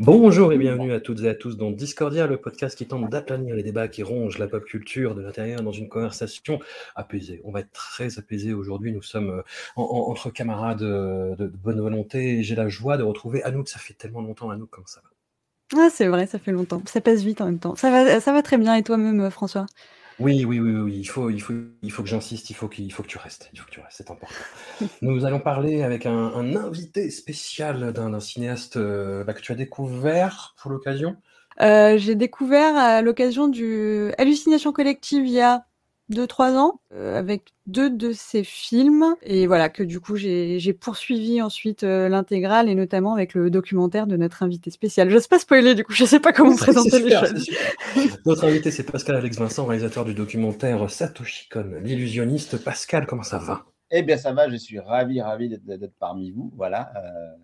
Bonjour et bienvenue à toutes et à tous dans Discordia, le podcast qui tente d'aplanir les débats qui rongent la pop culture de l'intérieur dans une conversation apaisée. On va être très apaisé aujourd'hui. Nous sommes euh, en- en- entre camarades euh, de, de bonne volonté et j'ai la joie de retrouver Anouk. Ça fait tellement longtemps, Anouk, comme ça va? Ah, c'est vrai, ça fait longtemps. Ça passe vite en même temps. Ça va, ça va très bien. Et toi-même, euh, François? Oui, oui, oui, oui, il faut, il faut, il faut que j'insiste, il faut qu'il faut que tu restes, il faut que tu restes, c'est important. Nous allons parler avec un, un invité spécial d'un d'un cinéaste euh, bah, que tu as découvert pour l'occasion. Euh, J'ai découvert à l'occasion du Hallucination collective il y a 2-3 ans, euh, avec deux de ses films. Et voilà, que du coup, j'ai poursuivi ensuite euh, l'intégrale, et notamment avec le documentaire de notre invité spécial. Je sais pas spoiler, du coup, je sais pas comment présenter les choses. Notre invité, c'est Pascal Alex Vincent, réalisateur du documentaire Satoshi Kon, l'illusionniste. Pascal, comment ça va? Eh bien, ça va, je suis ravi, ravi d'être d'être parmi vous. Voilà. euh,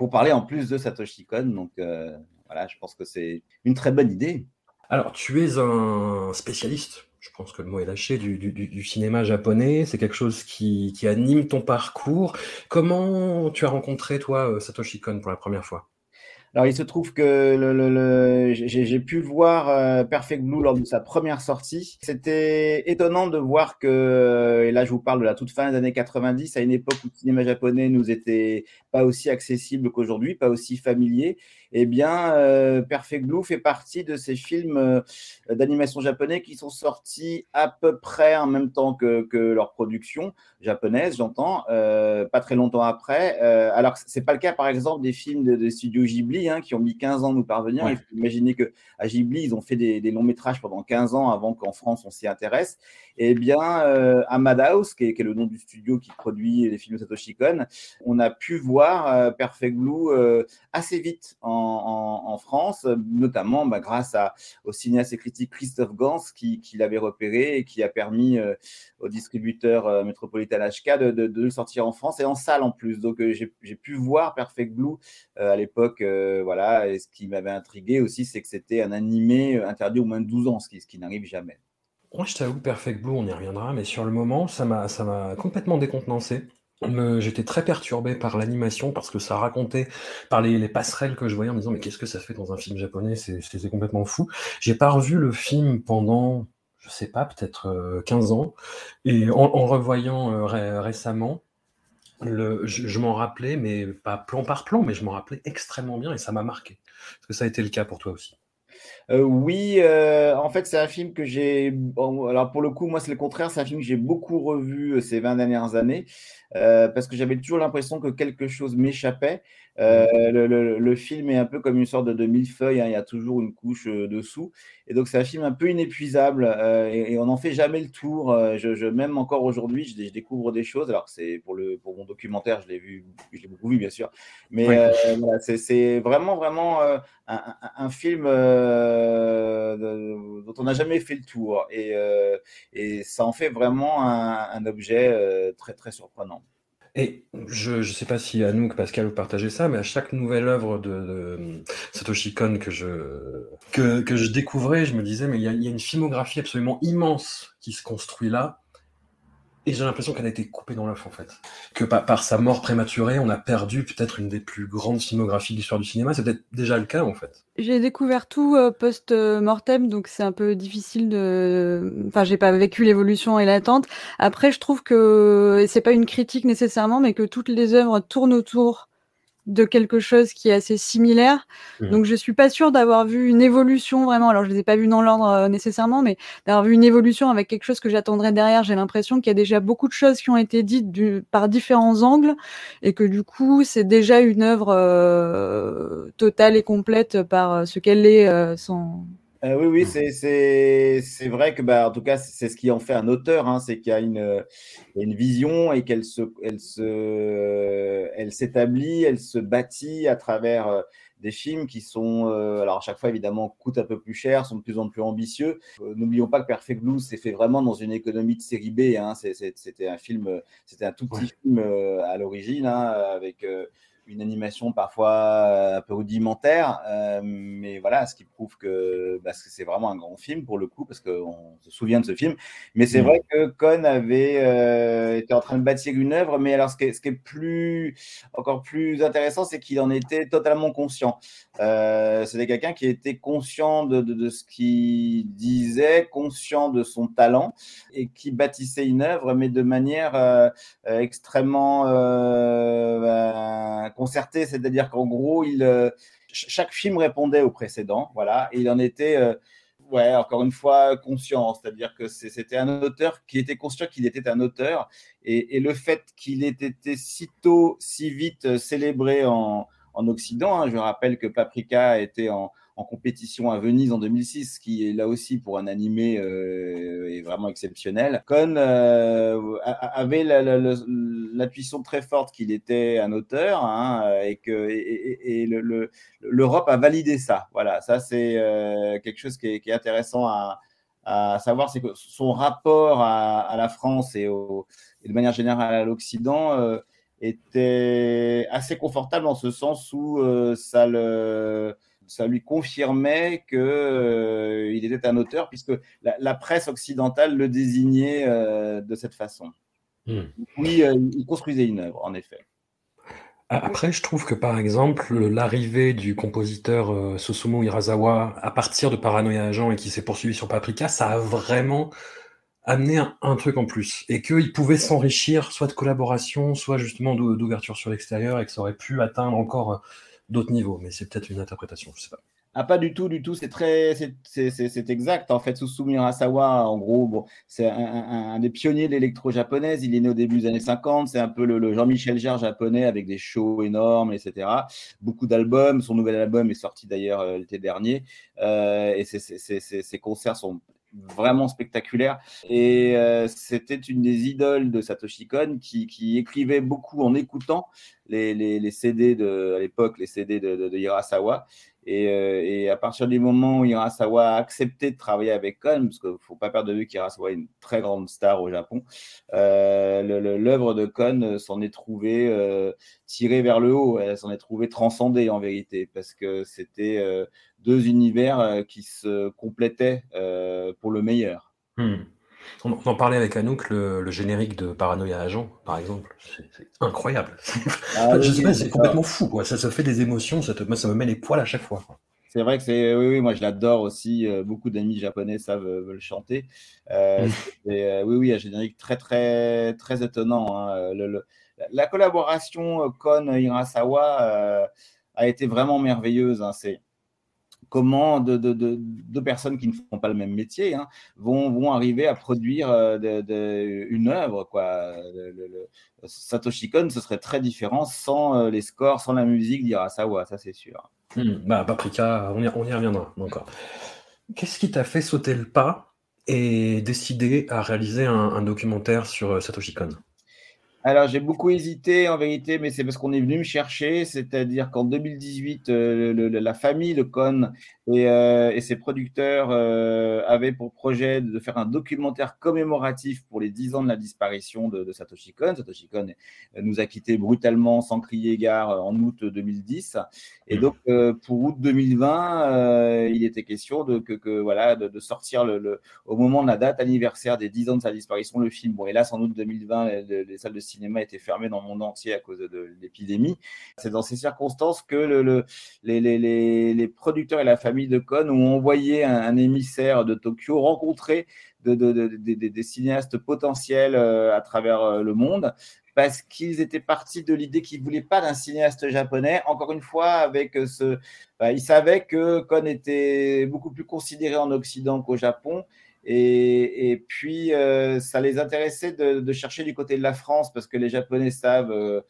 pour parler en plus de Satoshi Kon. Donc, euh, voilà, je pense que c'est une très bonne idée. Alors, tu es un spécialiste, je pense que le mot est lâché, du, du- du- cinéma japonais. C'est quelque chose qui, qui anime ton parcours. Comment tu as rencontré, toi, euh, Satoshi Kon pour la première fois? Alors, il se trouve que j'ai pu voir euh, Perfect Blue lors de sa première sortie. C'était étonnant de voir que, et là je vous parle de la toute fin des années 90, à une époque où le cinéma japonais nous était pas aussi accessible qu'aujourd'hui, pas aussi familier. Eh bien, euh, Perfect Blue fait partie de ces films euh, d'animation japonais qui sont sortis à peu près en même temps que, que leur production japonaise, j'entends, euh, pas très longtemps après. Alors, c'est pas le cas, par exemple, des films de, de studio Ghibli hein, qui ont mis 15 ans à nous parvenir. Ouais. Il faut imaginer que à Ghibli, ils ont fait des, des longs métrages pendant 15 ans avant qu'en France on s'y intéresse. Eh bien, euh, à Madhouse, qui est, le nom du studio qui produit les films de Satoshi Kon, on a pu voir euh, Perfect Blue euh, assez vite en, France, notamment bah, grâce au cinéaste et critique Christophe Gans qui, l'avait repéré et qui a permis au distributeur Metropolitan HK de, de- le sortir en France et en salle en plus. Donc j'ai j'ai pu voir Perfect Blue à l'époque, voilà. Et ce qui m'avait intrigué aussi, c'est que c'était un animé interdit au moins de 12 ans, ce qui n'arrive jamais. Moi, je t'avoue, Perfect Blue, on y reviendra, mais sur le moment, ça m'a, complètement décontenancé. J'étais très perturbé par l'animation parce que ça racontait par les, les passerelles que je voyais en me disant mais qu'est-ce que ça fait dans un film japonais? C'est complètement fou. J'ai pas revu le film pendant je sais pas peut-être euh, 15 ans. Et en, revoyant euh, ré- récemment je m'en rappelais mais pas plan par plan mais je m'en rappelais extrêmement bien et ça m'a marqué. Est-ce que ça a été le cas pour toi aussi? Euh, oui, euh, en fait, c'est un film que j'ai. bon, alors, pour le coup, moi, c'est le contraire. C'est un film que j'ai beaucoup revu euh, ces 20 dernières années euh, parce que j'avais toujours l'impression que quelque chose m'échappait. Le, le- le film est un peu comme une sorte de, de millefeuille, hein, il y a toujours une couche dessous. Et donc, c'est un film un peu inépuisable et, et on n'en fait jamais le tour. Je, je- même encore aujourd'hui, je, dé- je découvre des choses. Alors, c'est pour, le, pour mon documentaire, je l'ai vu, je l'ai beaucoup vu, bien sûr. Mais Oui. voilà, c'est c'est vraiment, vraiment. un, un- un film euh, dont on n'a jamais fait le tour et, euh, ça en fait vraiment un, objet euh, très très surprenant. Et je ne sais pas si Anouk, Pascal, vous partagez ça, mais à chaque nouvelle œuvre de, Satoshi Kon que je, que, je découvrais, je me disais, mais il y a une filmographie absolument immense qui se construit là. Et j'ai l'impression qu'elle a été coupée dans l'œuf, en fait. Que par, sa mort prématurée, on a perdu peut-être une des plus grandes filmographies de l'histoire du cinéma. C'est peut-être déjà le cas, en fait. J'ai découvert tout euh, post-mortem, donc c'est un peu difficile de. Enfin, j'ai pas vécu l'évolution et l'attente. Après, je trouve que c'est pas une critique nécessairement, mais que toutes les œuvres tournent autour de quelque chose qui est assez similaire. Mmh. Donc je suis pas sûre d'avoir vu une évolution vraiment. Alors je les ai pas vus dans l'ordre euh, nécessairement, mais d'avoir vu une évolution avec quelque chose que j'attendrais derrière. J'ai l'impression qu'il y a déjà beaucoup de choses qui ont été dites du, par différents angles et que du coup c'est déjà une œuvre euh, totale et complète par euh, ce qu'elle est euh, sans. Euh, oui, oui, c'est, c'est, vrai que, bah, en tout cas, c'est ce qui en fait un auteur, hein, c'est qu'il y a une, une vision et qu'elle se, elle se, elle s'établit, elle se bâtit à travers euh, des films qui sont, euh, alors à chaque fois évidemment, coûtent un peu plus cher, sont de plus en plus ambitieux. Euh, n'oublions pas que Perfect Blue s'est fait vraiment dans une économie de série B. Hein, c'était un film, c'était un tout petit Ouais. film à l'origine, hein, avec une animation parfois euh, un peu rudimentaire, euh, mais voilà, ce qui prouve que, bah, que c'est vraiment un grand film pour le coup, parce qu'on se souvient de ce film. Mais c'est Mm. vrai que Cohn avait euh, été en train de bâtir une œuvre, mais alors ce qui est, ce qui est plus, encore plus intéressant, c'est qu'il en était totalement conscient. Euh, C'était quelqu'un qui était conscient de, de, de ce qu'il disait, conscient de son talent, et qui bâtissait une œuvre, mais de manière euh, euh, extrêmement euh, concertée, c'est-à-dire qu'en gros, euh, ch- chaque film répondait au précédent, voilà, et il en était, euh, ouais, encore une fois, conscient, c'est-à-dire que c'était un auteur qui était conscient qu'il était un auteur, et, et le fait qu'il ait été si tôt, si vite euh, célébré en, en Occident, hein, je rappelle que Paprika était en, en compétition à Venise en 2006, ce qui est là aussi pour un animé euh, est vraiment exceptionnel. Cohn euh, avait la- la- la- l'intuition très forte qu'il était un auteur hein, et que l'Europe a validé ça. Voilà, ça c'est euh, quelque chose qui est, intéressant à, à savoir, c'est que son rapport à, la France et, de manière générale à l'Occident euh, était assez confortable en ce sens où euh, ça le ça lui confirmait que euh, il était un auteur puisque la, la presse occidentale le désignait euh, de cette façon. Mm. Oui, euh, il construisait une œuvre, en effet. Après, je trouve que par exemple, l'arrivée du compositeur euh, Susumu Hirasawa à partir de Paranoia Agent et qui s'est poursuivi sur Paprika, ça a vraiment amené un, un truc en plus. Et qu'il pouvait s'enrichir soit de collaboration, soit justement d'ou- d'ouverture sur l'extérieur et que ça aurait pu atteindre encore euh, d'autres niveaux. Mais c'est peut-être une interprétation, je sais pas. Ah, pas du tout, du tout. C'est très, c'est- exact. En fait, Susumu Hirasawa, en gros, c'est un, des pionniers de l'électro-japonaise. Il est né au début des années 50. C'est un peu le, Jean-Michel Jarre japonais avec des shows énormes, etc. Beaucoup d'albums. Son nouvel album est sorti d'ailleurs euh, l'été dernier. Euh, et ses concerts sont vraiment spectaculaires. Et euh, c'était une des idoles de Satoshi Kon qui, qui écrivait beaucoup en écoutant les, les, les CD de, à l'époque, les CD de, de, de Hirasawa. Et, euh, et, à partir du moment où Hirasawa a accepté de travailler avec Kon, parce qu'il ne faut pas perdre de vue qu'Hirasawa est une très grande star au Japon, euh, l'œuvre de Kon s'en est trouvée euh, tirée vers le haut, elle s'en est trouvée transcendée en vérité, parce que c'était euh, deux univers euh, qui se complétaient euh, pour le meilleur. Hmm. On, on en parlait avec Anouk, le, le générique de Paranoia Agent, par exemple. C'est incroyable. Ah, je oui, sais pas, c'est complètement fou. Quoi. Ça, ça fait des émotions, ça, te, moi, ça me met les poils à chaque fois. C'est vrai que c'est, oui, oui, moi je l'adore aussi. euh, beaucoup d'amis japonais savent euh, veulent chanter. Euh, Mm. euh, oui, oui, un générique très, très, très étonnant. hein. Le- le- la collaboration Kon Hirasawa euh, a été vraiment merveilleuse. hein. C'est comment deux de, de, de personnes qui ne font pas le même métier hein, vont, arriver à produire euh, une œuvre. Quoi. Satoshi Kon, ce serait très différent sans euh, les scores, sans la musique d'Hirasawa, ça c'est sûr. Hmm, bah, Paprika, on y, on y reviendra encore. Qu'est-ce qui t'a fait sauter le pas et décider à réaliser un, un documentaire sur euh, Satoshi Kon? Alors, j'ai beaucoup hésité en vérité, mais c'est parce qu'on est venu me chercher. C'est-à-dire qu'en 2018, euh, le, la famille, le Con et, euh, et ses producteurs euh, avaient pour projet de faire un documentaire commémoratif pour les 10 ans de la disparition de, de Satoshi Kon. Satoshi Kon nous a quittés brutalement, sans crier gare, en août 2010. Et donc, euh, pour août 2020, euh, il était question de, que, que, voilà, de, de sortir le, le, au moment de la date anniversaire des 10 ans de sa disparition le film. Bon, hélas, en août 2020, les, les salles de cinémas étaient fermés dans le monde entier à cause de, l'épidémie. C'est dans ces circonstances que le, les, producteurs et la famille de Cohn ont envoyé un, émissaire de Tokyo rencontrer de, des cinéastes potentiels à travers le monde parce qu'ils étaient partis de l'idée qu'ils ne voulaient pas d'un cinéaste japonais. Encore une fois, avec ce, bah, ils savaient que Kon était beaucoup plus considéré en Occident qu'au Japon et, puis, euh, ça les intéressait de, chercher du côté de la France parce que les Japonais savent euh,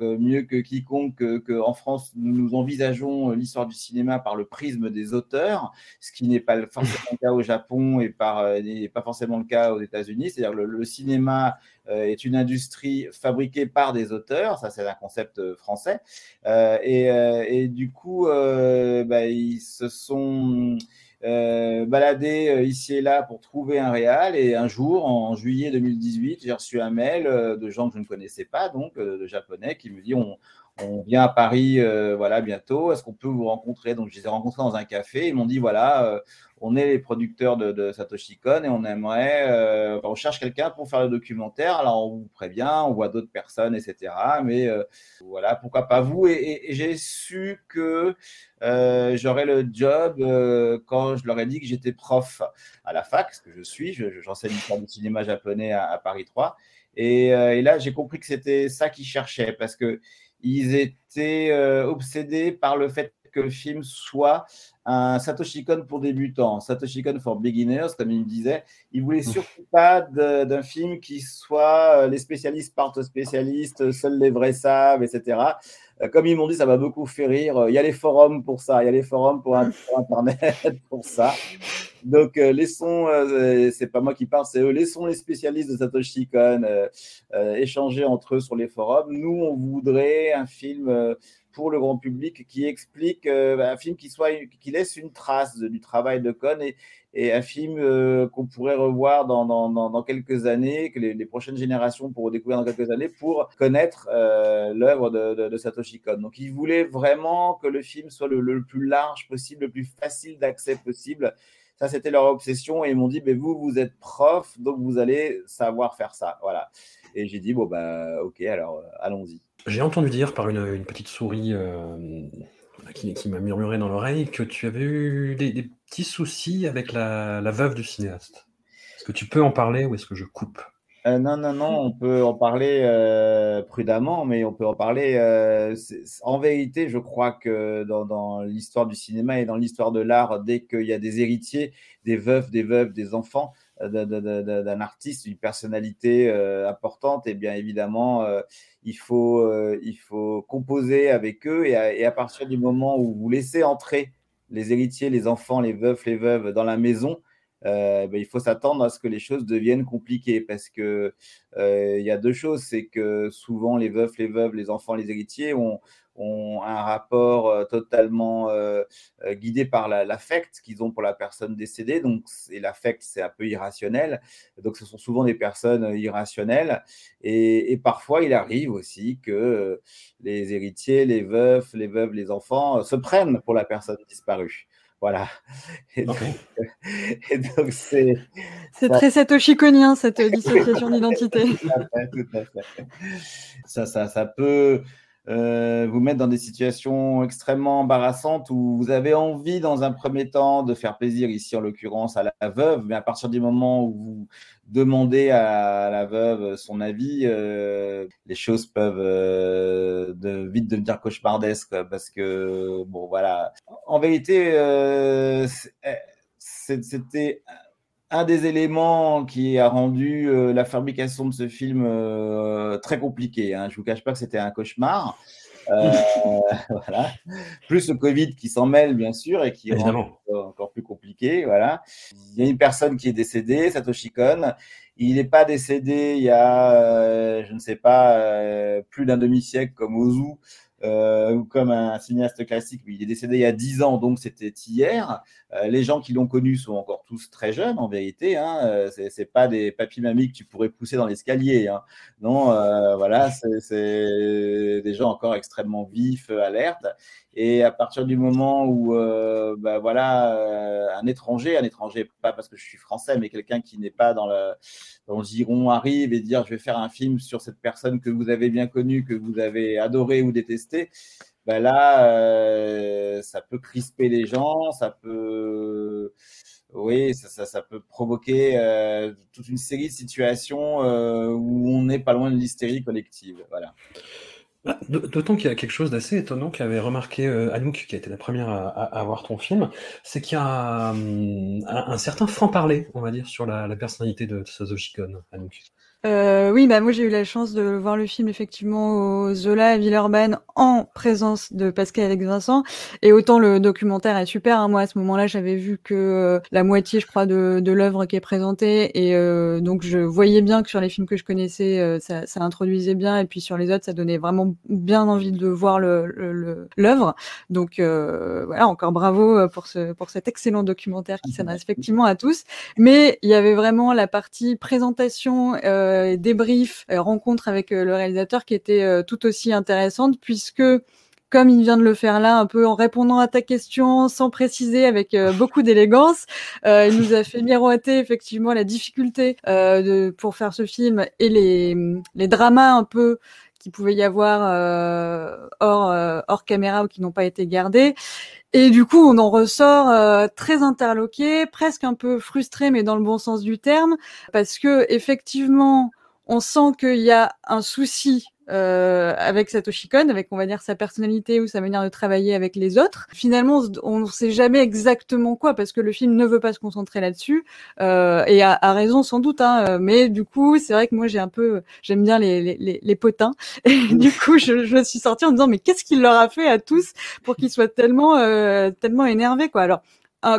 euh, mieux que quiconque qu'en France, nous, envisageons l'histoire du cinéma par le prisme des auteurs, ce qui n'est pas forcément le cas au Japon et n'est pas forcément le cas aux États-Unis. C'est-à-dire le, le cinéma est une industrie fabriquée par des auteurs, ça c'est un concept français. Et, et, du coup, bah, ils se sont euh, baladé euh, ici et là pour trouver un réal. Et un jour, en juillet 2018, j'ai reçu un mail euh, de gens que je ne connaissais pas, donc de japonais, qui me dit on vient à Paris voilà bientôt. Est-ce qu'on peut vous rencontrer? Donc je les ai rencontrés dans un café. Ils m'ont dit voilà, on est les producteurs de, Satoshi Kon et on aimerait, on cherche quelqu'un pour faire le documentaire. Alors on vous prévient, on voit d'autres personnes, etc. Mais voilà, pourquoi pas vous? Et, j'ai su que euh, j'aurais le job euh, quand je leur ai dit que j'étais prof à la fac, ce que je suis. J'enseigne l'histoire du cinéma japonais à, Paris 3. Et, euh, et là, j'ai compris que c'était ça qu'ils cherchaient parce qu'ils étaient obsédés par le fait que le film soit un Satoshi Kon pour débutants, Satoshi Kon for beginners, comme il me disait. Il voulait surtout pas d'un film qui soit les spécialistes partent aux spécialistes, seuls les vrais savent, etc. Euh, comme ils m'ont dit, ça m'a beaucoup fait rire. Il y a les forums pour ça, il y a les forums pour, Internet pour ça. Donc, euh, laissons, euh, c'est pas moi qui parle, c'est eux, laissons les spécialistes de Satoshi Kon échanger entre eux sur les forums. Nous, on voudrait un film pour le grand public qui explique un film qui soit qui laisse une trace du travail de Kon et, et un film euh, qu'on pourrait revoir dans, quelques années, que les, prochaines générations pourront découvrir dans quelques années pour connaître euh, l'œuvre de, Satoshi Kon. Donc, il voulait vraiment que le film soit le, plus large possible, le plus facile d'accès possible. Ça, c'était leur obsession. Et ils m'ont dit, mais vous, vous êtes prof, donc vous allez savoir faire ça. Voilà. Et j'ai dit, bon, bah, ok, alors euh, allons-y. J'ai entendu dire par une petite souris qui, m'a murmuré dans l'oreille que tu avais eu des, petits soucis avec la, veuve du cinéaste. Est-ce que tu peux en parler ou est-ce que je coupe? Euh, non, non, non, on peut en parler euh, prudemment, mais on peut en parler. Euh, en vérité, je crois que dans, l'histoire du cinéma et dans l'histoire de l'art, dès qu'il y a des héritiers, des veufs, des veuves, des enfants d'un artiste, une personnalité importante, et bien évidemment, il faut, il faut composer avec eux et à, partir du moment où vous laissez entrer les héritiers, les enfants, les veufs, les veuves dans la maison, euh, ben, il faut s'attendre à ce que les choses deviennent compliquées parce que euh, il y a deux choses, c'est que souvent les veufs, les veuves, les enfants, les héritiers ont, ont un rapport euh, totalement euh, euh, guidé par l'affect qu'ils ont pour la personne décédée. Donc, l'affect, c'est un peu irrationnel. Donc, ce sont souvent des personnes irrationnelles. Et, parfois, il arrive aussi que les héritiers, les veufs, les veuves, les enfants se prennent pour la personne disparue. Voilà. Et donc, c'est. C'est très satoshikonien, cette dissociation d'identité. Tout à fait. Ça, ça, ça peut euh, vous mettre dans des situations extrêmement embarrassantes où vous avez envie, dans un premier temps, de faire plaisir, ici en l'occurrence à la veuve, mais à partir du moment où vous demandez à la veuve son avis, euh, les choses peuvent euh, de, vite devenir cauchemardesques parce que, bon, voilà. En vérité, c'était un des éléments qui a rendu euh, la fabrication de ce film euh, très compliqué. Hein. Je ne vous cache pas que c'était un cauchemar. Euh, voilà. Plus le Covid qui s'en mêle, bien sûr, et qui rend encore plus compliqué. Voilà. Il y a une personne qui est décédée, Satoshi Kon. Il n'est pas décédé il y a, je ne sais pas, plus d'un demi-siècle comme Ozu ou comme un cinéaste classique, mais il est décédé il y a 10 ans, donc c'était hier. Euh, les gens qui l'ont connu sont encore tous très jeunes, en vérité. Hein. Euh, c'est pas des papy mamies que tu pourrais pousser dans l'escalier. Hein. Non, voilà, c'est des gens encore extrêmement vifs, alertes. Et à partir du moment où, bah, voilà, un étranger, un étranger, pas parce que je suis français, mais quelqu'un qui n'est pas dans le, quand Giron arrive et dire je vais faire un film sur cette personne que vous avez bien connue, que vous avez adoré ou détesté, ben là, euh, ça peut crisper les gens, ça peut, oui, ça, ça, peut provoquer euh, toute une série de situations euh, où on n'est pas loin de l'hystérie collective. Voilà. Bah, d'autant qu'il y a quelque chose d'assez étonnant qu'avait remarqué euh, Anouk, qui a été la première à, voir ton film, c'est qu'il y a hum, un, certain franc-parler, on va dire, sur la, personnalité de Satoshi Kon, Anouk. Euh, oui, bah moi j'ai eu la chance de voir le film effectivement au Zola à Villeurbanne en présence de Pascal Alex Vincent. Et autant le documentaire est super. Hein. Moi à ce moment-là j'avais vu que euh, la moitié, je crois, de, de l'œuvre qui est présentée. Et euh, donc je voyais bien que sur les films que je connaissais, euh, ça, ça, introduisait bien. Et puis sur les autres, ça donnait vraiment bien envie de voir l'œuvre. Le, le, donc voilà, encore bravo pour ce pour cet excellent documentaire qui s'adresse effectivement à tous. Mais il y avait vraiment la partie présentation. Euh, euh, débrief, euh, rencontre avec euh, le réalisateur qui était tout aussi intéressante puisque comme il vient de le faire là, un peu en répondant à ta question, sans préciser, avec beaucoup d'élégance. il nous a fait miroiter effectivement la difficulté de, pour faire ce film et les, les dramas un peu qui pouvait y avoir hors, hors caméra ou qui n'ont pas été gardés. Et du coup, on en ressort euh, très interloqué, presque un peu frustré, mais dans le bon sens du terme, parce que effectivement, on sent qu'il y a un souci euh, avec Satoshi Kon, avec on va dire sa personnalité ou sa manière de travailler avec les autres. Finalement, on ne sait jamais exactement quoi parce que le film ne veut pas se concentrer là-dessus euh, et a, a, raison sans doute. Hein, mais du coup, c'est vrai que moi j'ai un peu, j'aime bien les, les, les, potins et du coup je, je suis sortie en me disant mais qu'est-ce qu'il leur a fait à tous pour qu'ils soient tellement euh, tellement énervés quoi. Alors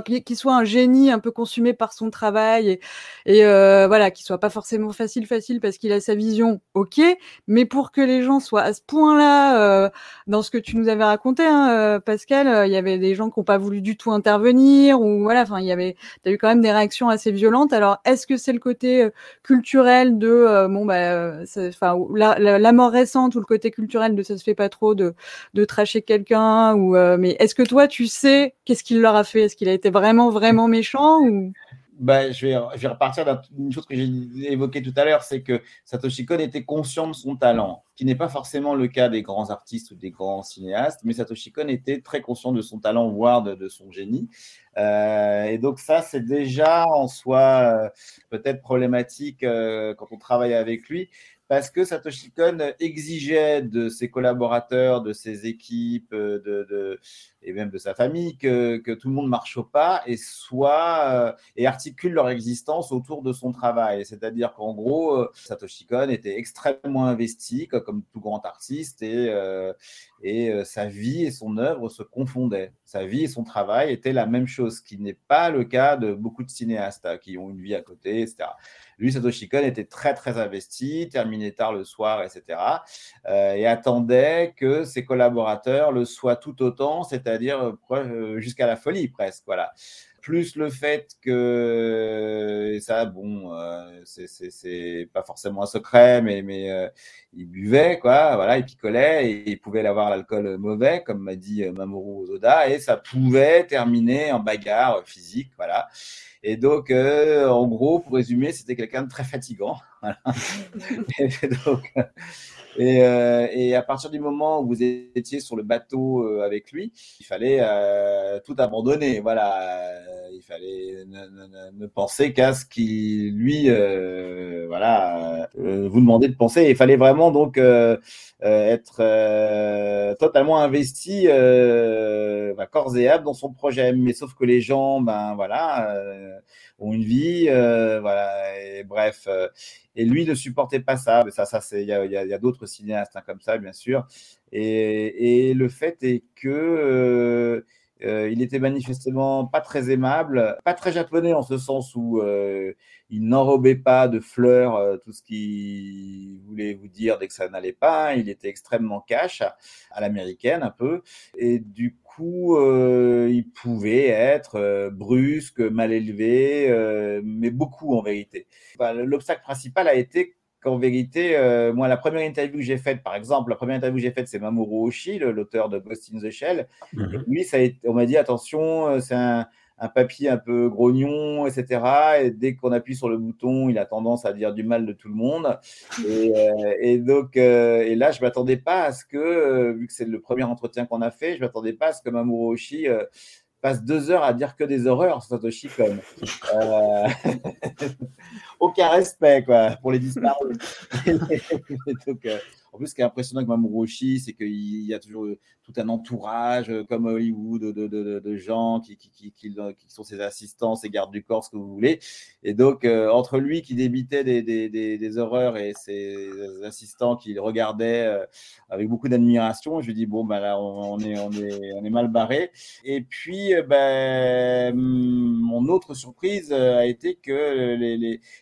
qu'il soit un génie un peu consumé par son travail et, et euh, voilà qu'il soit pas forcément facile facile parce qu'il a sa vision ok mais pour que les gens soient à ce point là euh, dans ce que tu nous avais raconté hein, euh, Pascal euh, il y avait des gens qui ont pas voulu du tout intervenir ou voilà enfin il y avait t'as eu quand même des réactions assez violentes. Alors est-ce que c'est le côté culturel de bon bah enfin la, mort récente ou le côté culturel de ça se fait pas trop de de tracher quelqu'un ou mais est-ce que toi tu sais qu'est-ce qu'il leur a fait? Est-ce a été vraiment, vraiment méchant ou... Bah, je, vais, je vais repartir d'une chose que j'ai évoquée tout à l'heure, c'est que Satoshi Kon était conscient de son talent, qui n'est pas forcément le cas des grands artistes ou des grands cinéastes, mais Satoshi Kon était très conscient de son talent, voire de, son génie. Euh, et donc ça, c'est déjà en soi euh, peut-être problématique euh, quand on travaille avec lui, parce que Satoshi Kon exigeait de ses collaborateurs, de ses équipes, de et même de sa famille que, tout le monde marche au pas et soit euh, et articule leur existence autour de son travail. C'est-à-dire qu'en gros, euh, Satoshi Kon était extrêmement investi, comme tout grand artiste, et, euh, et sa vie et son œuvre se confondaient. Sa vie et son travail étaient la même chose, ce qui n'est pas le cas de beaucoup de cinéastes hein, qui ont une vie à côté, etc. Lui, Satoshi Kon était très très investi, terminait tard le soir, etc. et attendait que ses collaborateurs le soient tout autant, c'est-à-dire euh, euh, jusqu'à la folie presque. Voilà. Plus le fait que, et ça, bon, euh, c'est pas forcément un secret, mais, mais il buvait, quoi, voilà, il picolait et il pouvait avoir l'alcool mauvais, comme m'a dit Mamoru Ozoda, et ça pouvait terminer en bagarre physique, voilà. Et donc, en gros, pour résumer, c'était quelqu'un de très fatigant. Voilà. et donc, et, euh, et, à partir du moment où vous étiez sur le bateau euh, avec lui, il fallait euh, tout abandonner. Voilà, euh, il fallait ne, ne, ne penser qu'à ce qui lui, euh, voilà, vous demandait de penser. Il fallait vraiment donc être totalement investi, bah, corps et âme dans son projet. Mais sauf que les gens, ben voilà ont une vie, voilà. Et bref, et lui ne supportait pas ça. Ça, ça, c'est il y a, y a d'autres cinéastes hein, comme ça, bien sûr. Et, et, le fait est que euh, il était manifestement pas très aimable, pas très japonais en ce sens où euh, il n'enrobait pas de fleurs euh, tout ce qu'il voulait vous dire dès que ça n'allait pas. Il était extrêmement cash à l'américaine un peu, et du coup, il pouvait être brusque, mal élevé, mais beaucoup en vérité. L'obstacle principal a été qu'en vérité, moi, la première interview que j'ai faite, par exemple, la première interview que j'ai faite, c'est Mamoru Oshii, l'auteur de Ghost in the Shell. Mm-hmm. lui, ça a été, on m'a dit, attention, c'est un, un papier un peu grognon, etc. Et dès qu'on appuie sur le bouton, il a tendance à dire du mal de tout le monde. Et, et donc, et là, je m'attendais pas à ce que, vu que c'est le premier entretien qu'on a fait, je m'attendais pas à ce que Mamoru Oshii passe deux heures à dire que des horreurs Satoshi Kon. Euh... Aucun respect quoi, pour les disparus. en plus, ce qui est impressionnant avec Mamoru Oshii, c'est qu'il y a toujours tout un entourage, euh, comme Hollywood, de, de, gens qui, qui, sont ses assistants, ses gardes du corps, ce que vous voulez. Et donc, euh, entre lui qui débitait des, horreurs et ses assistants qui le regardaient euh, avec beaucoup d'admiration, je lui dis, bon, ben là, on, est, mal barré. Et puis, ben, mon autre surprise a été que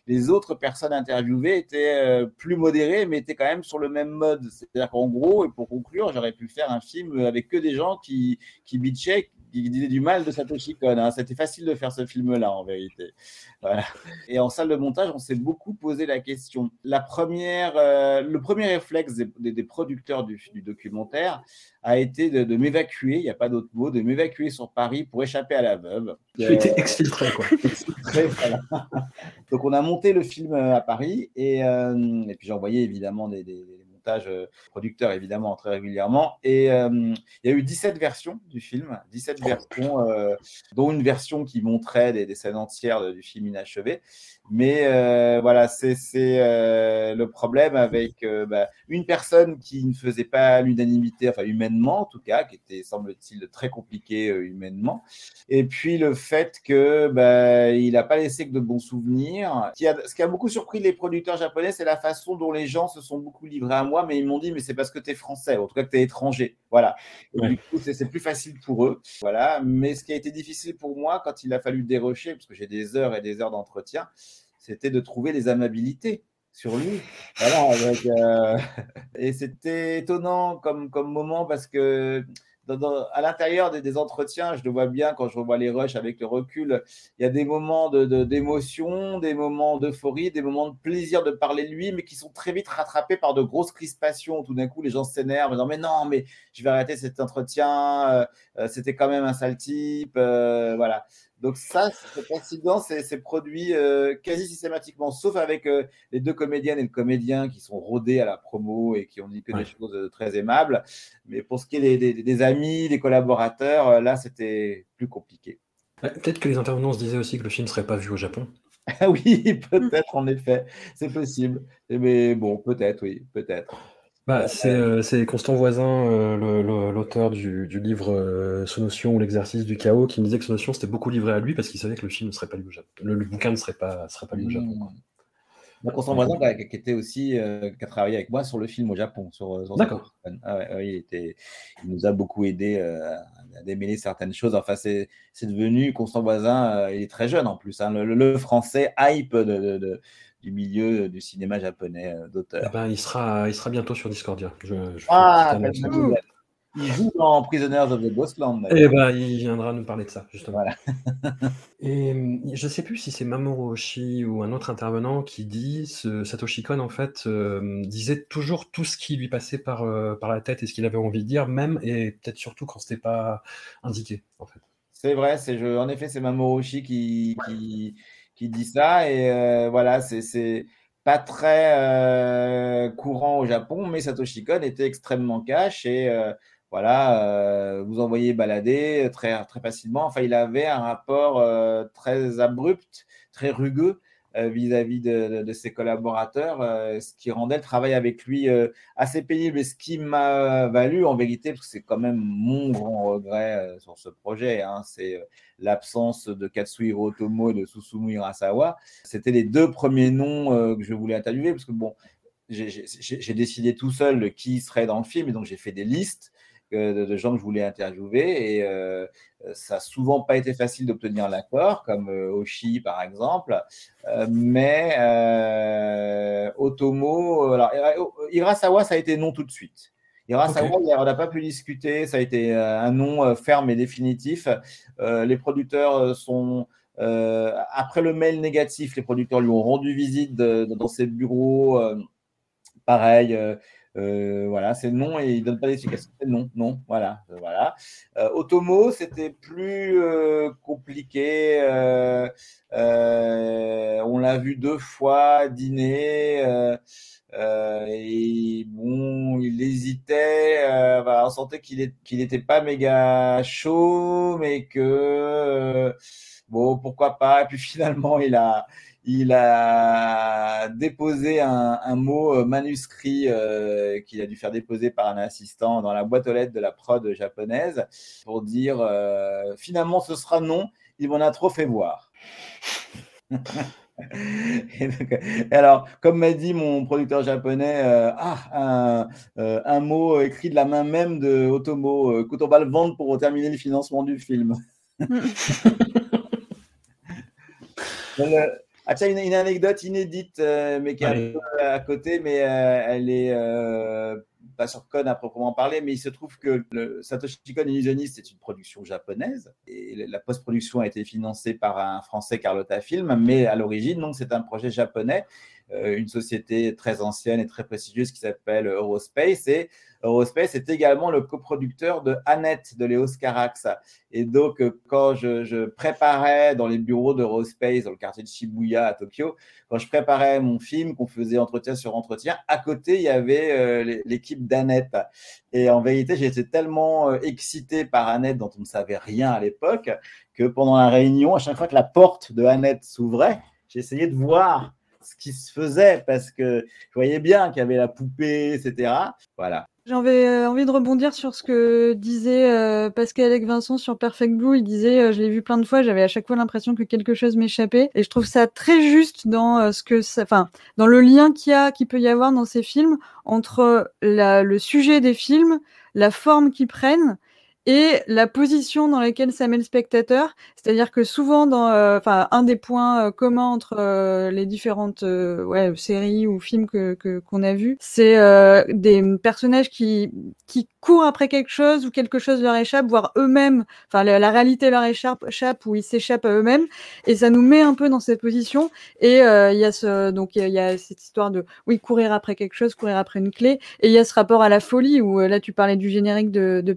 les autres personnes interviewées étaient plus modérées, mais étaient quand même sur le même mode. C'est-à-dire qu'en gros, et pour conclure, j'aurais pu faire un film avec que des gens qui, qui bitchaient, qui disaient du mal de Satoshi Kon. Hein. C'était facile de faire ce film-là, en vérité. Voilà. Et en salle de montage, on s'est beaucoup posé la question. La première, euh, le premier réflexe des, des, producteurs du, du, documentaire a été de, de m'évacuer, il n'y a pas d'autre mot, de m'évacuer sur Paris pour échapper à la veuve. Tu euh, étais exfiltré, quoi. exfiltré, voilà. Donc, on a monté le film à Paris et, euh, et puis j'ai envoyé évidemment des, des montage euh, producteur évidemment très régulièrement. Et euh, il y a eu 17 versions du film, 17 versions, euh, dont une version qui montrait des, des scènes entières du film inachevé. Mais euh, voilà, c'est euh, le problème avec euh, bah, une personne qui ne faisait pas l'unanimité, enfin humainement en tout cas, qui était, semble-t-il, très compliqué humainement. Et puis le fait que bah, il n'a pas laissé que de bons souvenirs. Qui a, ce qui a beaucoup surpris les producteurs japonais, c'est la façon dont les gens se sont beaucoup livrés à moi, mais ils m'ont dit, mais c'est parce que tu es français, en tout cas que tu es étranger. Voilà. Et ouais. Du coup, c'est plus facile pour eux. Voilà. Mais ce qui a été difficile pour moi quand il a fallu dérocher, parce que j'ai des heures et des heures d'entretien, c'était de trouver des amabilités sur lui. Voilà, euh... et c'était étonnant comme, comme moment parce que à l'intérieur des, entretiens, je le vois bien quand je revois les rushs avec le recul, il y a des moments d'émotion, de, de, des moments d'euphorie, des moments de plaisir de parler de lui, mais qui sont très vite rattrapés par de grosses crispations. Tout d'un coup, les gens s'énervent en disant Mais non, mais je vais arrêter cet entretien, euh, c'était quand même un sale type. Euh, voilà. Donc ça, cet incident c'est produit euh, quasi systématiquement, sauf avec euh, les deux comédiennes et le comédien qui sont rodés à la promo et qui ont dit que ouais. des choses euh, très aimables. Mais pour ce qui est des, des, des amis, des collaborateurs, euh, là, c'était plus compliqué. Peut-être que les intervenants se disaient aussi que le film ne serait pas vu au Japon. oui, peut-être, en effet, c'est possible. Mais bon, peut-être, oui, peut-être. Bah, c'est euh, Constant Voisin, euh, l'auteur du, du, livre euh, Sonotion ou l'exercice du chaos, qui me disait que Sonotion s'était beaucoup livré à lui parce qu'il savait que le film ne serait pas lu au Japon. Le, le bouquin ne serait pas, serait pas lu au Japon. Quoi. Donc, Constant Voisin, qui était aussi, qui a travaillé avec moi sur le film au Japon. Sur, sur D'accord. Ah ouais, ouais, il, était, il nous a beaucoup aidé à démêler certaines choses. Enfin, c'est devenu, Constant Voisin, il est très jeune en plus. Hein, le, le, français hype de, de, de du milieu du cinéma japonais d'auteur. Eh ben, il, sera, il sera bientôt sur Discordia. Je, je ah, il joue dans Prisoners of the Ghostland. Eh ben, il viendra nous parler de ça, justement. Voilà. Et je ne sais plus si c'est Mamoru Oshii ou un autre intervenant qui dit, ce Satoshi Kon, en fait, euh, disait toujours tout ce qui lui passait par, euh, par la tête et ce qu'il avait envie de dire, même et peut-être surtout quand ce n'était pas indiqué, en fait. C'est vrai, je, en effet, c'est Mamoru Oshii qui, qui, qui dit ça. Et euh, voilà, c'est pas très euh, courant au Japon, mais Satoshi Kon était extrêmement cash et euh, voilà, vous envoyez balader très, très facilement. Enfin, il avait un rapport très abrupt, très rugueux vis-à-vis -vis de, ses collaborateurs, euh, ce qui rendait le travail avec lui euh, assez pénible et ce qui m'a valu en vérité, parce que c'est quand même mon grand regret euh, sur ce projet, hein, c'est l'absence de Katsuhiro Otomo et de Susumu Hirasawa. C'était les deux premiers noms que je voulais interviewer, parce que bon, j'ai décidé tout seul qui serait dans le film, et donc j'ai fait des listes de, de, gens que je voulais interviewer et euh, ça n'a souvent pas été facile d'obtenir l'accord, comme euh, Oshi par exemple, euh, mais euh, Otomo, alors Hirasawa ça a été non tout de suite. Hirasawa, okay. on n'a pas pu discuter, ça a été un nom ferme et définitif. les producteurs sont après le mail négatif, les producteurs lui ont rendu visite de, de, dans ses bureaux. pareil, Euh, voilà, c'est non et il donne pas d'explication. Non, non, voilà, euh, voilà. Euh, Otomo, c'était plus compliqué. on l'a vu deux fois dîner. et bon, il hésitait. on sentait qu'il n'était pas méga chaud, mais que bon, pourquoi pas. Et puis finalement, il a, il a déposé un, mot euh, manuscrit euh, qu'il a dû faire déposer par un assistant dans la boîte aux lettres de la prod japonaise pour dire euh, finalement ce sera non, il m'en a trop fait voir. alors, comme m'a dit mon producteur japonais, ah, un, mot écrit de la main même de Otomo, quand on va le vendre pour terminer le financement du film. Ah tiens, une, anecdote inédite, euh, mais qui est un peu à côté, mais euh, elle est euh, pas sur Con à proprement parler, mais il se trouve que le Satoshi Kon Illusioniste est une production japonaise et la post-production a été financée par un français Carlotta Film, mais à l'origine, donc c'est un projet japonais, une société très ancienne et très prestigieuse qui s'appelle Eurospace et Eurospace est également le coproducteur de Annette de Léo Carax. Et donc, euh, quand je, préparais dans les bureaux d'Eurospace, dans le quartier de Shibuya à Tokyo, quand je préparais mon film, qu'on faisait entretien sur entretien, à côté, il y avait euh, l'équipe d'Annette. Et en vérité, j'étais tellement euh, excité par Annette, dont on ne savait rien à l'époque, que pendant la réunion, à chaque fois que la porte de Annette s'ouvrait, j'essayais de voir ce qui se faisait parce que je voyais bien qu'il y avait la poupée, etc. Voilà. J'avais euh, envie de rebondir sur ce que disait euh, Pascal avec Vincent sur Perfect Blue. Il disait, euh, je l'ai vu plein de fois, j'avais à chaque fois l'impression que quelque chose m'échappait. Et je trouve ça très juste dans ce que ça, enfin, dans le lien qu'il y a, qu'il peut y avoir dans ces films entre le sujet des films, la forme qu'ils prennent et la position dans laquelle ça met le spectateur. C'est-à-dire que souvent, dans, euh, un des points euh, communs entre euh, les différentes ouais, séries ou films que qu'on a vus, c'est des personnages qui qui courent après quelque chose ou quelque chose leur échappe, voire eux-mêmes, enfin la, réalité leur échappe, échappe ou ils s'échappent à eux-mêmes, et ça nous met un peu dans cette position. Et il y a ce donc il y, a cette histoire de oui courir après quelque chose, courir après une clé, et il y a ce rapport à la folie où là tu parlais du générique de, de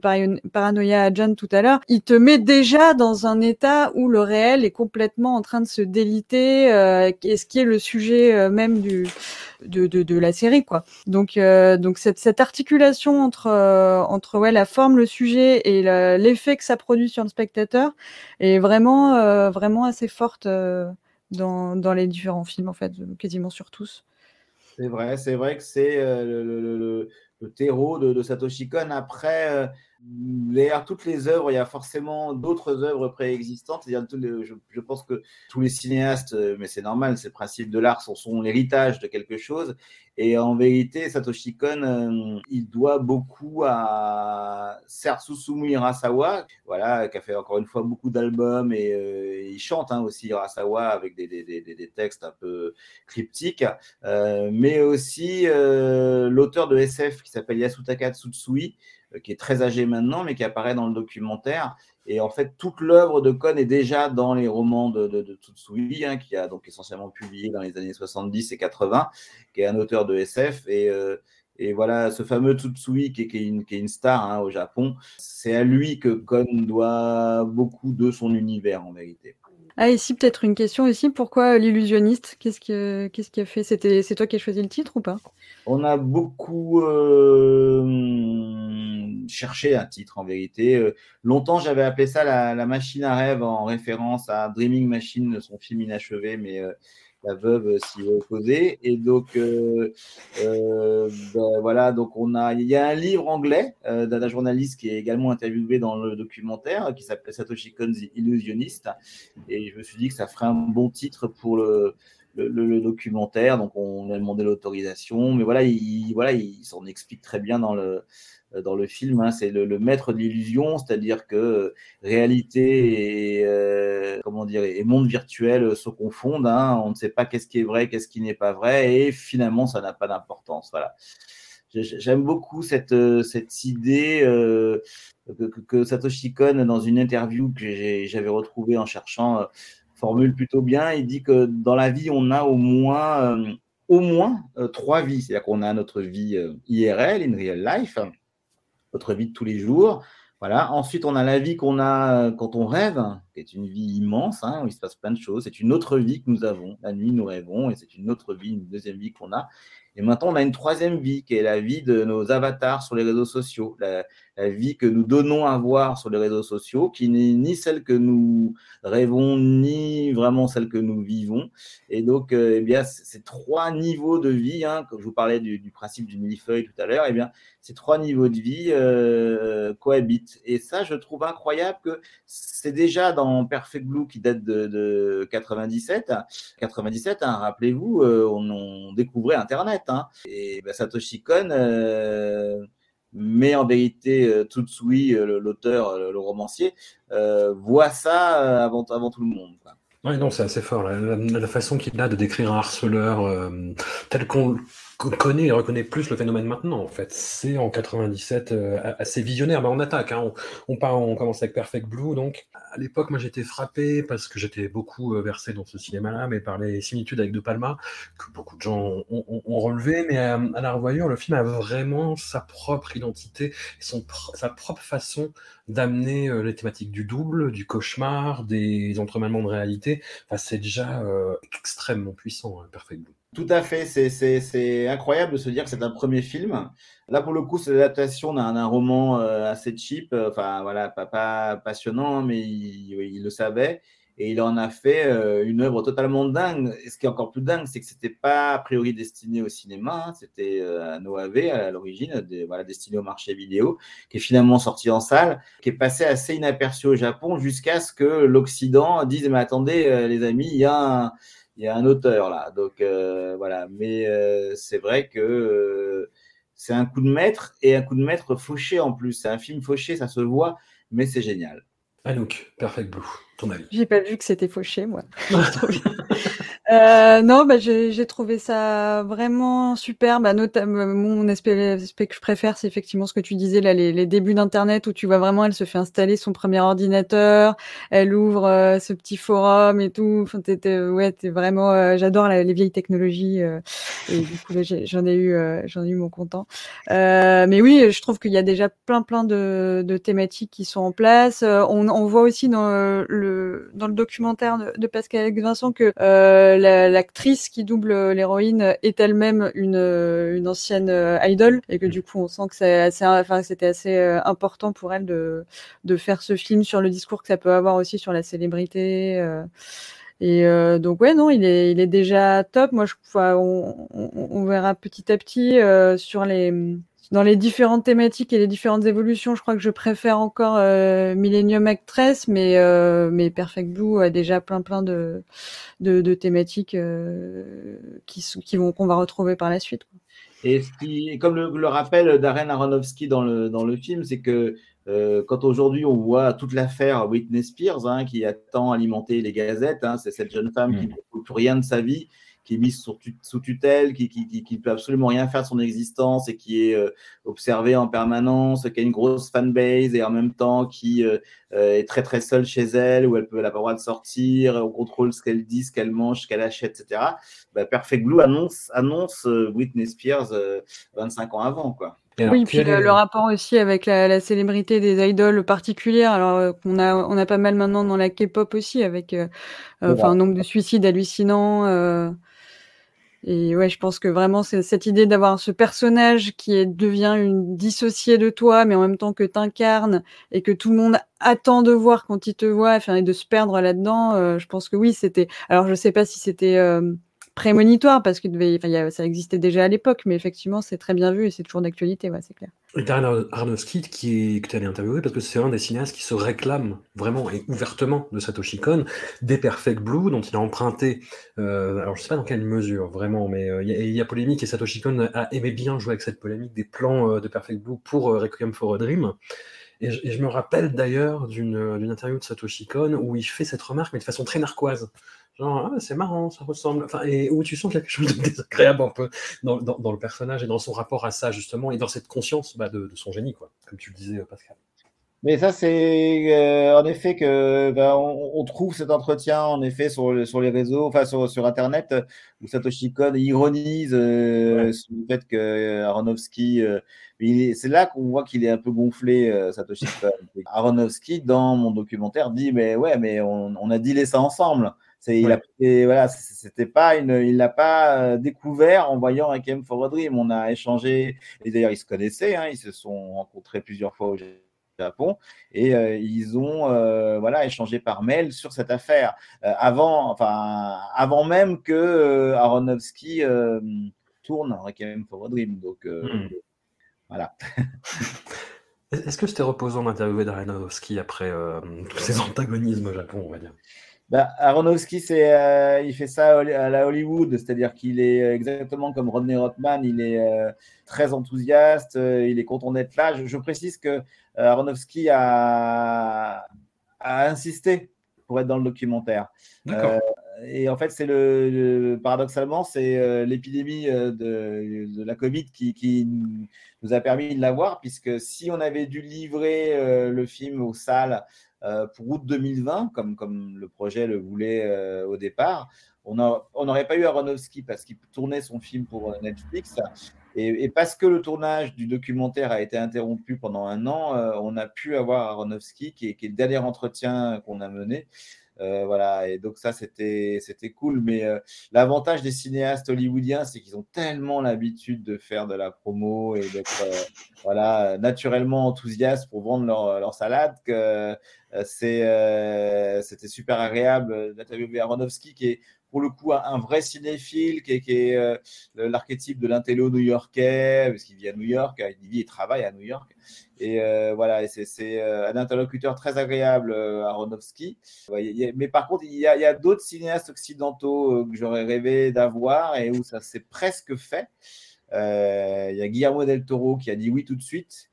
à John tout à l'heure, il te met déjà dans un état où le réel est complètement en train de se déliter, euh, ce qui est le sujet euh, même de, de, la série quoi. Donc euh, donc cette, articulation entre euh, entre ouais la forme, le sujet et l'effet que ça produit sur le spectateur est vraiment vraiment assez forte dans dans les différents films en fait, quasiment sur tous. C'est vrai, c'est vrai que c'est le, le, le, terreau de, de Satoshi Kon. Après, derrière toutes les œuvres, il y a forcément d'autres œuvres préexistantes. Je, je, pense que tous les cinéastes, euh, mais c'est normal, c'est le principe de l'art, sont, sont l'héritage de quelque chose. Et en vérité, Satoshi Kon, euh, il doit beaucoup à Susumu Hirasawa, voilà, qui a fait encore une fois beaucoup d'albums et euh, il chante hein, aussi Hirasawa avec des, des, des, des, textes un peu cryptiques, mais aussi l'auteur de SF qui s'appelle Yasutaka Tsutsui, qui est très âgé maintenant, mais qui apparaît dans le documentaire. Et en fait, toute l'œuvre de Kohn est déjà dans les romans de, de, Tsutsui, hein, qui a donc essentiellement publié dans les années 70 et 80, qui est un auteur de SF. Et, euh, et voilà, ce fameux Tsutsui, qui est, une, star hein, au Japon, c'est à lui que Kohn doit beaucoup de son univers, en vérité. Ah, ici, peut-être une question aussi. Pourquoi l'illusionniste? Qu'est-ce qui, qu'est-ce a fait? C'était, C'est toi qui as choisi le titre ou pas? On a beaucoup euh, cherché un titre, en vérité. Euh, longtemps, j'avais appelé ça la, machine à rêve en référence à Dreaming Machine, son film inachevé, mais euh, la veuve s'y est opposée. Et donc, euh, euh, ben, voilà, donc on a, il y a un livre anglais euh, d'un journaliste qui est également interviewé dans le documentaire, qui s'appelle Satoshi Kon the Illusionist. Et je me suis dit que ça ferait un bon titre pour le, le, documentaire. Donc, on a demandé l'autorisation, mais voilà, il, voilà, il s'en explique très bien dans le dans le film. Hein, c'est le, maître de l'illusion, c'est-à-dire que euh, réalité et euh, comment dire et monde virtuel se confondent. Hein, on ne sait pas qu'est-ce qui est vrai, qu'est-ce qui n'est pas vrai, et finalement ça n'a pas d'importance. Voilà. J'aime beaucoup cette, cette idée que, que, Satoshi Kon, dans une interview que j'avais retrouvée en cherchant, formule plutôt bien. Il dit que dans la vie, on a au moins au moins trois vies. C'est-à-dire qu'on a notre vie IRL, in real life, notre vie de tous les jours, voilà. Ensuite, on a la vie qu'on a quand on rêve, qui est une vie immense, hein, où il se passe plein de choses. C'est une autre vie que nous avons. La nuit, nous rêvons, et c'est une autre vie, une deuxième vie qu'on a. Et maintenant, on a une troisième vie, qui est la vie de nos avatars sur les réseaux sociaux, la, vie que nous donnons à voir sur les réseaux sociaux, qui n'est ni celle que nous rêvons, ni vraiment celle que nous vivons. Et donc, euh, eh bien, ces trois niveaux de vie, hein, comme je vous parlais du, principe du millefeuille tout à l'heure, eh bien, ces trois niveaux de vie euh, cohabitent. Et ça, je trouve incroyable que c'est déjà dans Perfect Blue qui date de, de 97. 97, hein, rappelez-vous, euh, on, découvrait Internet. Hein. Et bah, Satoshi Kon, euh, mais en vérité, euh, Tutsui, l'auteur, le, romancier, voit ça avant, avant tout le monde. Oui, non, c'est assez fort. La, façon qu'il a de décrire un harceleur tel qu'on connaît et reconnaît plus le phénomène maintenant, en fait. C'est en 97 euh, assez visionnaire. mais on attaque. Hein. On, part, on commence avec Perfect Blue. Donc, à l'époque, moi, j'étais frappé parce que j'étais beaucoup euh, versé dans ce cinéma-là, mais par les similitudes avec De Palma, que beaucoup de gens ont, relevé. Mais euh, à, la revoyure, le film a vraiment sa propre identité, son, sa propre façon d'amener les thématiques du double, du cauchemar, des entremêlements de réalité. Enfin, c'est déjà extrêmement puissant, hein, Perfect Blue. Tout à fait, c'est incroyable de se dire que c'est un premier film. Là, pour le coup, c'est l'adaptation d'un roman euh, assez cheap, euh, enfin voilà, pas, passionnant, mais il, le savait. Et il en a fait euh, une œuvre totalement dingue. Et ce qui est encore plus dingue, c'est que c'était pas a priori destiné au cinéma, hein. c'était un OAV à l'origine, voilà, destiné au marché vidéo, qui est finalement sorti en salle, qui est passé assez inaperçu au Japon jusqu'à ce que l'Occident dise Mais attendez, les amis, il y a un il y a un auteur là. Donc euh, voilà, mais euh, c'est vrai que euh, c'est un coup de maître et un coup de maître fauché en plus. C'est un film fauché, ça se voit, mais c'est génial. Anouk, Perfect Blue, J'ai pas vu que c'était fauché, moi. Euh, non, bah, j'ai trouvé ça vraiment super. Bah, notamment, mon aspect, que je préfère, c'est effectivement ce que tu disais là, les, débuts d'Internet où tu vois vraiment, elle se fait installer son premier ordinateur, elle ouvre euh, ce petit forum et tout. Enfin, ouais, t'es vraiment. Euh, j'adore les vieilles technologies euh, et du coup, j'en ai eu, j'en ai eu mon content. mais oui, je trouve qu'il y a déjà plein, plein de, de thématiques qui sont en place. on, on voit aussi dans le dans le documentaire de, de Pascal Vincent que l'actrice qui double l'héroïne est elle-même une, une ancienne euh, idol et que du coup on sent que c'est assez, enfin c'était assez euh, important pour elle de de faire ce film sur le discours que ça peut avoir aussi sur la célébrité. Euh. Et donc ouais non, il est il est déjà top. Moi je on, on, verra petit à petit sur les dans les différentes thématiques et les différentes évolutions, je crois que je préfère encore euh, Millennium Actress, mais euh, mais Perfect Blue a déjà plein plein de de, de thématiques euh, qui qui vont qu'on va retrouver par la suite. Quoi. Et ce qui, comme le, le rappelle Darren Aronofsky dans le dans le film, c'est que euh, quand aujourd'hui on voit toute l'affaire Whitney Spears, hein, qui a tant alimenté les gazettes, hein, c'est cette jeune femme qui mm. ne peut plus rien de sa vie, qui est mise sous tutelle, qui, qui, qui, peut absolument rien faire de son existence et qui est euh, observée en permanence, qui a une grosse fanbase et en même temps qui euh, euh, est très très seule chez elle, où elle peut, elle n'a pas le droit de sortir, on contrôle ce qu'elle dit, ce qu'elle mange, ce qu'elle achète, etc. Bah, Perfect Blue annonce, annonce Whitney Spears 25 ans avant, quoi. oui, puis le, rapport aussi avec la, la, célébrité des idoles particulières, alors qu'on a on a pas mal maintenant dans la K-pop aussi, avec enfin un nombre de suicides hallucinants. Et ouais, je pense que vraiment, c'est cette idée d'avoir ce personnage qui devient une dissociée de toi, mais en même temps que t'incarnes et que tout le monde attend de voir quand il te voit, enfin, et de se perdre là-dedans. Euh, je pense que oui, c'était. Alors, je sais pas si c'était euh, prémonitoire parce que ça existait déjà à l'époque, mais effectivement, c'est très bien vu et c'est toujours d'actualité, ouais, c'est clair. Et Darren Aronofsky, qui est, que tu allais interviewer, parce que c'est un des cinéastes qui se réclame vraiment et ouvertement de Satoshi Kon, des Perfect Blue, dont il a emprunté, euh, alors je sais pas dans quelle mesure vraiment, mais euh, il y, a polémique et Satoshi Kon a aimé bien jouer avec cette polémique des plans euh, de Perfect Blue pour Requiem for a Dream. Et je, et je me rappelle d'ailleurs d'une interview de Satoshi Kon où il fait cette remarque, mais de façon très narquoise. Genre, ah, c'est marrant, ça ressemble. Enfin, et où tu sens quelque chose de désagréable un peu dans, dans, le personnage et dans son rapport à ça, justement, et dans cette conscience bah, de, de, son génie, quoi, comme tu le disais, Pascal. Mais ça, c'est euh, en effet que ben, on, on, trouve cet entretien en effet sur, sur les réseaux, enfin sur, sur Internet, où Satoshi Kon ironise euh, ouais. sur le fait que Aronofsky. Euh, c'est là qu'on voit qu'il est un peu gonflé, euh, Satoshi Kon. Aronofsky, dans mon documentaire, dit mais ouais, mais on, on a dealé ça ensemble. C'est, il a, voilà, c'était pas une, il l'a pas découvert en voyant Requiem for a Dream. On a échangé, et d'ailleurs ils se connaissaient, hein, ils se sont rencontrés plusieurs fois au Japon et euh, ils ont euh, voilà échangé par mail sur cette affaire. Euh, avant enfin avant même que Aronofsky tourne Requiem for a Dream donc mm. voilà. Est-ce que c'était reposant d'interviewer Aronofsky après tous ces antagonismes au Japon on va dire? Bah, Aronofsky, c'est, euh, il fait ça à la Hollywood, c'est-à-dire qu'il est exactement comme Rodney Rothman, il est euh, très enthousiaste, euh, il est content d'être là. Je, je précise que Aronofsky a, a, insisté pour être dans le documentaire. et en fait, c'est le, le paradoxalement, c'est l'épidémie de, de, la Covid qui, qui, nous a permis de l'avoir, puisque si on avait dû livrer le film aux salles euh, pour août 2020, comme, comme le projet le voulait euh, au départ. On n'aurait pas eu Aronofsky parce qu'il tournait son film pour Netflix. Et, parce que le tournage du documentaire a été interrompu pendant un an, euh, on a pu avoir Aronofsky, qui est le dernier entretien qu'on a mené. Euh, voilà, et donc ça, c'était, cool. Mais euh, l'avantage des cinéastes hollywoodiens, c'est qu'ils ont tellement l'habitude de faire de la promo et d'être euh, voilà, naturellement enthousiastes pour vendre leur, leur salade que c'était super agréable d'interviewer Aronofsky, qui est pour le coup un, vrai cinéphile, qui est, est l'archétype de l'intello new-yorkais, parce qu'il vit à New York, il vit et travaille à New York. Et euh, voilà, c'est euh, un interlocuteur très agréable, euh, Aronofsky. mais par contre, il y a, a d'autres cinéastes occidentaux que j'aurais rêvé d'avoir et où ça s'est presque fait. il y a Guillermo del Toro qui a dit oui tout de suite.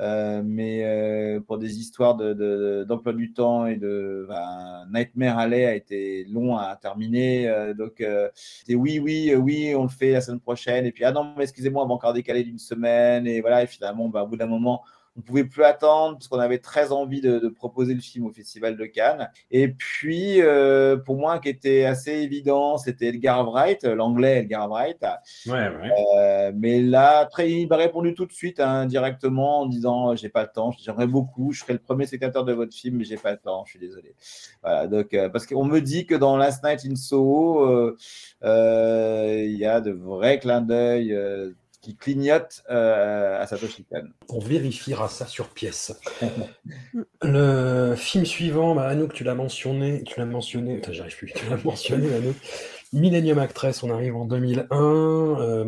Euh, mais euh, pour des histoires d'emploi de, de, du temps et de ben, Nightmare Alley a été long à terminer. Euh, donc, c'était oui, oui, oui, on le fait la semaine prochaine. Et puis, ah non, mais excusez-moi, on va encore décaler d'une semaine. Et voilà, et finalement, ben, au bout d'un moment, on pouvait plus attendre parce qu'on avait très envie de, de, proposer le film au Festival de Cannes. Et puis, euh, pour moi, qui était assez évident, c'était Edgar Wright, l'anglais Edgar Wright. Ouais, ouais. Euh, mais là, très, il m'a répondu tout de suite hein, directement en disant j'ai pas le temps, j'aimerais beaucoup, je serai le premier spectateur de votre film, mais j'ai pas le temps, je suis désolé. Voilà, donc euh, parce qu'on me dit que dans Last Night in Soho, euh, euh, il y a de vrais clins d'œil qui clignote euh, à Satoshi Kon. On vérifiera ça sur pièce. le film suivant, bah, Anouk, tu l'as mentionné, tu l'as mentionné, enfin, j'arrive plus, tu l'as mentionné, Anouk. Millennium Actress, on arrive en 2001. Euh,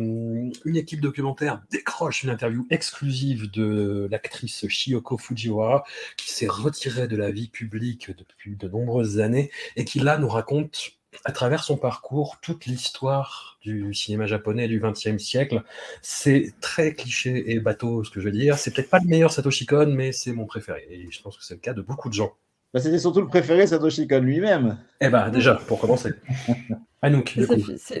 une équipe documentaire décroche une interview exclusive de l'actrice Shiyoko Fujiwara, qui s'est retirée de la vie publique depuis de nombreuses années et qui là nous raconte à travers son parcours toute l'histoire du cinéma japonais du XXe siècle. C'est très cliché et bateau ce que je veux dire. C'est peut-être pas le meilleur Satoshi Kon, mais c'est mon préféré. Et je pense que c'est le cas de beaucoup de gens. Bah, C'était surtout le préféré Satoshi Kon lui-même. Eh ben déjà, pour commencer.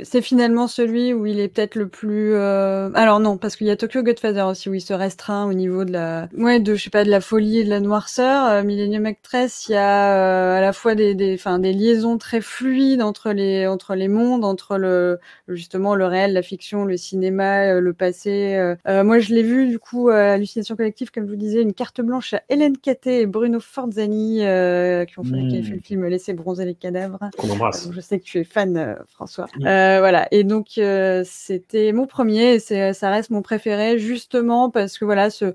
C'est finalement celui où il est peut-être le plus. Euh... Alors non, parce qu'il y a Tokyo Godfather aussi où il se restreint au niveau de la, ouais, de je sais pas de la folie et de la noirceur. Euh, Millennium Actress, il y a euh, à la fois des, des, enfin des liaisons très fluides entre les entre les mondes, entre le justement le réel, la fiction, le cinéma, euh, le passé. Euh, moi, je l'ai vu du coup à Hallucination collective, comme je vous disais, une carte blanche à Hélène Caté et Bruno Forzani qui ont fait, qui a fait le mmh. film Laisser bronzer les cadavres. Qu'on embrasse. je sais que tu es fan François. Euh, voilà. Et donc euh, c'était mon premier, et ça reste mon préféré justement parce que voilà ce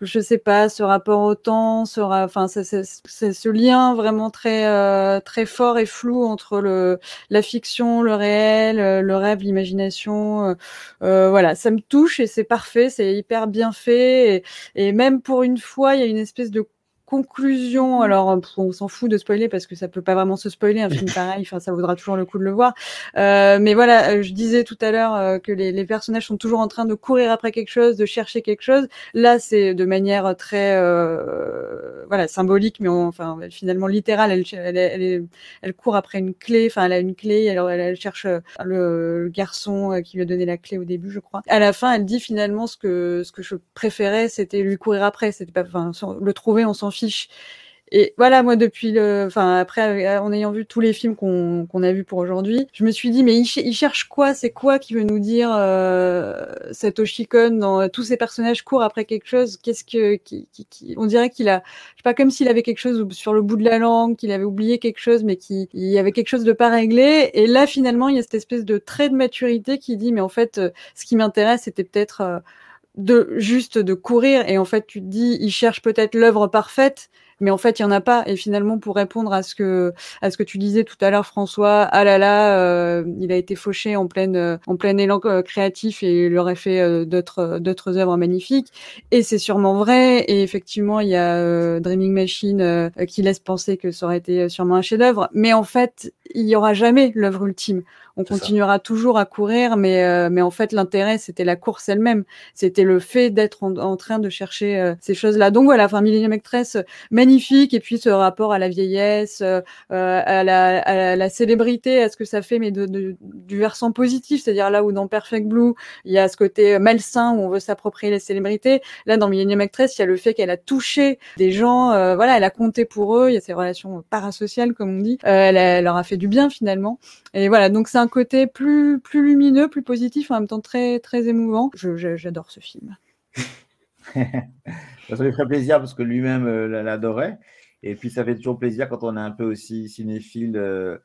je sais pas, ce rapport au temps, sera, enfin, c'est ce lien vraiment très euh, très fort et flou entre le la fiction, le réel, le rêve, l'imagination. Euh, voilà, ça me touche et c'est parfait, c'est hyper bien fait et, et, même pour une fois, il y a une espèce de conclusion, alors on s'en fout de spoiler parce que ça peut pas vraiment se spoiler un film pareil, enfin ça vaudra toujours le coup de le voir. Euh, mais voilà, euh, je disais tout à l'heure euh, que les, les, personnages sont toujours en train de courir après quelque chose, de chercher quelque chose. Là, c'est de manière très euh, voilà symbolique, mais enfin finalement littérale. Elle, elle, elle, elle, court après une clé, enfin elle a une clé, elle, elle, cherche le, le, garçon qui lui a donné la clé au début, je crois. À la fin, elle dit finalement ce que ce que je préférais, c'était lui courir après, c'était pas, enfin le trouver, on s'en Et voilà, moi, depuis le. Enfin, après, euh, en ayant vu tous les films qu'on a vus pour aujourd'hui, je me suis dit, mais il, ch- il cherche quoi? C'est quoi qui veut nous dire euh, Satoshi Kon dans tous ces personnages courent après quelque chose? Qu'est-ce que. On dirait qu'il a. Je sais pas, comme s'il avait quelque chose sur le bout de la langue, qu'il avait oublié quelque chose, mais qu'il il y avait quelque chose de pas réglé. Et là, finalement, il y a cette espèce de trait de maturité qui dit, mais en fait, euh, ce qui m'intéresse, c'était peut-être. euh, de juste de courir et en fait tu te dis il cherche peut-être l'œuvre parfaite mais en fait il y en a pas. Et finalement pour répondre à ce que à ce que tu disais tout à l'heure François ah là là euh, il a été fauché en pleine euh, en plein élan euh, créatif et il aurait fait euh, d'autres d'autres œuvres magnifiques. Et c'est sûrement vrai. Et effectivement il y a euh, Dreaming Machine qui laisse penser que ça aurait été sûrement un chef-d'œuvre. Mais en fait il y aura jamais l'œuvre ultime on ça. continuera toujours à courir mais euh, mais en fait l'intérêt c'était la course elle-même c'était le fait d'être en, en train de chercher euh, ces choses-là. Donc voilà, enfin Millennium Actress, euh, magnifique, et puis ce rapport à la vieillesse, euh, euh, à, la, à la célébrité, à ce que ça fait, mais de, de- du versant positif, c'est-à-dire là où dans Perfect Blue, il y a ce côté malsain où on veut s'approprier les célébrités. Là, dans Millennium Actress, il y a le fait qu'elle a touché des gens, euh, voilà, elle a compté pour eux, il y a ces relations parasociales, comme on dit, Euh, elle, a- elle leur a fait du bien finalement. Et voilà, donc c'est un côté plus plus lumineux, plus positif, en même temps très très émouvant. J'adore ce film. Ça lui ferait plaisir parce que lui-même euh, l'adorait. Et puis ça fait toujours plaisir quand on est un peu aussi cinéphile euh,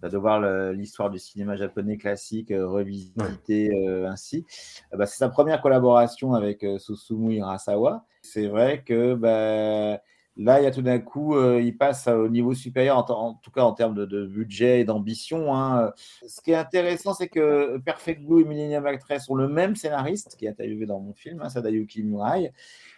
bah, de voir l'histoire du cinéma japonais classique euh, revisité euh, ainsi. Euh, bah, c'est sa première collaboration avec euh, Susumu Hirasawa. C'est vrai que bah, là, il y a tout d'un coup, euh, il passe au niveau supérieur, en, en tout cas en termes de, de budget et d'ambition. hein. Ce qui est intéressant, c'est que Perfect Blue et Millennium Actress ont le même scénariste qui est interviewé dans mon film, hein, Sadayuki Murai.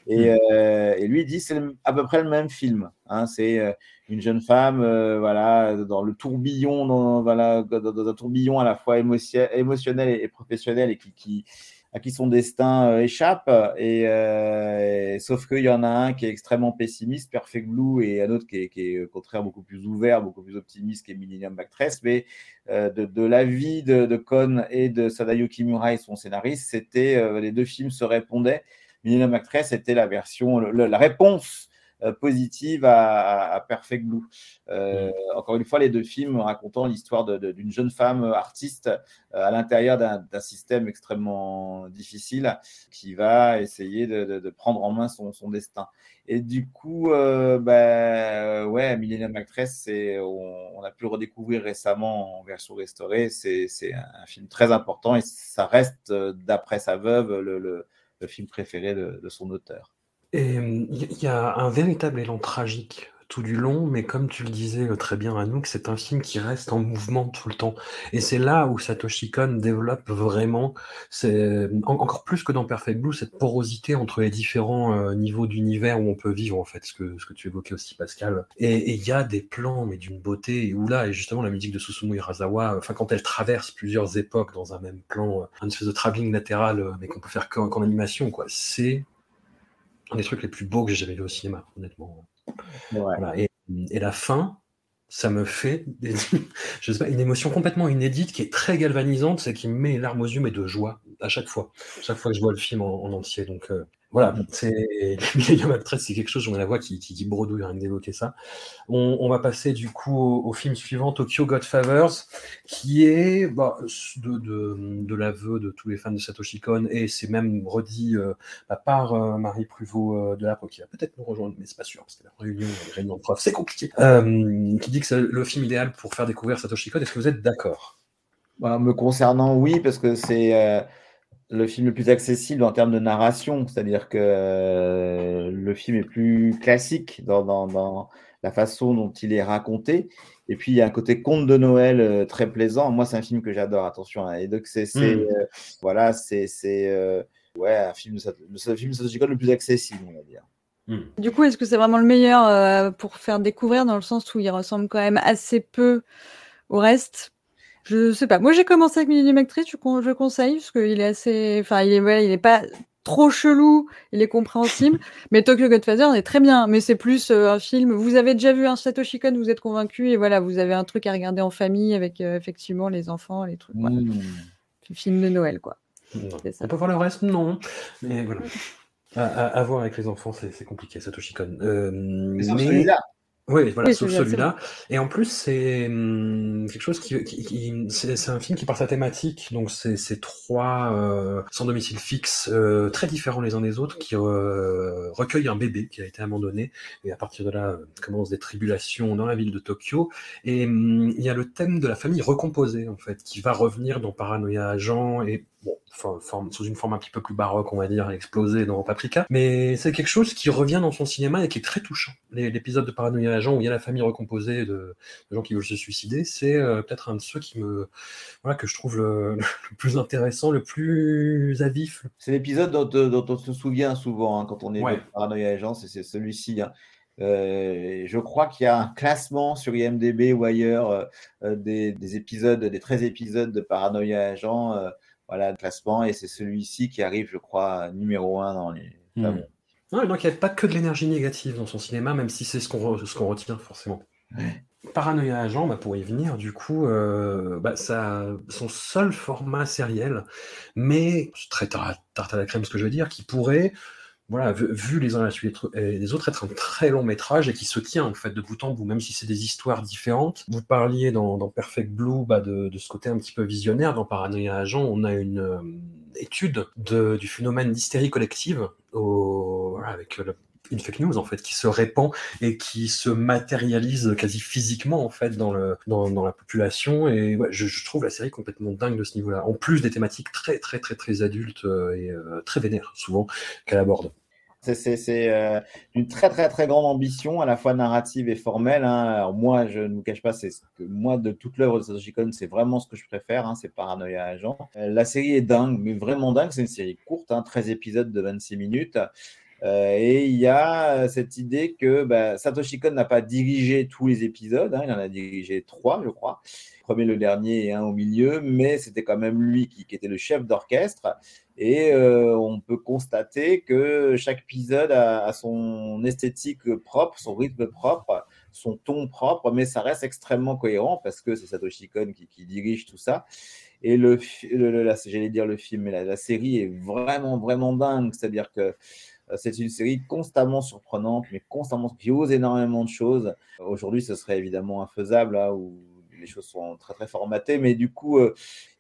Et, euh, et lui il dit c'est à peu près le même film. hein. c'est euh, une jeune femme, euh, voilà, dans le tourbillon, dans, voilà, dans, dans un tourbillon à la fois émotion- émotionnel et, et professionnel, et qui, qui- à qui son destin euh, échappe. Et, euh, et- sauf qu'il y en a un qui est extrêmement pessimiste, Perfect Blue, et un autre qui est, qui est au contraire beaucoup plus ouvert, beaucoup plus optimiste, qui est Millennium Actress. Mais euh, de, de l'avis de, de Kon et de Sadayuki Murai, son scénariste, c'était les deux films se répondaient. Millennium Actress était la version, le- la réponse positive à, à- Perfect Blue. Euh, Encore une fois, les deux films racontant l'histoire d'une jeune femme artiste euh, à l'intérieur d'un système extrêmement difficile qui va essayer de, de- de prendre en main son, son destin. Et du coup, euh, bah, ouais, Millennium Actress, on, on a pu le redécouvrir récemment en version restaurée. C'est un, film très important et ça reste, euh, d'après sa veuve, le, le- le film préféré de, de son auteur. Et il y, a un véritable élan tragique tout du long, mais comme tu le disais euh, très bien, Anouk, c'est un film qui reste en mouvement tout le temps. Et c'est là où Satoshi Kon développe vraiment, c'est en- encore plus que dans Perfect Blue, cette porosité entre les différents euh, niveaux d'univers où on peut vivre, en fait, ce que, tu évoquais aussi, Pascal. Et il y a des plans, mais d'une beauté, où là, et justement, la musique de Susumu Hirasawa, enfin, quand elle traverse plusieurs époques dans un même plan, euh, un espèce de travelling latéral, euh, mais qu'on peut faire qu'en animation, quoi, c'est un des trucs les plus beaux que j'ai jamais vu au cinéma, honnêtement. Ouais. Voilà. Et, et la fin, ça me fait des- je sais pas, une émotion complètement inédite qui est très galvanisante, c'est qui me met les larmes aux yeux, mais de joie à chaque fois, chaque fois que je vois le film en, en entier. Donc euh, voilà, c'est c'est quelque chose, j'en ai la voix qui, qui, qui bredouille rien que d'évoquer ça. On, on va passer du coup au, film suivant, Tokyo Godfathers, qui est bah, de, l'aveu de tous les fans de Satoshi Kon, et c'est même redit euh, bah, par euh, Marie Pruvot euh, de la qui va peut-être nous rejoindre, mais c'est pas sûr, parce que la réunion, les réunions de profs, c'est compliqué, euh, qui dit que c'est le film idéal pour faire découvrir Satoshi Kon. Est-ce que vous êtes d'accord? Bah, me concernant, oui, parce que c'est le film le plus accessible en termes de narration, c'est-à-dire que euh, le film est plus classique dans, dans- dans la façon dont il est raconté. Et puis, il y a un côté conte de Noël euh, très plaisant. Moi, c'est un film que j'adore, attention. hein. Et donc, c'est, c'est, Mm. euh, voilà, c'est, euh, ouais, un film le film de le plus accessible, on va dire. Du coup, est-ce que c'est vraiment le meilleur euh, pour faire découvrir dans le sens où il ressemble quand même assez peu au reste? Je sais pas. Moi, j'ai commencé avec Millennium Actress, je, con- je conseille parce qu'il est assez, enfin, il est, voilà, il est pas trop chelou, il est compréhensible. mais Tokyo Godfather est très bien, mais c'est plus euh, un film. Vous avez déjà vu un Satoshi Kon, vous êtes convaincu et voilà, vous avez un truc à regarder en famille avec euh, effectivement les enfants, les trucs. Voilà. Mm. Film de Noël, quoi. Ça. On peut voir le reste? Non. Mais voilà. À, à- à voir avec les enfants, c'est compliqué, Satoshi Kon. Euh, mais- celui-là. Oui, voilà, Oui, sauf celui-là. Et en plus, c'est hum, quelque chose qui, qui, qui- c'est un film qui par sa thématique, donc c'est c'est trois euh, sans domicile fixe, euh, très différents les uns des autres, qui euh, recueillent un bébé qui a été abandonné, et à partir de là euh, commencent des tribulations dans la ville de Tokyo. Et hum, il y a le thème de la famille recomposée en fait, qui va revenir dans Paranoia Agent et bon, forme- sous une forme un petit peu plus baroque, on va dire, explosée dans Paprika. Mais c'est quelque chose qui revient dans son cinéma et qui est très touchant. L'épisode de Paranoia Agent où il y a la famille recomposée de, de gens qui veulent se suicider, c'est euh, peut-être un de ceux qui me, voilà, que je trouve le, le plus intéressant, le plus à vif. C'est l'épisode dont, euh, dont on se souvient souvent hein, quand on est Ouais. de Paranoia Agent, c'est celui-ci. hein. Euh, je crois qu'il y a un classement sur IMDB ou ailleurs euh, des, des épisodes, des 13 épisodes de Paranoia Agent, voilà, le classement, et c'est celui-ci qui arrive, je crois, numéro un dans les. Enfin, bon. Ouais, donc il n'y a pas que de l'énergie négative dans son cinéma, même si c'est ce qu'on re- ce qu'on retient forcément. Paranoia Agent, bah, pour y venir, du coup, euh, bah, ça, son seul format sériel, mais c'est très tar- tarte à la crème ce que je veux dire, qui pourrait, voilà, vu, les uns les autres, être un très long métrage et qui se tient en fait de bout en bout, même si c'est des histoires différentes. Vous parliez dans, Perfect Blue bah, de, ce côté un petit peu visionnaire. Dans Paranoia Agent, on a une euh, étude de- du phénomène d'hystérie collective avec euh, le- une fake news en fait qui se répand et qui se matérialise quasi physiquement en fait dans, la population et je, trouve la série complètement dingue de ce niveau-là en plus des thématiques très très très très adultes euh, et très vénères souvent qu'elle aborde C'est- euh, une très très très grande ambition, à la fois narrative et formelle. hein. Alors moi, je ne vous cache pas, c'est moi de toute l'œuvre de Satoshi Kon, c'est vraiment ce que je préfère, hein, c'est Paranoia Agent. Euh, la série est dingue, mais vraiment dingue. C'est une série courte, hein, 13 épisodes de 26 minutes. Euh, et il y a cette idée que bah, Satoshi Kon n'a pas dirigé tous les épisodes, hein, il en a dirigé trois, je crois. Le premier, le dernier et un au milieu, mais c'était quand même lui qui, était le chef d'orchestre. Et euh, on peut constater que chaque épisode a, son esthétique propre, son rythme propre, son ton propre, mais ça reste extrêmement cohérent parce que c'est Satoshi Kon qui, dirige tout ça. Et le, j'allais dire le film, mais la, série est vraiment, vraiment dingue. C'est-à-dire que euh, c'est une série constamment surprenante, mais constamment qui ose énormément de choses. Aujourd'hui, ce serait évidemment infaisable, là, où les choses sont très, très formatées, mais du coup, euh,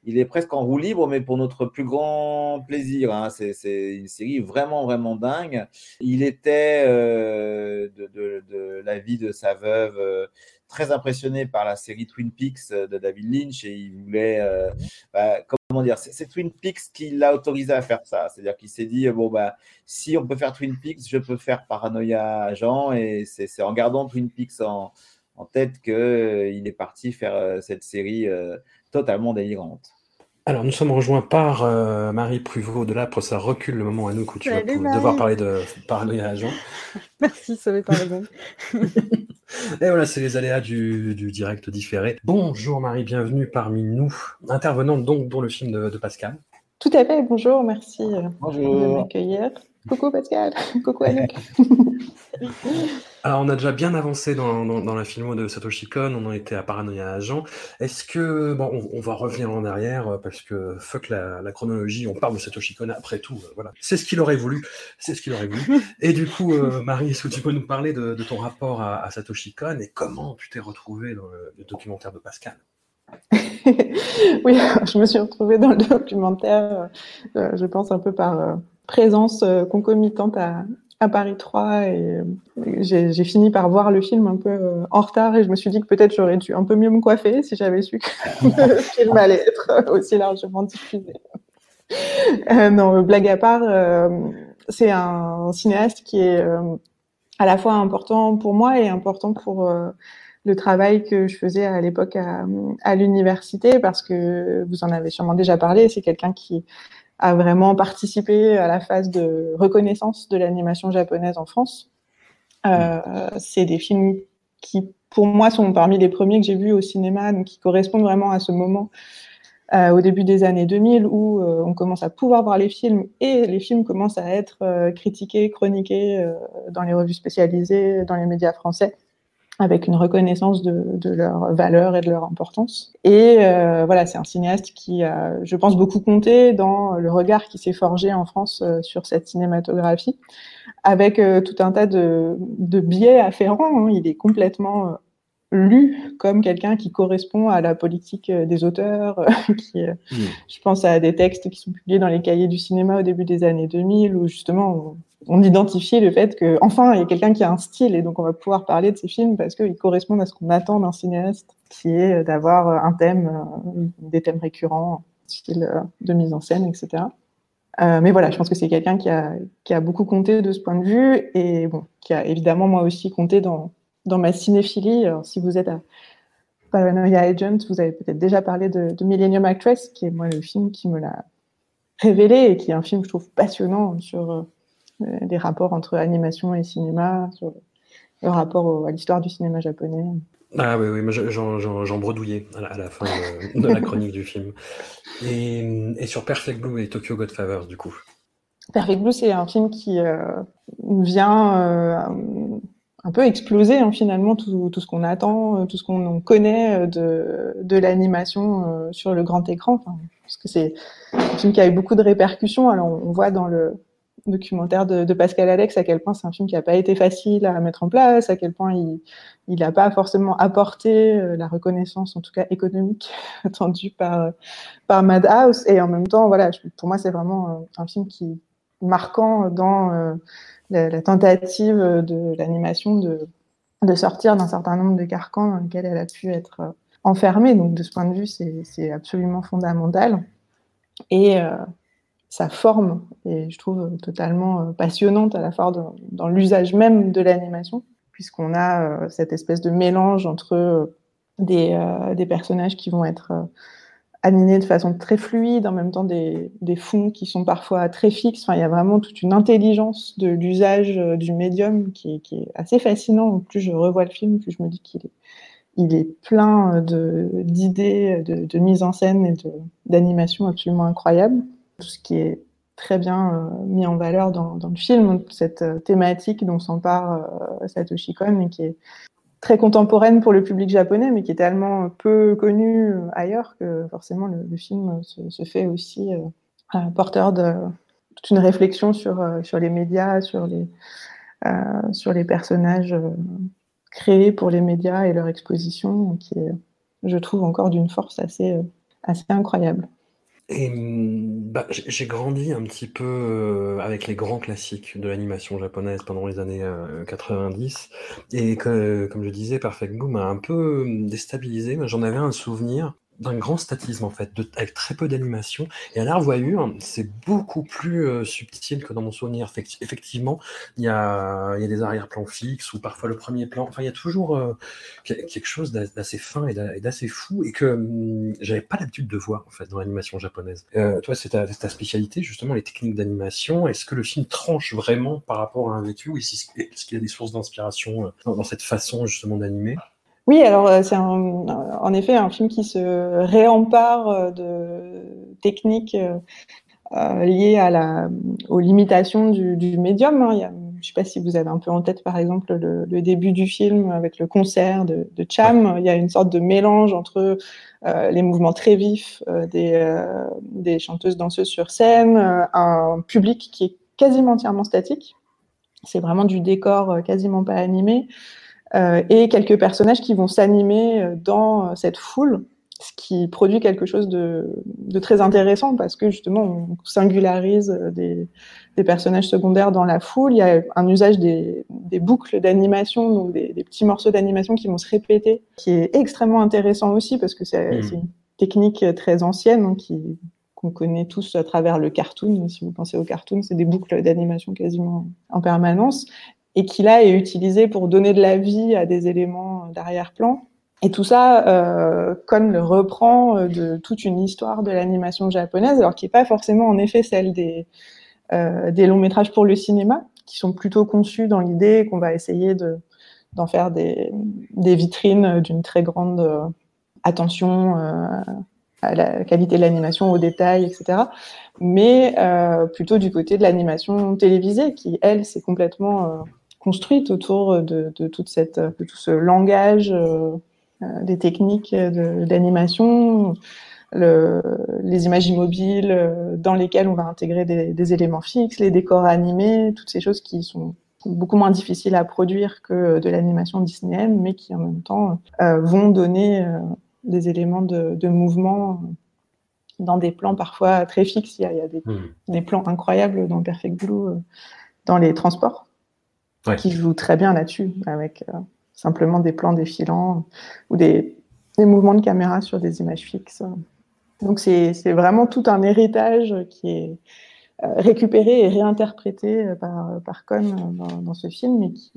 il est presque en roue libre, mais pour notre plus grand plaisir. hein. C'est une série vraiment, vraiment dingue. Il était, euh, de, de- de la vie de sa veuve, euh, très impressionné par la série Twin Peaks euh, de David Lynch et il voulait, euh, bah, comment dire, c'est Twin Peaks qui l'a autorisé à faire ça. C'est-à-dire qu'il s'est dit, bon, bah, si on peut faire Twin Peaks, je peux faire Paranoia Agent et c'est en gardant Twin Peaks en, en tête qu'il est parti faire euh, cette série euh, totalement délirante. alors nous sommes rejoints par euh, Marie Pruvot de l'Apre ça recule le moment à nous où tu Salut, devoir parler de Paranoia Agent Merci, sauvé par la gang. Et voilà, c'est les aléas du, du direct différé. Bonjour Marie, bienvenue parmi nous, intervenante donc dans le film de, de Pascal. Tout à fait, bonjour, merci euh, de Bonjour. m'accueillir. Coucou Pascal, coucou Anouk. Alors on a déjà bien avancé dans, dans, dans la filmo de Satoshi Kon, on en était à Paranoia Agent. Est-ce que, bon, on, on va revenir en arrière euh, parce que fuck la, la chronologie, on parle de Satoshi Kon après tout, euh, voilà. C'est ce qu'il aurait voulu, c'est ce qu'il aurait voulu. Et du coup, euh, Marie, est-ce que tu peux nous parler de, de ton rapport à, à Satoshi Kon et comment tu t'es retrouvée dans le, le documentaire de Pascal? Oui, je me suis retrouvée dans le documentaire, euh, je pense un peu par présence euh, concomitante à, à Paris 3 et j'ai fini par voir le film un peu euh, en retard et je me suis dit que peut-être j'aurais dû un peu mieux me coiffer si j'avais su que le film allait être aussi largement diffusé. Euh, non, blague à part, c'est un cinéaste qui est à la fois important pour moi et important pour le travail que je faisais à l'époque à, à l'université, parce que vous en avez sûrement déjà parlé, c'est quelqu'un qui a vraiment participé à la phase de reconnaissance de l'animation japonaise en France. Euh, c'est des films qui, pour moi, sont parmi les premiers que j'ai vus au cinéma, donc qui correspondent vraiment à ce moment euh, au début des années 2000 où euh, on commence à pouvoir voir les films et les films commencent à être critiqués, chroniqués dans les revues spécialisées, dans les médias français. Avec une reconnaissance de, de leur valeur et de leur importance. Et euh, voilà, c'est un cinéaste qui a, je pense, beaucoup compté dans le regard qui s'est forgé en France euh, sur cette cinématographie, avec euh, tout un tas de, de biais afférents. Hein. Il est complètement euh, lu comme quelqu'un qui correspond à la politique euh, des auteurs. euh, qui, euh, Mm. Je pense à des textes qui sont publiés dans les cahiers du cinéma au début des années 2000, où justement on, on identifie le fait que enfin il y a quelqu'un qui a un style et donc on va pouvoir parler de ces films parce qu'ils correspondent à ce qu'on attend d'un cinéaste, qui est d'avoir un thème, des thèmes récurrents, style de mise en scène, etc. Euh, mais voilà, je pense que c'est quelqu'un qui a, qui a beaucoup compté de ce point de vue et bon, qui a évidemment moi aussi compté dans, dans ma cinéphilie. Alors, si vous êtes à Paranoia Agent, vous avez peut-être déjà parlé de, de Millennium Actress, qui est moi le film qui me l'a révélé et qui est un film, je trouve, passionnant sur euh, les rapports entre animation et cinéma, sur le, le rapport au- à l'histoire du cinéma japonais. Ah oui, oui, j'en bredouillais à la, à la fin de, de la chronique du film. Et, et sur Perfect Blue et Tokyo Godfathers, du coup. Perfect Blue, c'est un film qui euh, vient euh, un peu exploser hein, finalement tout, tout ce qu'on attend, euh, tout ce qu'on connaît euh, de, de l'animation euh, sur le grand écran. Parce que c'est un film qui a eu beaucoup de répercussions. Alors on voit dans le documentaire de, Pascal Alex à quel point c'est un film qui n'a pas été facile à mettre en place, à quel point il n'a pas forcément apporté la reconnaissance, en tout cas économique, attendue par par Madhouse. Et en même temps, voilà, pour moi c'est vraiment un film qui marquant dans la, tentative de l'animation de, sortir d'un certain nombre de carcans dans lesquels elle a pu être euh, enfermée. Donc de ce point de vue, c'est absolument fondamental. Et euh, sa forme est, je trouve, totalement euh, passionnante à la fois dans, l'usage même de l'animation, puisqu'on a euh, cette espèce de mélange entre euh, euh, des personnages qui vont être euh, animés de façon très fluide, en même temps des, fonds qui sont parfois très fixes. Enfin, il y a vraiment toute une intelligence de l'usage euh, du médium qui est, assez fascinant. Plus je revois le film, plus je me dis qu'il est, plein de- d'idées, de, de mise en scène et d'animation absolument incroyables. Tout ce qui est très bien euh, mis en valeur dans, dans le film, cette euh, thématique dont s'empare euh, Satoshi Kon et qui est très contemporaine pour le public japonais, mais qui est tellement peu connue ailleurs que forcément le, film se, fait aussi euh, euh, porteur de toute une réflexion sur, euh, sur les médias, sur les, sur les personnages créés pour les médias et leur exposition, qui est, je trouve, encore d'une force assez, assez incroyable. Et hum, bah, j'ai grandi un petit peu euh, avec les grands classiques de l'animation japonaise pendant les années euh, 90. Et que, comme je disais, Perfect Blue m'a un peu hum, déstabilisé. J'en avais un souvenir d'un grand statisme, en fait, de- avec très peu d'animation. Et à la revoyure, c'est beaucoup plus euh, subtil que dans mon souvenir. Effecti- Effectivement, il y a, y a des arrière-plans fixes ou parfois le premier plan. Enfin, il y a toujours euh, que- quelque chose d'a- d'assez fin et d'a- et d'assez fou et que hum, j'avais pas l'habitude de voir en fait dans l'animation japonaise. Euh, toi, c'est ta, ta spécialité justement les techniques d'animation. Est-ce que le film tranche vraiment par rapport à un vécu ou est-ce est-ce qu'il y a des sources d'inspiration euh, dans, dans cette façon justement d'animer? Oui, alors euh, c'est en effet un film qui se réempare euh, de techniques euh, liées à la, aux limitations du, du médium. hein. Il y a, je ne sais pas si vous avez un peu en tête, par exemple, le, le début du film avec le concert de, de Cham. Il y a une sorte de mélange entre euh, les mouvements très vifs euh, des, des chanteuses danseuses sur scène, un public qui est quasiment entièrement statique. C'est vraiment du décor quasiment pas animé et quelques personnages qui vont s'animer euh, dans euh, cette foule, ce qui produit quelque chose de, de très intéressant parce que justement on singularise euh, des, des personnages secondaires dans la foule. Il y a un usage des, des boucles d'animation, donc des, des petits morceaux d'animation qui vont se répéter, qui est extrêmement intéressant aussi parce que c'est c'est une technique très ancienne hein, qui qu'on connaît tous à travers le cartoon. Si vous pensez au cartoon, c'est des boucles d'animation quasiment en permanence et qui là est utilisé pour donner de la vie à des éléments d'arrière-plan. Et tout ça, euh, Kon le reprend euh, de toute une histoire de l'animation japonaise, alors qui n'est pas forcément en effet celle des, euh, des longs métrages pour le cinéma, qui sont plutôt conçus dans l'idée qu'on va essayer de d'en faire des, des vitrines d'une très grande euh, attention à la qualité de l'animation, aux détails, etc. Mais plutôt du côté de l'animation télévisée, qui, elle, s'est complètement construite autour de, de, toute cette, de tout ce langage, des techniques d'animation, les images immobiles dans lesquelles on va intégrer des, des, éléments fixes, les décors animés, toutes ces choses qui sont beaucoup moins difficiles à produire que de l'animation disneyenne, mais qui en même temps vont donner des éléments de, de mouvement dans des plans parfois très fixes. Il y a, il y a des, mmh. des, plans incroyables dans Perfect Blue, euh, dans les transports, qui jouent très bien là-dessus, avec euh, simplement des plans défilants ou des, mouvements de caméra sur des images fixes. Donc c'est vraiment tout un héritage qui est euh, récupéré et réinterprété par, par Cohn dans, ce film et qui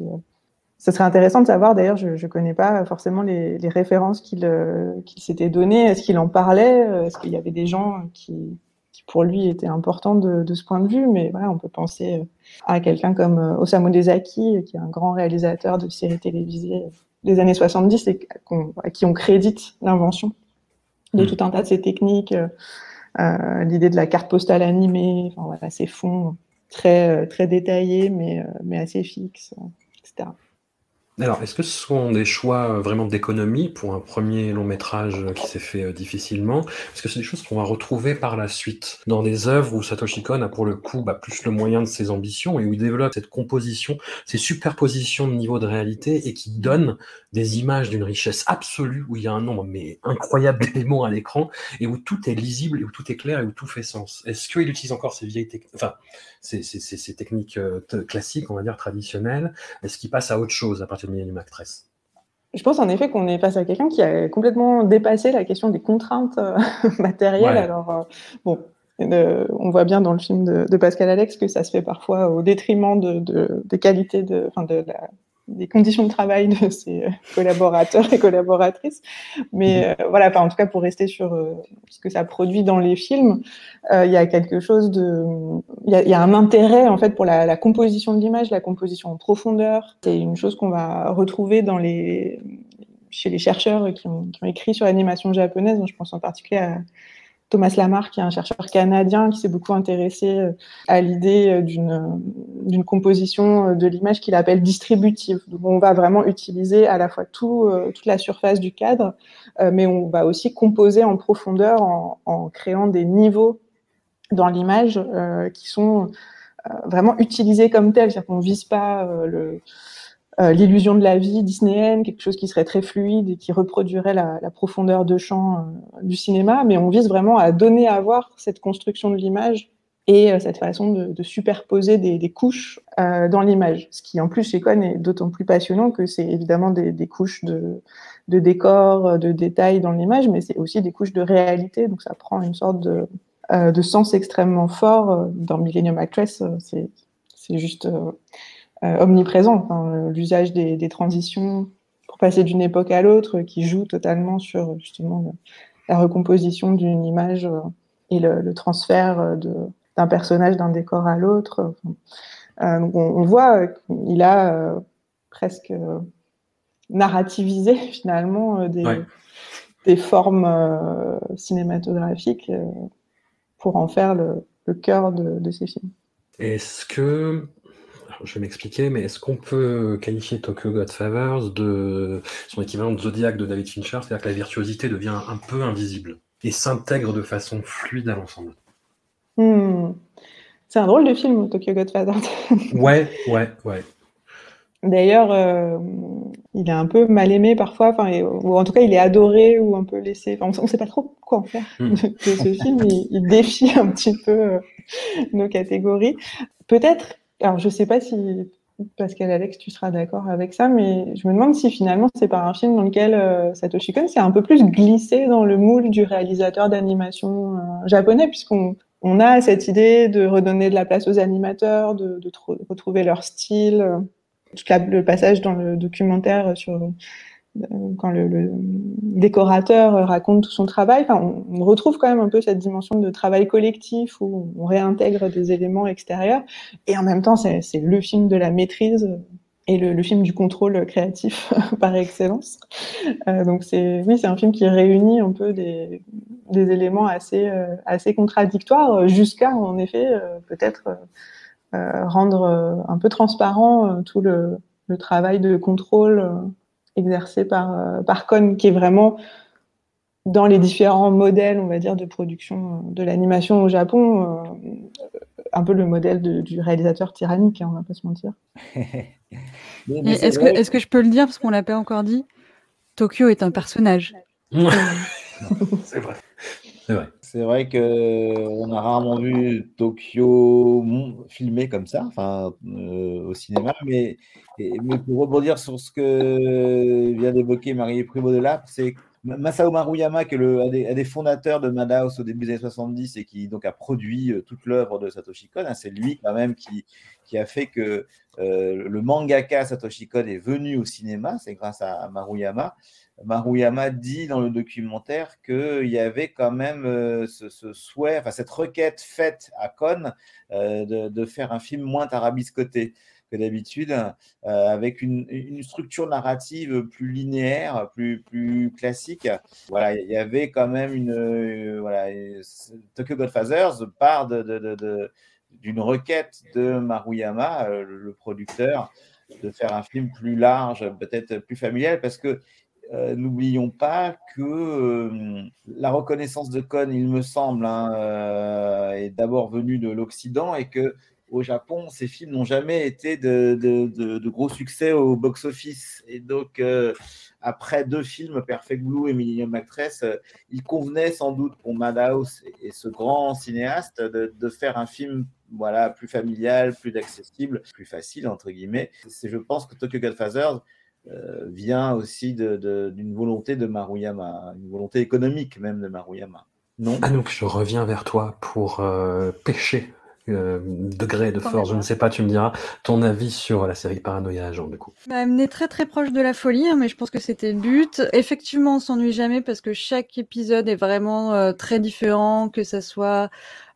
ce serait intéressant de savoir, d'ailleurs, je ne connais pas forcément les, les références qu'il euh, qu s'était données. Est-ce qu'il en parlait? Euh, Est-ce qu'il y avait des gens qui pour lui, étaient importants de, de, ce point de vue Mais voilà, on peut penser euh, à quelqu'un comme Osamu Dezaki, qui est un grand réalisateur de séries télévisées des années 70 et à qui on crédite l'invention de mmh. tout un tas de ces techniques, euh, l'idée de la carte postale animée, enfin, voilà, ces fonds très, très détaillés, mais, mais assez fixes, etc. Alors, est-ce que ce sont des choix euh, vraiment d'économie pour un premier long métrage euh, qui s'est fait euh, difficilement? Est-ce que c'est des choses qu'on va retrouver par la suite dans des œuvres où Satoshi Kon a pour le coup bah, plus le moyen de ses ambitions et où il développe cette composition, ces superpositions de niveau de réalité et qui donne des images d'une richesse absolue où il y a un nombre incroyable d'éléments à l'écran et où tout est lisible et où tout est clair et où tout fait sens. Est-ce qu'il utilise encore ces vieilles techniques, enfin, ces techniques classiques, on va dire traditionnelles? Est-ce qu'il passe à autre chose à partir je pense en effet qu'on est face à quelqu'un qui a complètement dépassé la question des contraintes euh, matérielles. Ouais. Alors, euh, bon, euh, on voit bien dans le film de, de, Pascal Alex que ça se fait parfois au détriment de, de des qualités de, de la, des conditions de travail de ses collaborateurs et collaboratrices. Mais mhm. euh, voilà, enfin, en tout cas, pour rester sur euh, ce que ça produit dans les films, euh, il y a quelque chose de, il y a, y a, un intérêt en fait pour la, la composition de l'image, la composition en profondeur. C'est une chose qu'on va retrouver dans les chez les chercheurs qui ont, qui ont écrit sur l'animation japonaise. Je pense en particulier à Thomas Lamar, qui est un chercheur canadien qui s'est beaucoup intéressé euh, à l'idée euh, d'une composition euh, de l'image qu'il appelle distributive. On va vraiment utiliser à la fois tout, toute la surface du cadre, mais on va aussi composer en profondeur en, en créant des niveaux dans l'image qui sont vraiment utilisés comme tels. C'est-à-dire qu'on ne vise pas le euh, l'illusion de la vie disneyenne, quelque chose qui serait très fluide et qui reproduirait la, la profondeur de champ euh, du cinéma, mais on vise vraiment à donner à voir cette construction de l'image et euh, cette façon de, de superposer des, des couches euh, dans l'image. Ce qui, en plus, chez Cohn est d'autant plus passionnant que c'est évidemment des, des couches de, de décor, de détails dans l'image, mais c'est aussi des couches de réalité, donc ça prend une sorte de, de sens extrêmement fort. Dans Millennium Actress, c'est juste euh, omniprésent. Enfin, L'usage des, des, transitions pour passer d'une époque à l'autre, qui joue totalement sur justement le, la recomposition d'une image euh, et le, le transfert d'un personnage d'un décor à l'autre. Euh, on, on, voit qu'il a euh, presque narrativisé finalement des, ouais. des formes cinématographiques pour en faire le, le cœur de, de ces films. Est-ce que je vais m'expliquer, mais est-ce qu'on peut qualifier Tokyo Godfathers de son équivalent de Zodiac de David Fincher, c'est-à-dire que la virtuosité devient un peu invisible et s'intègre de façon fluide à l'ensemble? Mmh. C'est un drôle de film, Tokyo Godfathers. ouais, ouais, ouais. D'ailleurs, euh, il est un peu mal aimé parfois, enfin, ou en tout cas, il est adoré ou un peu laissé. Enfin, on ne sait pas trop quoi en faire de, ce film. Il, il, défie un petit peu euh, nos catégories. Peut-être alors, je sais pas si Pascal Alex, tu seras d'accord avec ça, mais je me demande si finalement c'est pas un film dans lequel euh, Satoshi Kon s'est un peu plus glissé dans le moule du réalisateur d'animation euh, japonais, puisqu'on on a cette idée de redonner de la place aux animateurs, de, de retrouver leur style. Euh, tout la, le passage dans le documentaire sur quand le, décorateur raconte tout son travail, enfin, on, retrouve quand même un peu cette dimension de travail collectif où on réintègre des éléments extérieurs. Et en même temps, c'est le film de la maîtrise et le, film du contrôle créatif par excellence. Euh, donc c'est oui, c'est un film qui réunit un peu des, éléments assez euh, contradictoires jusqu'à en effet euh, peut-être rendre un peu transparent tout le, travail de contrôle exercé par, par Con, qui est vraiment dans les différents modèles, on va dire, de production de l'animation au Japon, un peu le modèle de, du réalisateur tyrannique, hein, on va pas se mentir. Est-ce que, est que, je peux le dire parce qu'on l'a pas encore dit Tokyo est un personnage. c'est vrai. C'est vrai. C'est vrai qu'on a rarement vu Tokyo filmé comme ça, enfin euh, au cinéma, mais, pour rebondir sur ce que vient d'évoquer Marie Primo de Lap, c'est Masao Maruyama, qui est un, des, fondateurs de Madhouse au début des années 70 et qui donc a produit euh, toute l'œuvre de Satoshi Kon, hein, c'est lui quand même qui, qui a fait que euh, le mangaka Satoshi Kon est venu au cinéma, c'est grâce à Maruyama. Maruyama dit dans le documentaire qu'il y avait quand même euh, ce, souhait, enfin cette requête faite à Kon de, de, faire un film moins tarabiscoté d'habitude, euh, avec une, structure narrative plus linéaire, plus, classique. Voilà, il y avait quand même une. Euh, voilà, Tokyo Godfathers part de, d'une requête de Maruyama, euh, le producteur, de faire un film plus large, peut-être plus familial, parce que n'oublions pas que la reconnaissance de Kon, il me semble, hein, est d'abord venue de l'Occident et que au Japon, ces films n'ont jamais été de, gros succès au box-office. Et donc, euh, après deux films, Perfect Blue et Millennium Actress, euh, il convenait sans doute pour Madhouse et, ce grand cinéaste de, faire un film voilà, plus familial, plus accessible, plus facile, entre guillemets. C'est, je pense que Tokyo Godfathers euh, vient aussi d'une volonté de Maruyama, une volonté économique même de Maruyama. Non? Ah je reviens vers toi pour pêcher euh, degré de force, je ne sais pas, tu me diras ton avis sur la série Paranoia Agent du coup. Bah, elle est très très proche de la folie, hein, mais je pense que c'était le but. Effectivement, on s'ennuie jamais parce que chaque épisode est vraiment euh, très différent, que ça soit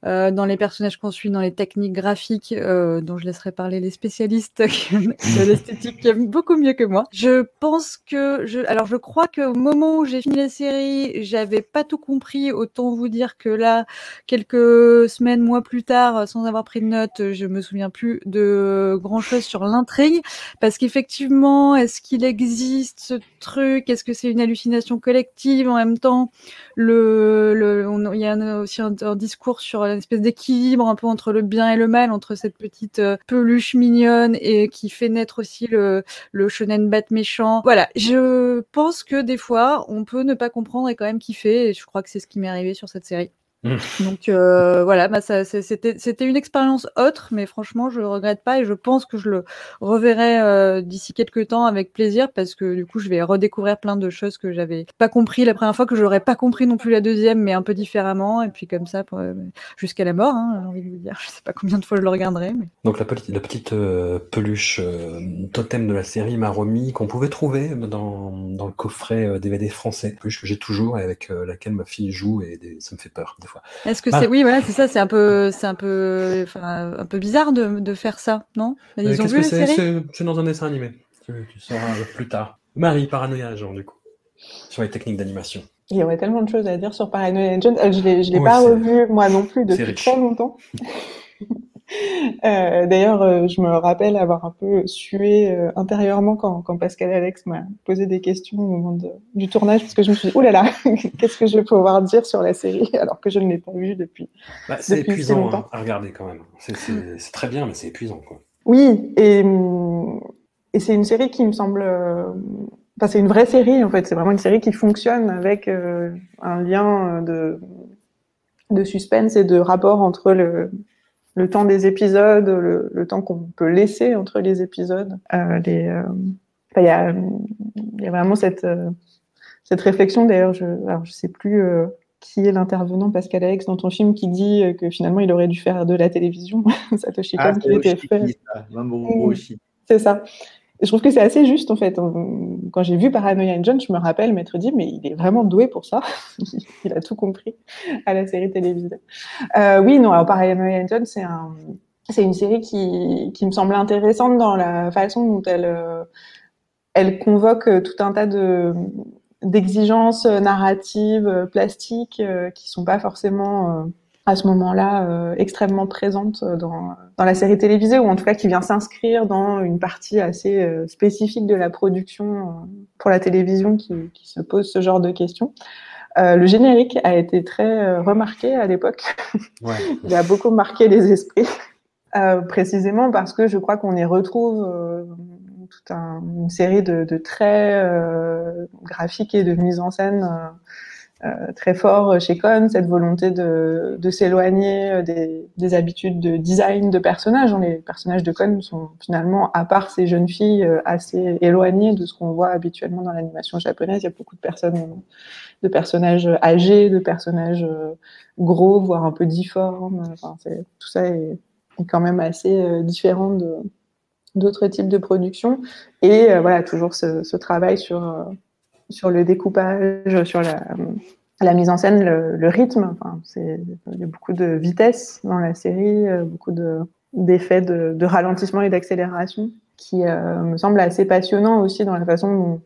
euh, dans les personnages qu'on suit, dans les techniques graphiques, euh, dont je laisserai parler les spécialistes de l'esthétique qui aiment beaucoup mieux que moi. Je pense que, je, alors je crois qu'au moment où j'ai fini la série, j'avais pas tout compris. Autant vous dire que là, quelques semaines, mois plus tard, sans avoir pris de notes, je me souviens plus de grand chose sur l'intrigue, parce qu'effectivement, est-ce qu'il existe ce truc? Est-ce que c'est une hallucination collective? En même temps Le, le il y a aussi un discours sur une espèce d'équilibre un peu entre le bien et le mal, entre cette petite euh, peluche mignonne et qui fait naître aussi le, le shonen bat méchant. Voilà, je pense que des fois, on peut ne pas comprendre et quand même kiffer, et je crois que c'est ce qui m'est arrivé sur cette série. Mmh. Donc euh, voilà, bah c'était une expérience autre, mais franchement, je le regrette pas et je pense que je le reverrai euh, d'ici quelques temps avec plaisir parce que du coup, je vais redécouvrir plein de choses que j'avais pas compris la première fois, que j'aurais pas compris non plus la deuxième, mais un peu différemment. Et puis comme ça, euh, jusqu'à la mort, hein, j'ai envie de vous dire. Je sais pas combien de fois je le regarderai. Mais... Donc la petite, la petite peluche totem de la série m'a remis qu'on pouvait trouver dans, dans le coffret DVD français, peluche que j'ai toujours et avec laquelle ma fille joue et ça me fait peur. Est-ce que bah. c'est oui voilà c'est ça c'est un peu c'est un peu enfin, un peu bizarre de, de faire ça non? Ils ont vu la série? C'est dans un dessin animé. Tu, tu sauras plus tard. Marie Paranoia genre du coup sur les techniques d'animation. Il y aurait tellement de choses à dire sur Paranoia Agent. Euh, je l'ai je l'ai pas revu moi non plus depuis très longtemps. Euh, d'ailleurs, euh, je me rappelle avoir un peu sué euh, intérieurement quand, quand Pascal Alex m'a posé des questions au moment du tournage, parce que je me suis dit, oh là là, qu'est-ce que je vais pouvoir dire sur la série alors que je ne l'ai pas vue depuis. Bah, c'est épuisant hein, à regarder quand même. C'est très bien, mais c'est épuisant. Quoi. Oui, et, et c'est une série qui me semble. Enfin, c'est une vraie série en fait. C'est vraiment une série qui fonctionne avec un lien de, de suspense et de rapport entre le, le temps des épisodes, le, temps qu'on peut laisser entre les épisodes. Euh, euh, il y, a, vraiment cette, euh, cette réflexion. D'ailleurs, je ne sais plus qui est l'intervenant, Pascal Alex, dans ton film, qui dit que finalement, il aurait dû faire de la télévision. Satoshi Kon, ah, qui était fait. C'est ça je trouve que c'est assez juste en fait. Quand j'ai vu Paranoia Engine, je me rappelle m'être dit mais il est vraiment doué pour ça. il a tout compris à la série télévisée. Euh, oui, non, alors Paranoia c'est un, c'est une série qui, me semble intéressante dans la façon dont elle, euh, convoque tout un tas de d'exigences narratives, plastiques, qui sont pas forcément à ce moment-là euh, extrêmement présente dans, dans la série télévisée ou en tout cas qui vient s'inscrire dans une partie assez euh, spécifique de la production euh, pour la télévision qui, qui, se pose ce genre de questions. Euh, le générique a été très remarqué à l'époque. Ouais. Il a beaucoup marqué les esprits, précisément parce que je crois qu'on y retrouve toute un, une série de, de traits graphiques et de mise en scène euh, très fort chez Cohn, cette volonté de, de s'éloigner euh, des, des, habitudes de design de personnages. Les personnages de Cohn sont finalement, à part ces jeunes filles, euh, assez éloignés de ce qu'on voit habituellement dans l'animation japonaise. Il y a beaucoup de personnes, de personnages âgés, de personnages gros, voire un peu difformes. Enfin, tout ça est, est, quand même assez différent de d'autres types de productions. Et voilà, toujours ce, ce travail sur sur le découpage, sur la, mise en scène, le, rythme. Enfin, il y a beaucoup de vitesse dans la série, euh, beaucoup de, d'effets de, de, ralentissement et d'accélération qui euh, me semble assez passionnant aussi dans la façon dont,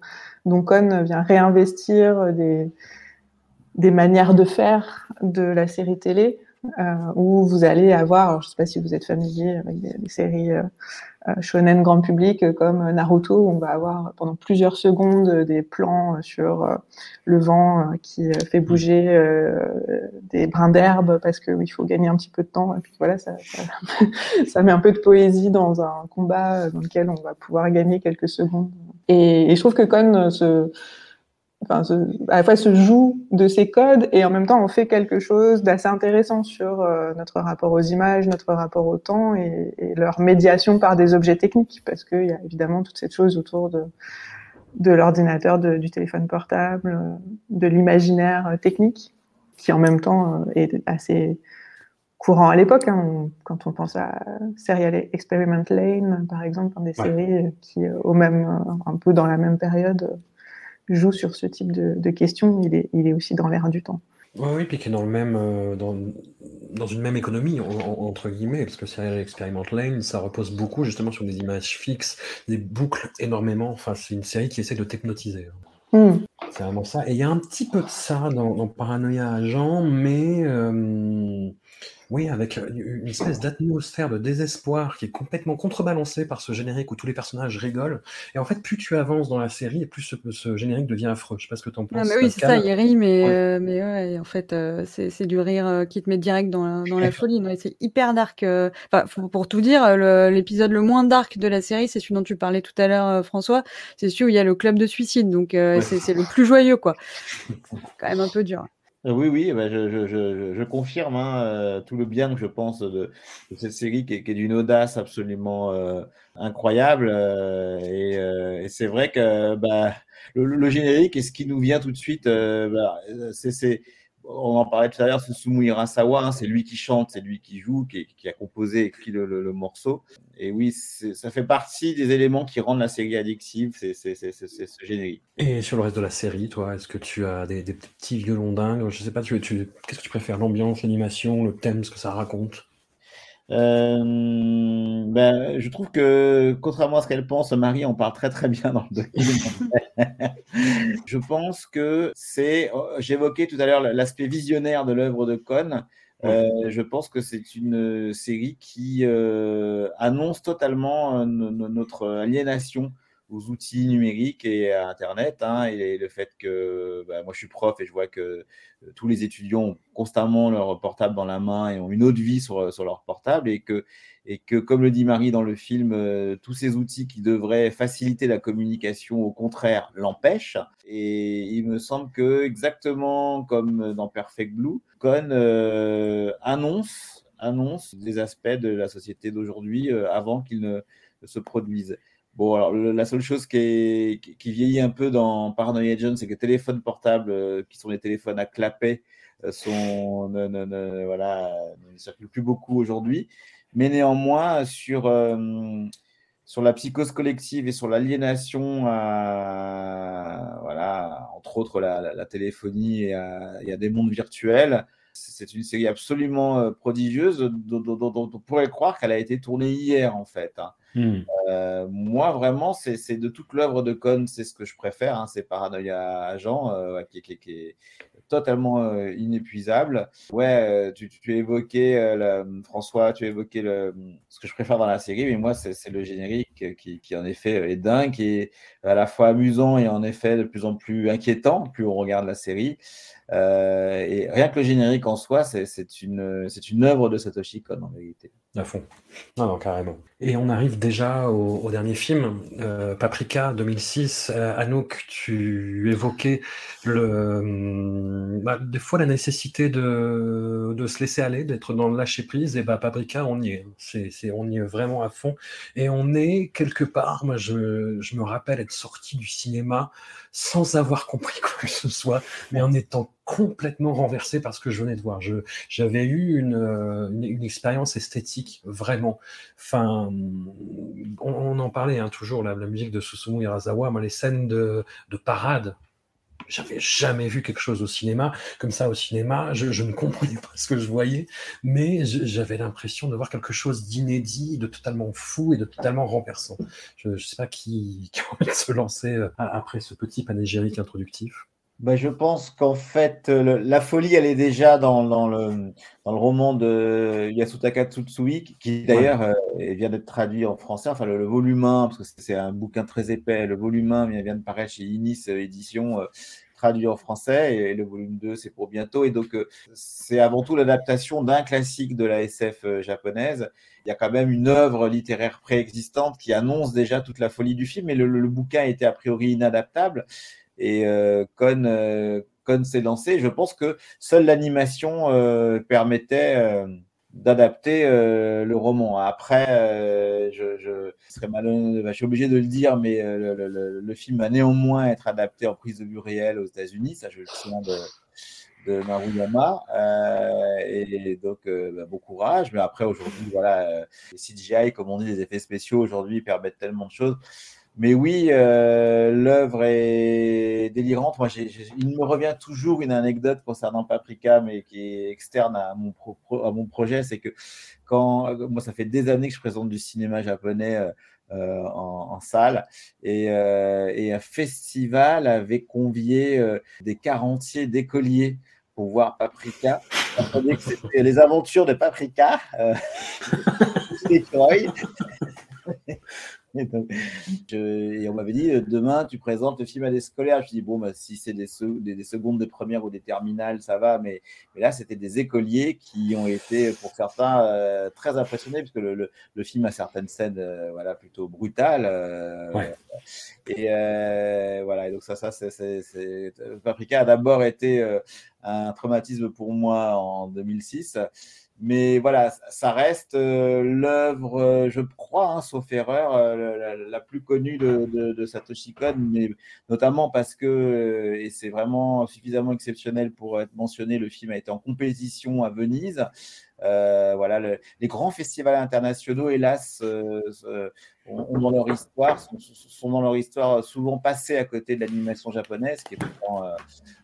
dont Cohn vient réinvestir des, manières de faire de la série télé, euh, où vous allez avoir, je ne sais pas si vous êtes familier avec des, séries shonen grand public comme Naruto, où on va avoir pendant plusieurs secondes des plans sur euh, le vent euh, qui fait bouger des brins d'herbe parce qu'il faut gagner un petit peu de temps. Et puis voilà, ça, ça, ça, met un peu de poésie dans un combat dans lequel on va pouvoir gagner quelques secondes. Et, et je trouve que Kon se enfin, se, à la fois se joue de ces codes et en même temps on fait quelque chose d'assez intéressant sur euh, notre rapport aux images, notre rapport au temps et, et leur médiation par des objets techniques parce qu'il y a évidemment toute cette chose autour de, de l'ordinateur, du téléphone portable, euh, de l'imaginaire technique qui en même temps euh, est assez courant à l'époque. Hein, quand on pense à Serial Experiment Lane, par exemple, des ouais. séries qui, au même, un peu dans la même période, joue sur ce type de, de questions, il est, il est, aussi dans l'air du temps. Oui, oui, puis qui est dans le même, euh, dans, dans, une même économie en, en, entre guillemets, parce que Serial Experiment Lane, ça repose beaucoup justement sur des images fixes, des boucles énormément. Enfin, c'est une série qui essaie de t'hypnotiser. Mm. C'est vraiment ça. Et il y a un petit peu de ça dans, dans Paranoia Agent, mais euh, oui, avec une espèce d'atmosphère de désespoir qui est complètement contrebalancée par ce générique où tous les personnages rigolent. Et en fait, plus tu avances dans la série, et plus ce, ce générique devient affreux. Je sais pas ce que tu en penses. Non, mais oui, c'est ça, il rit, mais, ouais. euh, mais ouais, en fait, euh, c'est du rire euh, qui te met direct dans la, dans la folie. C'est hyper dark. Euh, enfin, pour tout dire, l'épisode le, le, moins dark de la série, c'est celui dont tu parlais tout à l'heure, euh, François. C'est celui où il y a le club de suicide. Donc, ouais. c'est le plus joyeux, quoi. quand même un peu dur. Oui, oui, bah je, je, je, je, confirme hein, euh, tout le bien que je pense de, de cette série qui est, est d'une audace absolument euh, incroyable. Euh, et, et c'est vrai que bah, le, le, générique et ce qui nous vient tout de suite, bah, c'est on en parlait tout à l'heure, c'est Sumu Hirasawa, hein, c'est lui qui chante, c'est lui qui joue, qui, a composé, écrit le, morceau. Et oui, ça fait partie des éléments qui rendent la série addictive, c'est ce générique. Et sur le reste de la série, toi, est-ce que tu as des, petits violons dingues? Je sais pas, tu qu'est-ce que tu préfères? L'ambiance, l'animation, le thème, ce que ça raconte? Euh, ben, je trouve que, contrairement à ce qu'elle pense, Marie en parle très très bien dans le documentaire. je pense que c'est, oh, j'évoquais tout à l'heure l'aspect visionnaire de l'œuvre de Cohn. Euh, je pense que c'est une série qui euh, annonce totalement euh, notre aliénation aux outils numériques et à Internet. Hein, et le fait que bah, moi je suis prof et je vois que euh, tous les étudiants ont constamment leur portable dans la main et ont une autre vie sur, sur leur portable et que, et que, comme le dit Marie dans le film, euh, tous ces outils qui devraient faciliter la communication, au contraire, l'empêchent. Et il me semble que, exactement comme dans Perfect Blue, Cohn euh, annonce, annonce des aspects de la société d'aujourd'hui avant qu'ils ne se produisent. Bon, alors la seule chose qui, vieillit un peu dans Paranoia Agent, c'est que les téléphones portables, euh, qui sont les téléphones à clapet, euh, sont, ne, ne, ne, voilà, ne circulent plus beaucoup aujourd'hui. Mais néanmoins, sur, euh, sur la psychose collective et sur l'aliénation voilà, entre autres la, la, téléphonie et à, et à, des mondes virtuels, c'est une série absolument prodigieuse dont on pourrait croire qu'elle a été tournée hier, en fait. Hein. Hmm. Euh, moi, vraiment, c'est de toute l'œuvre de Cohn, c'est ce que je préfère. hein, c'est Paranoia Agent, euh, qui, est totalement euh, inépuisable. Ouais, euh, tu, tu- évoquais, la- François, tu évoquais le, ce que je préfère dans la série, mais moi, c'est le générique qui, en effet, est dingue, qui est à la fois amusant et en effet de plus en plus inquiétant, plus on regarde la série. Et rien que le générique en soi, c'est une, une œuvre de Satoshi Kon, en vérité. À fond. Non, non, carrément. Et on arrive déjà au, dernier film, euh, Paprika 2006. Euh, Anouk, tu évoquais hum, bah, des fois la nécessité de, se laisser aller, d'être dans le lâcher prise. Et bah, Paprika, on y est. C'est, on y est vraiment à fond. Et on est quelque part. Moi, je, je me rappelle être sorti du cinéma sans avoir compris quoi que ce soit, mais en étant complètement renversé par ce que je venais de voir. J'avais eu une, euh, une, expérience esthétique vraiment. Enfin, on, en parlait hein, toujours, la, musique de Susumu Hirasawa, moi, les scènes de parade. J'avais jamais vu quelque chose au cinéma comme ça au cinéma. Je, ne comprenais pas ce que je voyais, mais j'avais l'impression de voir quelque chose d'inédit, de totalement fou et de totalement renversant. Je ne sais pas qui, qui se lancer euh, après ce petit panégyrique introductif. Bah, je pense qu'en fait, euh, le- la folie, elle est déjà dans, dans le, dans le roman de Yasutaka Tsutsui, qui- d'ailleurs euh, vient d'être traduit en français. Enfin, le, le volume 1, parce que c'est- un bouquin très épais, le volume 1 vient, vient de paraître chez Inis Édition, euh, traduit en français, et le volume 2, c'est pour bientôt. Et donc, euh, c'est avant tout l'adaptation d'un classique de la SF japonaise. Il y a quand même une œuvre littéraire préexistante qui annonce déjà toute la folie du film, le, le- le bouquin était a priori inadaptable. Et euh, Con, euh, s'est lancé. Je pense que seule l'animation euh, permettait d'adapter le roman. Après, je, serais malhonnête, je suis obligé de le dire, mais le, film va néanmoins être adapté en prise de vue réelle aux États-Unis. Ça, je le souviens de, de Maruyama. Et donc, bah, bon courage. Mais après, aujourd'hui, voilà, les CGI, comme on dit, les effets spéciaux aujourd'hui permettent tellement de choses. Mais oui, euh, l'œuvre est délirante. Moi, il me revient toujours une anecdote concernant Paprika, mais qui est externe à mon, projet. C'est que quand moi, ça fait des années que je présente du cinéma japonais euh, euh, en, salle, et, un festival avait convié des quarantiers d'écoliers pour voir Paprika. C'était les aventures de Paprika. je- et on m'avait dit, euh, demain, tu présentes le film à des scolaires. Je dis, bon, bah, si c'est des, des, des secondes de première ou des terminales, ça va. Mais, mais là, c'était des écoliers qui ont été, pour certains, euh, très impressionnés, puisque le, le, le film a certaines scènes euh, voilà, plutôt brutales. euh, Ouais. Et voilà, et donc ça, ça c'est, Paprika a d'abord été un traumatisme pour moi en 2006. Mais voilà, ça reste euh, l'œuvre, euh, je crois, hein, sauf erreur, euh, la, la plus connue de, de, de Satoshi Kon, mais notamment parce que, et c'est vraiment suffisamment exceptionnel pour être mentionné, le film a été en compétition à Venise. Euh, voilà, le- les grands festivals internationaux, hélas, euh, euh, sont, dans leur histoire souvent passés à côté de l'animation japonaise, qui est pourtant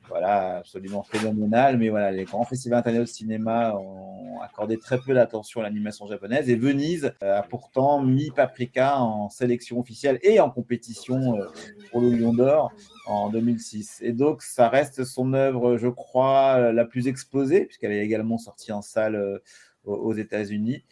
voilà, absolument phénoménal. Mais voilà, les grands festivals internationaux de cinéma ont accordé très peu d'attention à l'animation japonaise. Et Venise a pourtant mis Paprika en sélection officielle et en compétition pour le Lion d'Or en 2006. Et donc, ça reste son œuvre, je crois, la plus exposée, puisqu'elle est également sortie en salle euh, aux États-Unis.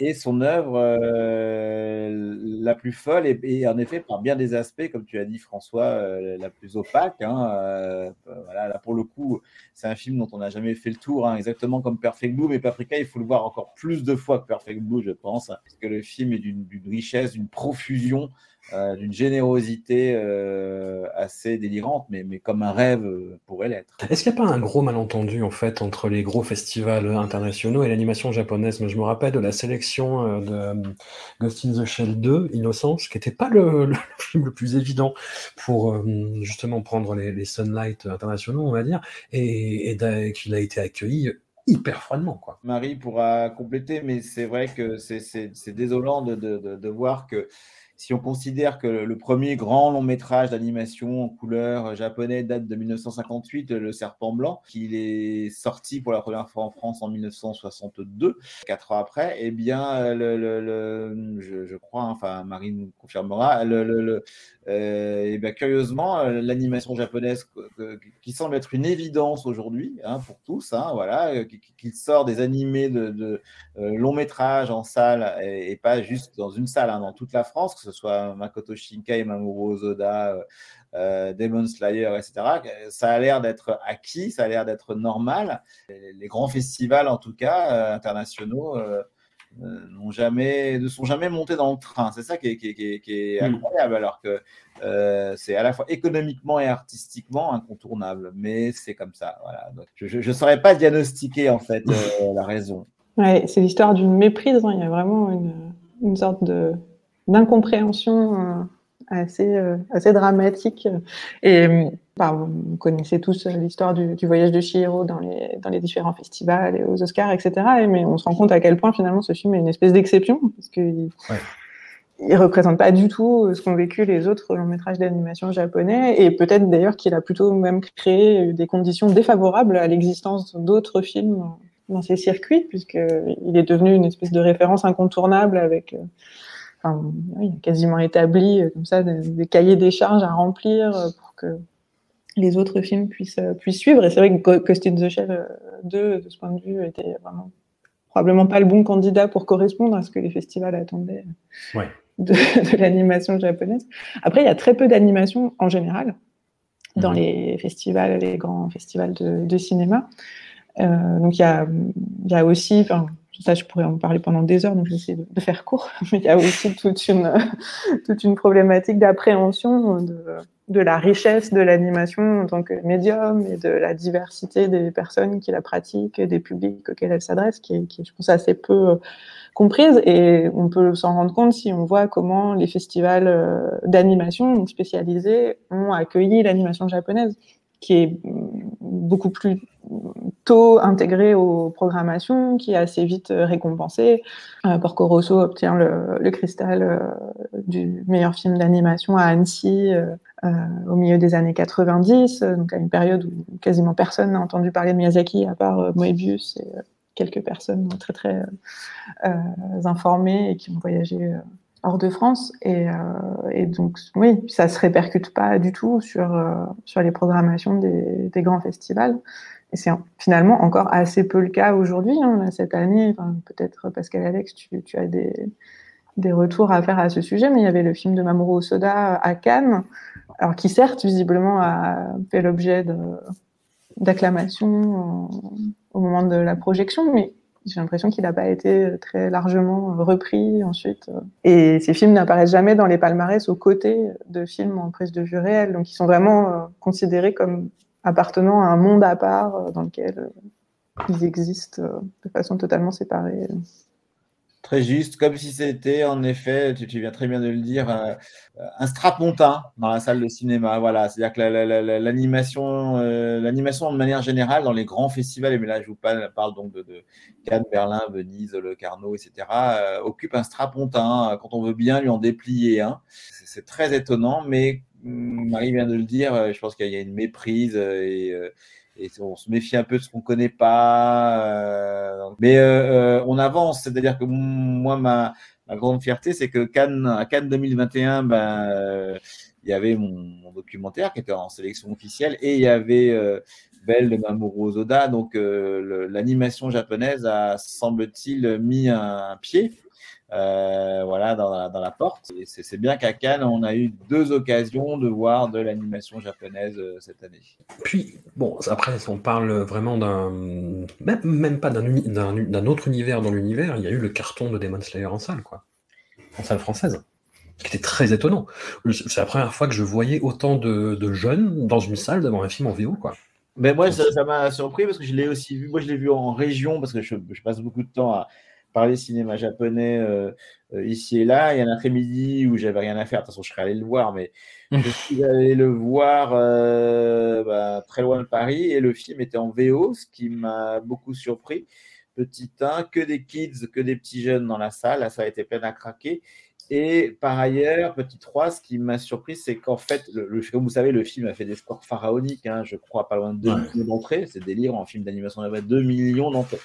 Et son œuvre euh, la plus folle, et, en effet, par bien des aspects, comme tu as dit, François, euh, la plus opaque. hein, euh, voilà, là, pour le coup, c'est un film dont on n'a jamais fait le tour, hein, exactement comme Perfect Blue. Mais Paprika, il faut le voir encore plus de fois que Perfect Blue, je pense, parce que le film est d'une richesse, d'une profusion, euh, d'une générosité euh, assez délirante, mais, mais comme un rêve euh, pourrait l'être. Est-ce qu'il n'y a pas un gros malentendu en fait entre les gros festivals internationaux et l'animation japonaise? Moi, Je me rappelle de la sélection de Ghost in the Shell 2, Innocence, qui n'était pas le, le film le plus évident pour euh, justement prendre les, les Sunlight internationaux, on va dire, et, et qu'il a été accueilli hyper froidement. Quoi. Marie pourra compléter, mais c'est vrai que c'est- désolant de, de, de, de voir que si on considère que le premier grand long métrage d'animation en couleur japonais date de 1958, Le Serpent Blanc, qu'il est sorti pour la première fois en France en 1962, quatre ans après, eh bien, je, crois, enfin, Marie nous confirmera, euh, et bien, curieusement, euh, l'animation japonaise qui semble être une évidence aujourd'hui hein, pour tous, hein, voilà, euh, qu'il sort des animés de, de long métrage en salle et, pas juste dans une salle, hein, dans toute la France, que ce soit Makoto Shinkai, Mamoru Ozoda, euh, Demon Slayer, etc. Ça a l'air d'être acquis, ça a l'air d'être normal. Les, grands festivals, en tout cas, internationaux, euh, n'ont jamais, ne sont jamais montés dans le train. C'est ça qui est, qui qui qui est hmm. incroyable, alors que euh, c'est à la fois économiquement et artistiquement incontournable. Mais c'est comme ça. Voilà. je ne saurais pas diagnostiquer en fait euh, la raison. Ouais, c'est l'histoire d'une méprise. Hein. Il y a vraiment une, une sorte de d'incompréhension assez, euh, assez dramatique. Et bah, vous connaissez tous l'histoire du, du, voyage de Chihiro dans les, dans les différents festivals et aux Oscars, etc. mais on se rend compte à quel point finalement ce film est une espèce d'exception, parce qu'il ne représente pas du tout ce qu'ont vécu les autres longs métrages d'animation japonais, et peut-être d'ailleurs qu'il a plutôt même créé des conditions défavorables à l'existence d'autres films dans ces circuits, puisqu'il est devenu une espèce de référence incontournable avec enfin, il a quasiment établi euh, comme ça des, cahiers des charges à remplir euh, pour que les autres films puissent, euh, puissent suivre. Et c'est vrai que in the Shell 2, de ce point de vue, était vraiment probablement pas le bon candidat pour correspondre à ce que les festivals attendaient de, l'animation japonaise. Après, il y a très peu d'animation en général dans mhm. les festivals, les grands festivals de, cinéma. donc il y a, y a aussi, ça, je pourrais en parler pendant des heures, donc j'essaie de, faire court. Mais il y a aussi toute une, toute une problématique d'appréhension de, la richesse de l'animation en tant que médium et de la diversité des personnes qui la pratiquent des publics auxquels elle s'adresse, qui, est, qui est, je pense, assez peu euh, comprise. Et on peut s'en rendre compte si on voit comment les festivals euh, d'animation spécialisés ont accueilli l'animation japonaise qui est beaucoup plus intégré aux programmations, qui est assez vite récompensé. Euh, Porco Rosso obtient le, cristal euh, du meilleur film d'animation à Annecy euh, euh au milieu des années 90, donc à une période où quasiment personne n'a entendu parler de Miyazaki à part Moebius et quelques personnes très très informées et qui ont voyagé hors de France. Et, euh, donc, oui, ça se répercute pas du tout sur, euh, sur les programmations des, grands festivals. Et c'est finalement encore assez peu le cas aujourd'hui. Hein, cette année, peut-être Pascal Alex, tu, as des, des retours à faire à ce sujet, mais il y avait le film de Mamoru Osoda à Cannes, alors qui certes visiblement a fait l'objet d'acclamations au moment de la projection, mais j'ai l'impression qu'il n'a pas été très largement repris ensuite. Et ces films n'apparaissent jamais dans les palmarès aux côtés de films en prise de vue réelle. Donc ils sont vraiment euh, considérés comme appartenant à un monde à part euh, dans lequel euh, ils existent de façon totalement séparée. Très juste, comme si c'était en effet, tu, viens très bien de le dire, euh, un strapontin dans la salle de cinéma. Voilà, c'est-à-dire que l'animation, euh, l'animation de manière générale dans les grands festivals, et mais là je vous parle, donc de, Cannes, Berlin, Venise, Le Carnot, etc., euh, occupe un strapontin quand on veut bien lui en déplier un. C'est très étonnant, mais Marie vient de le dire, je pense qu'il y a une méprise et et on se méfie un peu de ce qu'on connaît pas. Euh, mais euh, euh, on avance, c'est-à-dire que moi, ma, grande fierté, c'est que Cannes, à Cannes 2021, ben, il y avait mon, documentaire qui était en sélection officielle et il y avait Belle de Mamoru Ozoda. Donc l'animation japonaise a, semble-t-il, mis un pied euh, voilà, dans la, dans la porte. Et c'est bien qu'à Cannes, on a eu deux occasions de voir de l'animation japonaise euh, cette année. Puis, bon, après, on parle vraiment d'un. Même, même pas d'un autre univers dans l'univers, il y a eu le carton de Demon Slayer en salle, quoi. En salle française. Ce qui était très étonnant. C'est la première fois que je voyais autant de, de, jeunes dans une salle devant un film en VO, quoi. Mais moi, ça m'a surpris parce que je l'ai aussi vu. Moi, je l'ai vu en région parce que je, je passe beaucoup de temps à parler cinéma japonais euh, euh, ici et là. Il y a un après-midi où j'avais rien à faire. De toute façon, je serais allé le voir, mais je suis allé le voir euh, bah, très loin de Paris et le film était en VO, ce qui m'a beaucoup surpris. Petit 1, que des kids, que des petits jeunes dans la salle. Là, ça a été plein à craquer. Et par ailleurs, petit 3, ce qui m'a surpris, c'est qu'en fait, le, comme vous savez, le film a fait des scores pharaoniques, hein, je crois pas loin de 2 millions d'entrées. C'est délire en film d'animation, il y avait 2 millions d'entrées.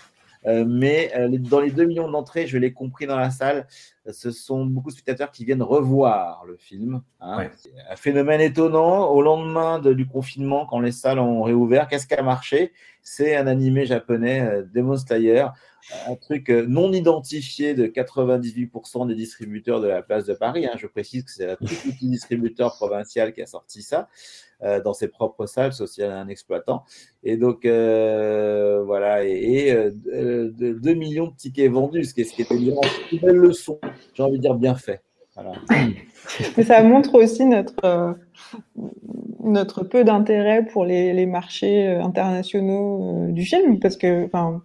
Euh, mais euh, dans les 2 millions d'entrées, je l'ai compris dans la salle, ce sont beaucoup de spectateurs qui viennent revoir le film. Hein. Un phénomène étonnant. Au lendemain du confinement, quand les salles ont réouvert, qu'est-ce qui a marché? C'est un animé japonais, euh, Demon Slayer, un truc non identifié de 98% des distributeurs de la place de Paris. Hein. Je précise que c'est un tout petit distributeur provincial qui a sorti ça dans ses propres salles, c'est aussi un exploitant. Et donc, euh, voilà, et, 2 millions de tickets vendus, ce qui est, ce qui est une, belle leçon, j'ai envie de dire bien fait. Mais ça montre aussi notre, notre peu d'intérêt pour les, marchés euh, internationaux euh, du film, parce que, enfin,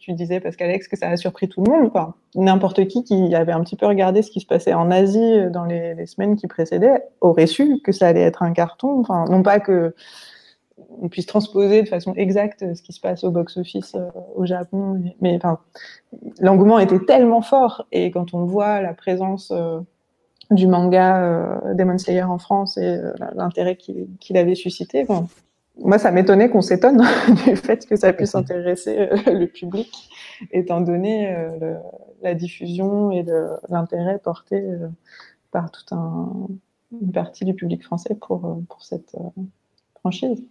tu disais, Pascal-Alex, que ça a surpris tout le monde. Enfin, N'importe qui qui avait un petit peu regardé ce qui se passait en Asie euh, dans les, semaines qui précédaient aurait su que ça allait être un carton. Enfin, non pas que on puisse transposer de façon exacte ce qui se passe au box-office au Japon, mais enfin, l'engouement était tellement fort et quand on voit la présence du manga euh, Demon Slayer en France et euh, l'intérêt qu'il avait suscité. moi, ça m'étonnait qu'on s'étonne du fait que ça puisse intéresser euh, le public, étant donné la diffusion et l'intérêt porté par toute une partie du public français pour cette franchise.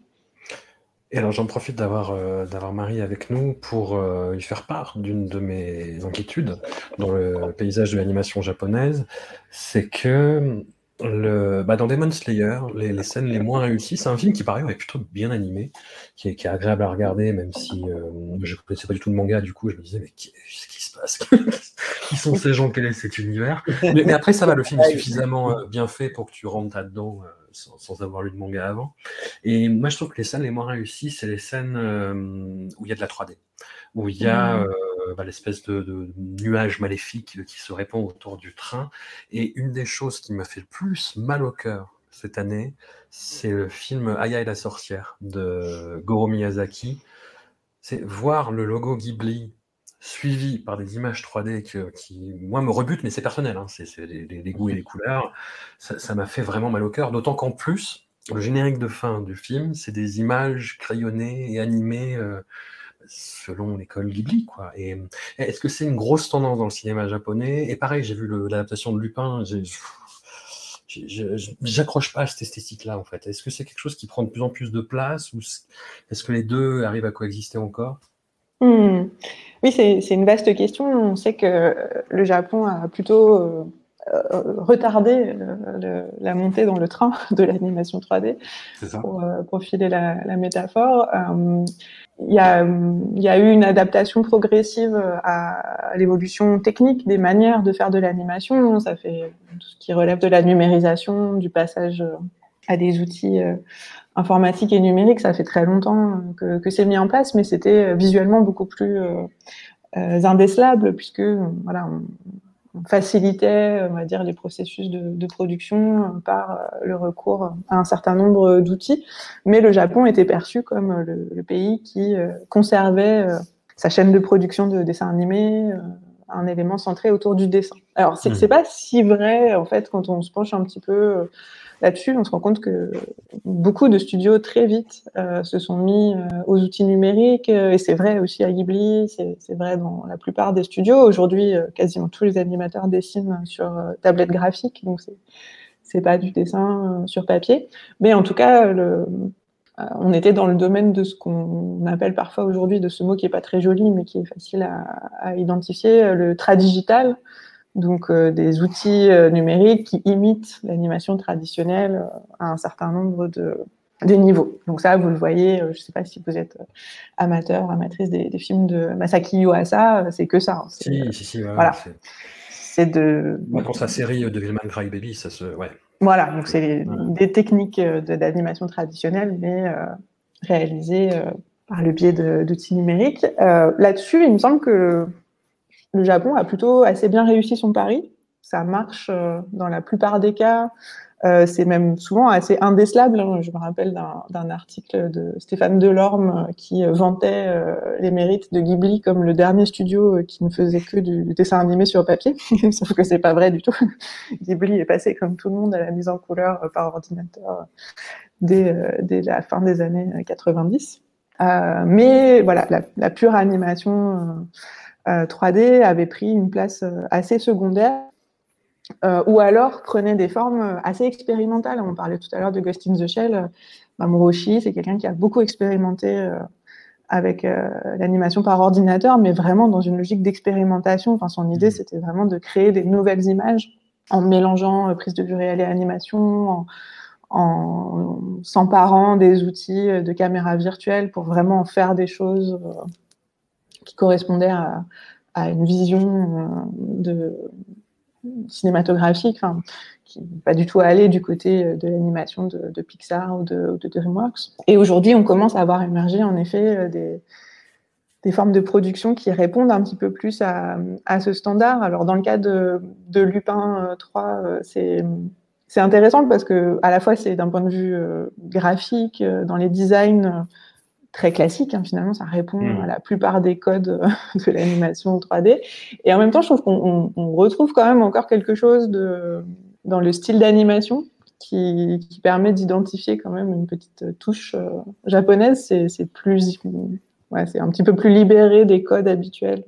Et alors j'en profite d'avoir euh, d'avoir Marie avec nous pour euh, lui faire part d'une de mes inquiétudes dans le paysage de l'animation japonaise, c'est que le, bah dans Demon Slayer, les, les, scènes les moins réussies, c'est un film qui par ailleurs est plutôt bien animé, qui est, qui est agréable à regarder, même si euh, je ne connaissais pas du tout le manga, du coup je me disais mais qu'est-ce qui se passe? Qui sont ces gens? Quel est cet univers? Mais, mais, après ça va, le film est suffisamment bien fait pour que tu rentres là-dedans sans, avoir lu de manga avant. Et moi, je trouve que les scènes les moins réussies, c'est les scènes euh, où il y a de la 3D, où il y a mmh. euh, bah, l'espèce de, nuage maléfique qui se répand autour du train. Et une des choses qui m'a fait le plus mal au cœur cette année, c'est le film Aya et la sorcière de Goro Miyazaki. C'est voir le logo Ghibli suivi par des images 3D qui, moi, me rebutent, mais c'est personnel, hein, c'est les, goûts et les couleurs. Ça m'a fait vraiment mal au cœur, d'autant qu'en plus, le générique de fin du film, c'est des images crayonnées et animées euh, selon l'école Ghibli. Quoi. Et est-ce que c'est une grosse tendance dans le cinéma japonais? Et pareil, j'ai vu l'adaptation de Lupin, j'accroche pas à cette esthétique-là, en fait. Est-ce que c'est quelque chose qui prend de plus en plus de place ou est-ce que les deux arrivent à coexister encore? Hmm. Oui, c'est une vaste question. On sait que le Japon a plutôt euh, euh, retardé la montée dans le train de l'animation 3D, pour euh, profiler la, métaphore. Il y, a, eu une adaptation progressive à l'évolution technique des manières de faire de l'animation. Ça fait tout ce qui relève de la numérisation, du passage à des outils informatique et numérique, ça fait très longtemps que, que c'est mis en place, mais c'était euh, visuellement beaucoup plus euh, euh, indécelable puisque voilà, on, facilitait, on va dire, les processus de, de production par le recours à un certain nombre d'outils. Mais le Japon était perçu comme le, le pays qui conservait sa chaîne de production de dessins animés, un élément centré autour du dessin. Alors c'est mmh. pas si vrai en fait quand on se penche un petit peu là-dessus, on se rend compte que beaucoup de studios très vite euh, se sont mis euh, aux outils numériques, euh, et c'est vrai aussi à Ghibli, c'est vrai dans la plupart des studios. Aujourd'hui, quasiment tous les animateurs dessinent sur tablette graphique, donc c'est pas du dessin sur papier. Mais en tout cas, on était dans le domaine de ce qu'on appelle parfois aujourd'hui, de ce mot qui est pas très joli, mais qui est facile à, à identifier, le tradigital donc euh, des outils euh, numériques qui imitent l'animation traditionnelle euh, à un certain nombre de, niveaux. Donc ça, vous le voyez, je ne sais pas si vous êtes amateur, amatrice des, films de Masaki Yuasa, c'est que ça. Hein. Si, si, si, voilà. C'est de. Quand sa série de Vilman Crybaby, ça se. Ouais. Voilà, donc c'est des techniques d'animation traditionnelle, mais réalisées par le biais d'outils numériques. Là-dessus, il me semble que le Japon a plutôt assez bien réussi son pari. ça marche dans la plupart des cas. Euh, c'est même souvent assez indécelable. Hein. Je me rappelle d'un article de Stéphane Delorme euh, qui euh, vantait les mérites de Ghibli comme le dernier studio qui ne faisait que du, dessin animé sur papier. Sauf que c'est pas vrai du tout. Ghibli est passé comme tout le monde à la mise en couleur par ordinateur dès, la fin des années 90. mais voilà, la pure animation 3D avait pris une place assez secondaire euh, ou alors prenez des formes euh, assez expérimentales. On parlait tout à l'heure de Ghost in the Shell. Mamoru c'est quelqu'un qui a beaucoup expérimenté euh, avec l'animation par ordinateur, mais vraiment dans une logique d'expérimentation. Enfin, son idée, mmh. c'était vraiment de créer des nouvelles images en mélangeant prise de vue réelle et animation, en, en s'emparant des outils de caméra virtuelle pour vraiment faire des choses qui correspondaient à, à une vision de, cinématographique, enfin, qui n'est pas du tout allé du côté euh, de l'animation de, Pixar ou de, DreamWorks. Et aujourd'hui, on commence à avoir émergé en effet euh, des, des, formes de production qui répondent un petit peu plus à, à ce standard. Alors dans le cas de, Lupin 3, euh, c'est c'est intéressant parce que à la fois c'est d'un point de vue graphique, dans les designs très classique. Hein, finalement, ça répond mmh. à la plupart des codes euh, de l'animation 3D. Et en même temps, je trouve qu'on retrouve quand même encore quelque chose de, dans le style d'animation qui, qui, permet d'identifier quand même une petite touche euh, japonaise. C'est plus, ouais, c'est un petit peu plus libéré des codes habituels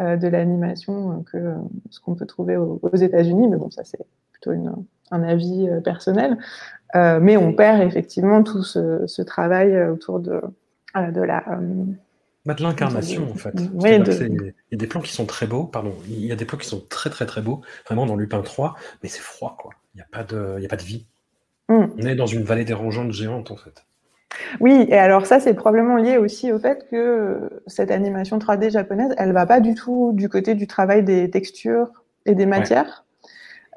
euh, de l'animation que ce qu'on peut trouver aux, aux États-Unis. Mais bon, ça c'est plutôt une, un avis personnel. Euh, mais on perd effectivement tout ce, travail euh, autour de, euh, de la. Bah, de l'incarnation, en fait. Il y a des plans qui sont très beaux, pardon, il y a des plans qui sont très très très beaux, vraiment dans Lupin 3, mais c'est froid, quoi. Il n'y a, pas de... Il y a pas de vie. Mm. On est dans une vallée dérangeante géante, en fait. Oui, et alors ça, c'est probablement lié aussi au fait que cette animation 3D japonaise, elle va pas du tout du côté du travail des textures et des matières.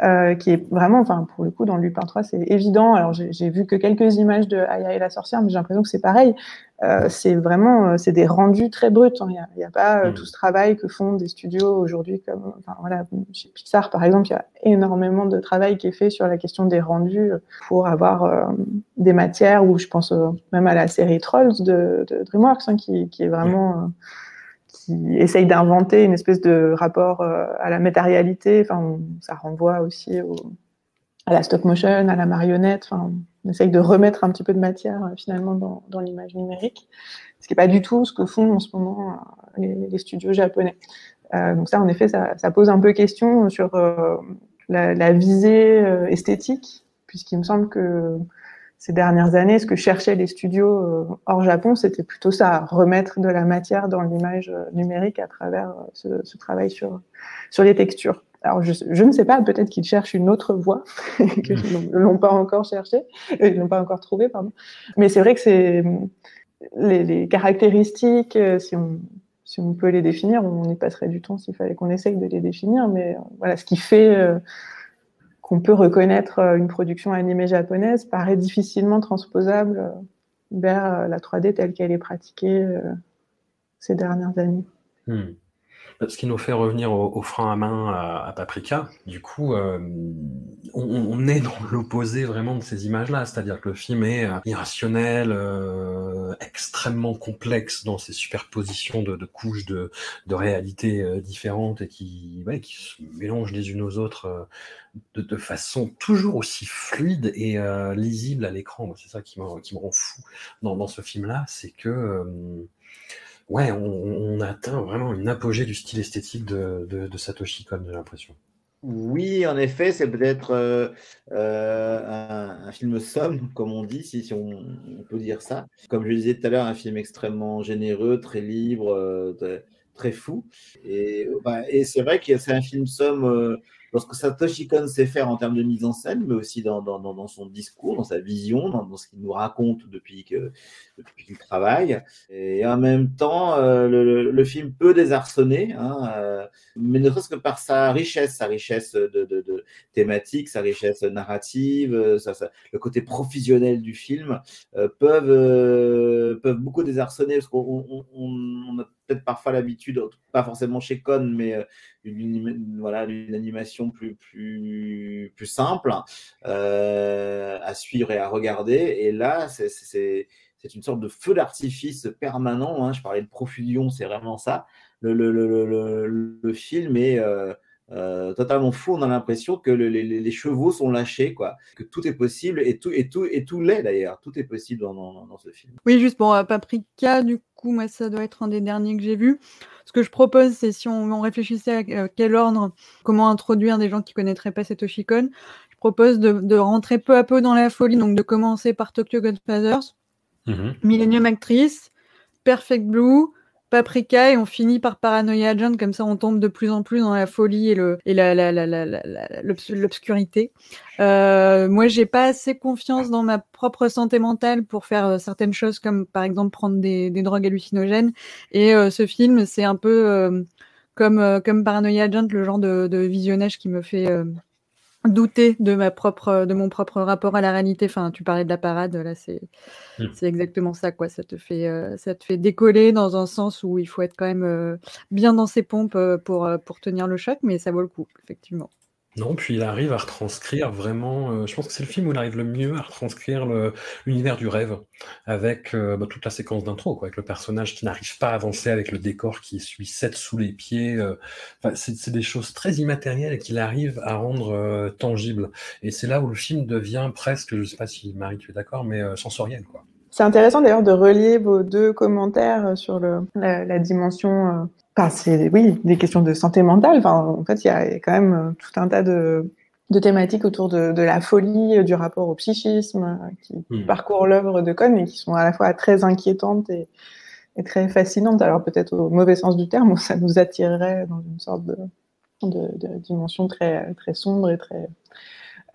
Euh, qui est vraiment, enfin pour le coup dans Lupin 3 c'est évident. Alors j'ai vu que quelques images de Aya et la sorcière, mais j'ai l'impression que c'est pareil. Euh, c'est vraiment, euh, c'est des rendus très bruts. Hein. Il n'y a, a, pas mm. tout ce travail que font des studios aujourd'hui, comme enfin, voilà, chez Pixar par exemple, il y a énormément de travail qui est fait sur la question des rendus pour avoir des matières. Ou je pense même à la série Trolls de, de DreamWorks, hein, qui, qui, est vraiment qui essaye d'inventer une espèce de rapport euh, à la matérialité. Enfin, ça renvoie aussi à la stop motion, à la marionnette. Enfin, on essaye de remettre un petit peu de matière euh, finalement dans, l'image numérique, ce qui n'est pas du tout ce que font en ce moment euh, les, studios japonais. Donc ça, en effet, ça, pose un peu question sur la, visée esthétique, puisqu'il me semble que ces dernières années, ce que cherchaient les studios euh, hors Japon, c'était plutôt ça, remettre de la matière dans l'image euh, numérique à travers euh, ce, ce, travail sur, sur les textures. Alors, je, je ne sais pas, peut-être qu'ils cherchent une autre voie que ne l'ont pas encore cherché, ils l'ont pas encore trouvé, pardon. Mais c'est vrai que c'est les, les, caractéristiques, si on, si on peut les définir, on y passerait du temps s'il fallait qu'on essaye de les définir, mais voilà, ce qui fait qu'on peut reconnaître euh, une production animée japonaise paraît difficilement transposable euh, vers euh, la 3D telle qu'elle est pratiquée ces dernières années. Hmm. Ce qui nous fait revenir au, frein à main à, Paprika, du coup, on, est dans l'opposé vraiment de ces images-là, c'est-à-dire que le film est irrationnel, extrêmement complexe dans ses superpositions de, couches de, réalités différentes et qui, se mélangent les unes aux autres de, façon toujours aussi fluide et euh, lisible à l'écran. C'est ça qui me, rend fou dans, dans ce film-là, c'est que euh, ouais, on, atteint vraiment une apogée du style esthétique de, Satoshi Kon, j'ai l'impression. Oui, en effet, c'est peut-être euh, un, film somme, comme on dit, si, on, peut dire ça. Comme je disais tout à l'heure, un film extrêmement généreux, très libre, très, fou. Et, bah, et c'est vrai que c'est un film somme lorsque Satoshi Kon sait faire en termes de mise en scène, mais aussi dans, son discours, dans sa vision, dans, ce qu'il nous raconte depuis qu'il travaille. Et en même temps, euh, le, film peut désarçonner, hein, euh, mais ne serait-ce que par sa richesse, sa richesse de, de, thématique, sa richesse narrative, euh, le côté professionnel du film, peuvent, beaucoup désarçonner, parce qu'on on, on, a peut-être parfois l'habitude, pas forcément chez Con, mais une, voilà, une animation plus, plus, plus simple euh, à suivre et à regarder. Et là, c'est une sorte de feu d'artifice permanent. Hein. Je parlais de profusion, c'est vraiment ça. Le, le, le, le film est euh, euh, totalement fou. On a l'impression que les, les, chevaux sont lâchés, quoi. Que tout est possible et tout, et tout, et tout l'est d'ailleurs. Tout est possible dans, dans, dans, ce film. Oui, juste pour Paprika, du coup, moi, ça doit être un des derniers que j'ai vu. Ce que je propose, c'est si on, réfléchissait à quel ordre, comment introduire des gens qui connaîtraient pas Satoshi Kon, je propose de, rentrer peu à peu dans la folie, donc de commencer par Tokyo Godfathers, mm-hmm. Millennium Actress, Perfect Blue, Paprika et on finit par Paranoia Agent, comme ça on tombe de plus en plus dans la folie et le et l'obscurité. Euh, moi, j'ai pas assez confiance dans ma propre santé mentale pour faire euh, certaines choses, comme par exemple prendre des, drogues hallucinogènes. Et euh, ce film, c'est un peu comme comme Paranoia Agent, le genre de visionnage qui me fait douter de ma propre de mon propre rapport à la réalité. Enfin tu parlais de la parade là c'est mmh. c'est exactement ça quoi. Ça te fait euh, ça te fait décoller dans un sens où il faut être quand même euh, bien dans ses pompes euh, pour pour tenir le choc mais ça vaut le coup effectivement non, puis il arrive à retranscrire vraiment, euh, je pense que c'est le film où il arrive le mieux à retranscrire l'univers du rêve, avec euh, bah, toute la séquence d'intro, avec le personnage qui n'arrive pas à avancer, avec le décor qui suit 7 sous les pieds. Euh, c'est des choses très immatérielles qu'il arrive à rendre tangibles. Et c'est là où le film devient presque, je ne sais pas si Marie tu es d'accord, mais sensoriel. quoi. C'est intéressant d'ailleurs de relier vos deux commentaires sur le, la, la dimension Enfin, c'est oui, des questions de santé mentale. Enfin, en fait, il y a quand même euh, tout un tas de, de thématiques autour de, de, la folie, euh, du rapport au psychisme, euh, qui mmh. parcourent l'œuvre de Cohn et qui sont à la fois très inquiétantes et, et très fascinantes. Alors peut-être au mauvais sens du terme, ça nous attirerait dans une sorte de, de, de dimension très très sombre et très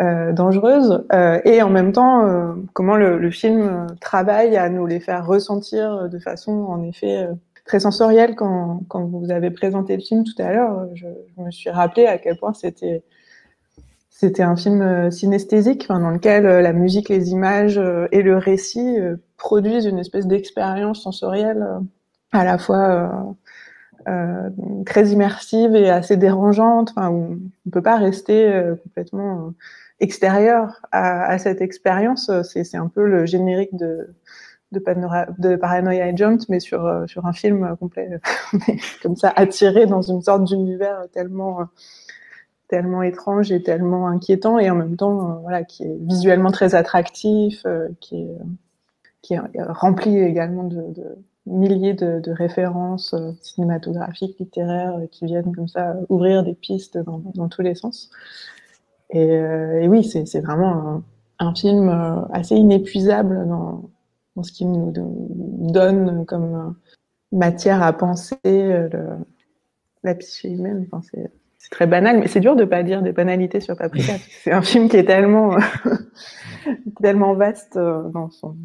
euh, dangereuse. Euh, et en même temps, euh, comment le, le, film travaille à nous les faire ressentir de façon, en effet, très sensoriel quand, vous avez présenté le film tout à l'heure. Je, me suis rappelé à quel point c'était un film euh, synesthésique dans lequel euh, la musique, les images euh, et le récit produisent une espèce d'expérience sensorielle à la fois très immersive et assez dérangeante. On ne peut pas rester complètement extérieur à cette expérience. C'est un peu le générique de, de, de Paranoia Agent, mais sur, euh, sur un film complet, comme ça, attiré dans une sorte d'univers tellement, euh, tellement étrange et tellement inquiétant, et en même temps, euh, voilà, qui est visuellement très attractif, qui, est, qui est rempli également de, milliers de, références cinématographiques, littéraires, qui viennent comme ça ouvrir des pistes dans, dans tous les sens. Et, et oui, c'est vraiment un, un film assez inépuisable dans, ce qui nous donne comme euh, matière à penser euh, la psyché humaine. Enfin, c'est, très banal, mais c'est dur de pas dire des banalités sur Paprika. c'est un film qui est tellement, tellement vaste euh, dans son.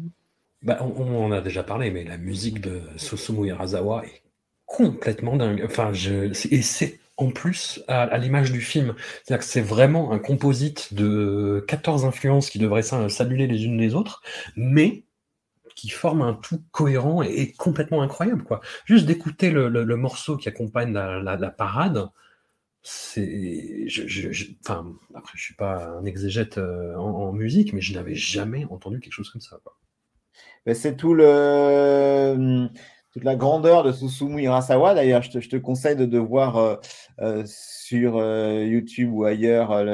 Bah, on, en a déjà parlé, mais la musique de Susumu Hirasawa est complètement dingue. Enfin, je, et c'est en plus à, l'image du film. C'est-à-dire que c'est vraiment un composite de 14 influences qui devraient s'annuler les unes les autres, mais qui forme un tout cohérent et, complètement incroyable. Quoi. Juste d'écouter le, morceau qui accompagne la, parade, c'est. Je, je, enfin, après, je suis pas un exégète euh, en, musique, mais je n'avais jamais entendu quelque chose comme ça. C'est tout le toute la grandeur de Susumu Hirasawa. D'ailleurs, je je te, conseille de, de voir euh, euh, sur euh, YouTube ou ailleurs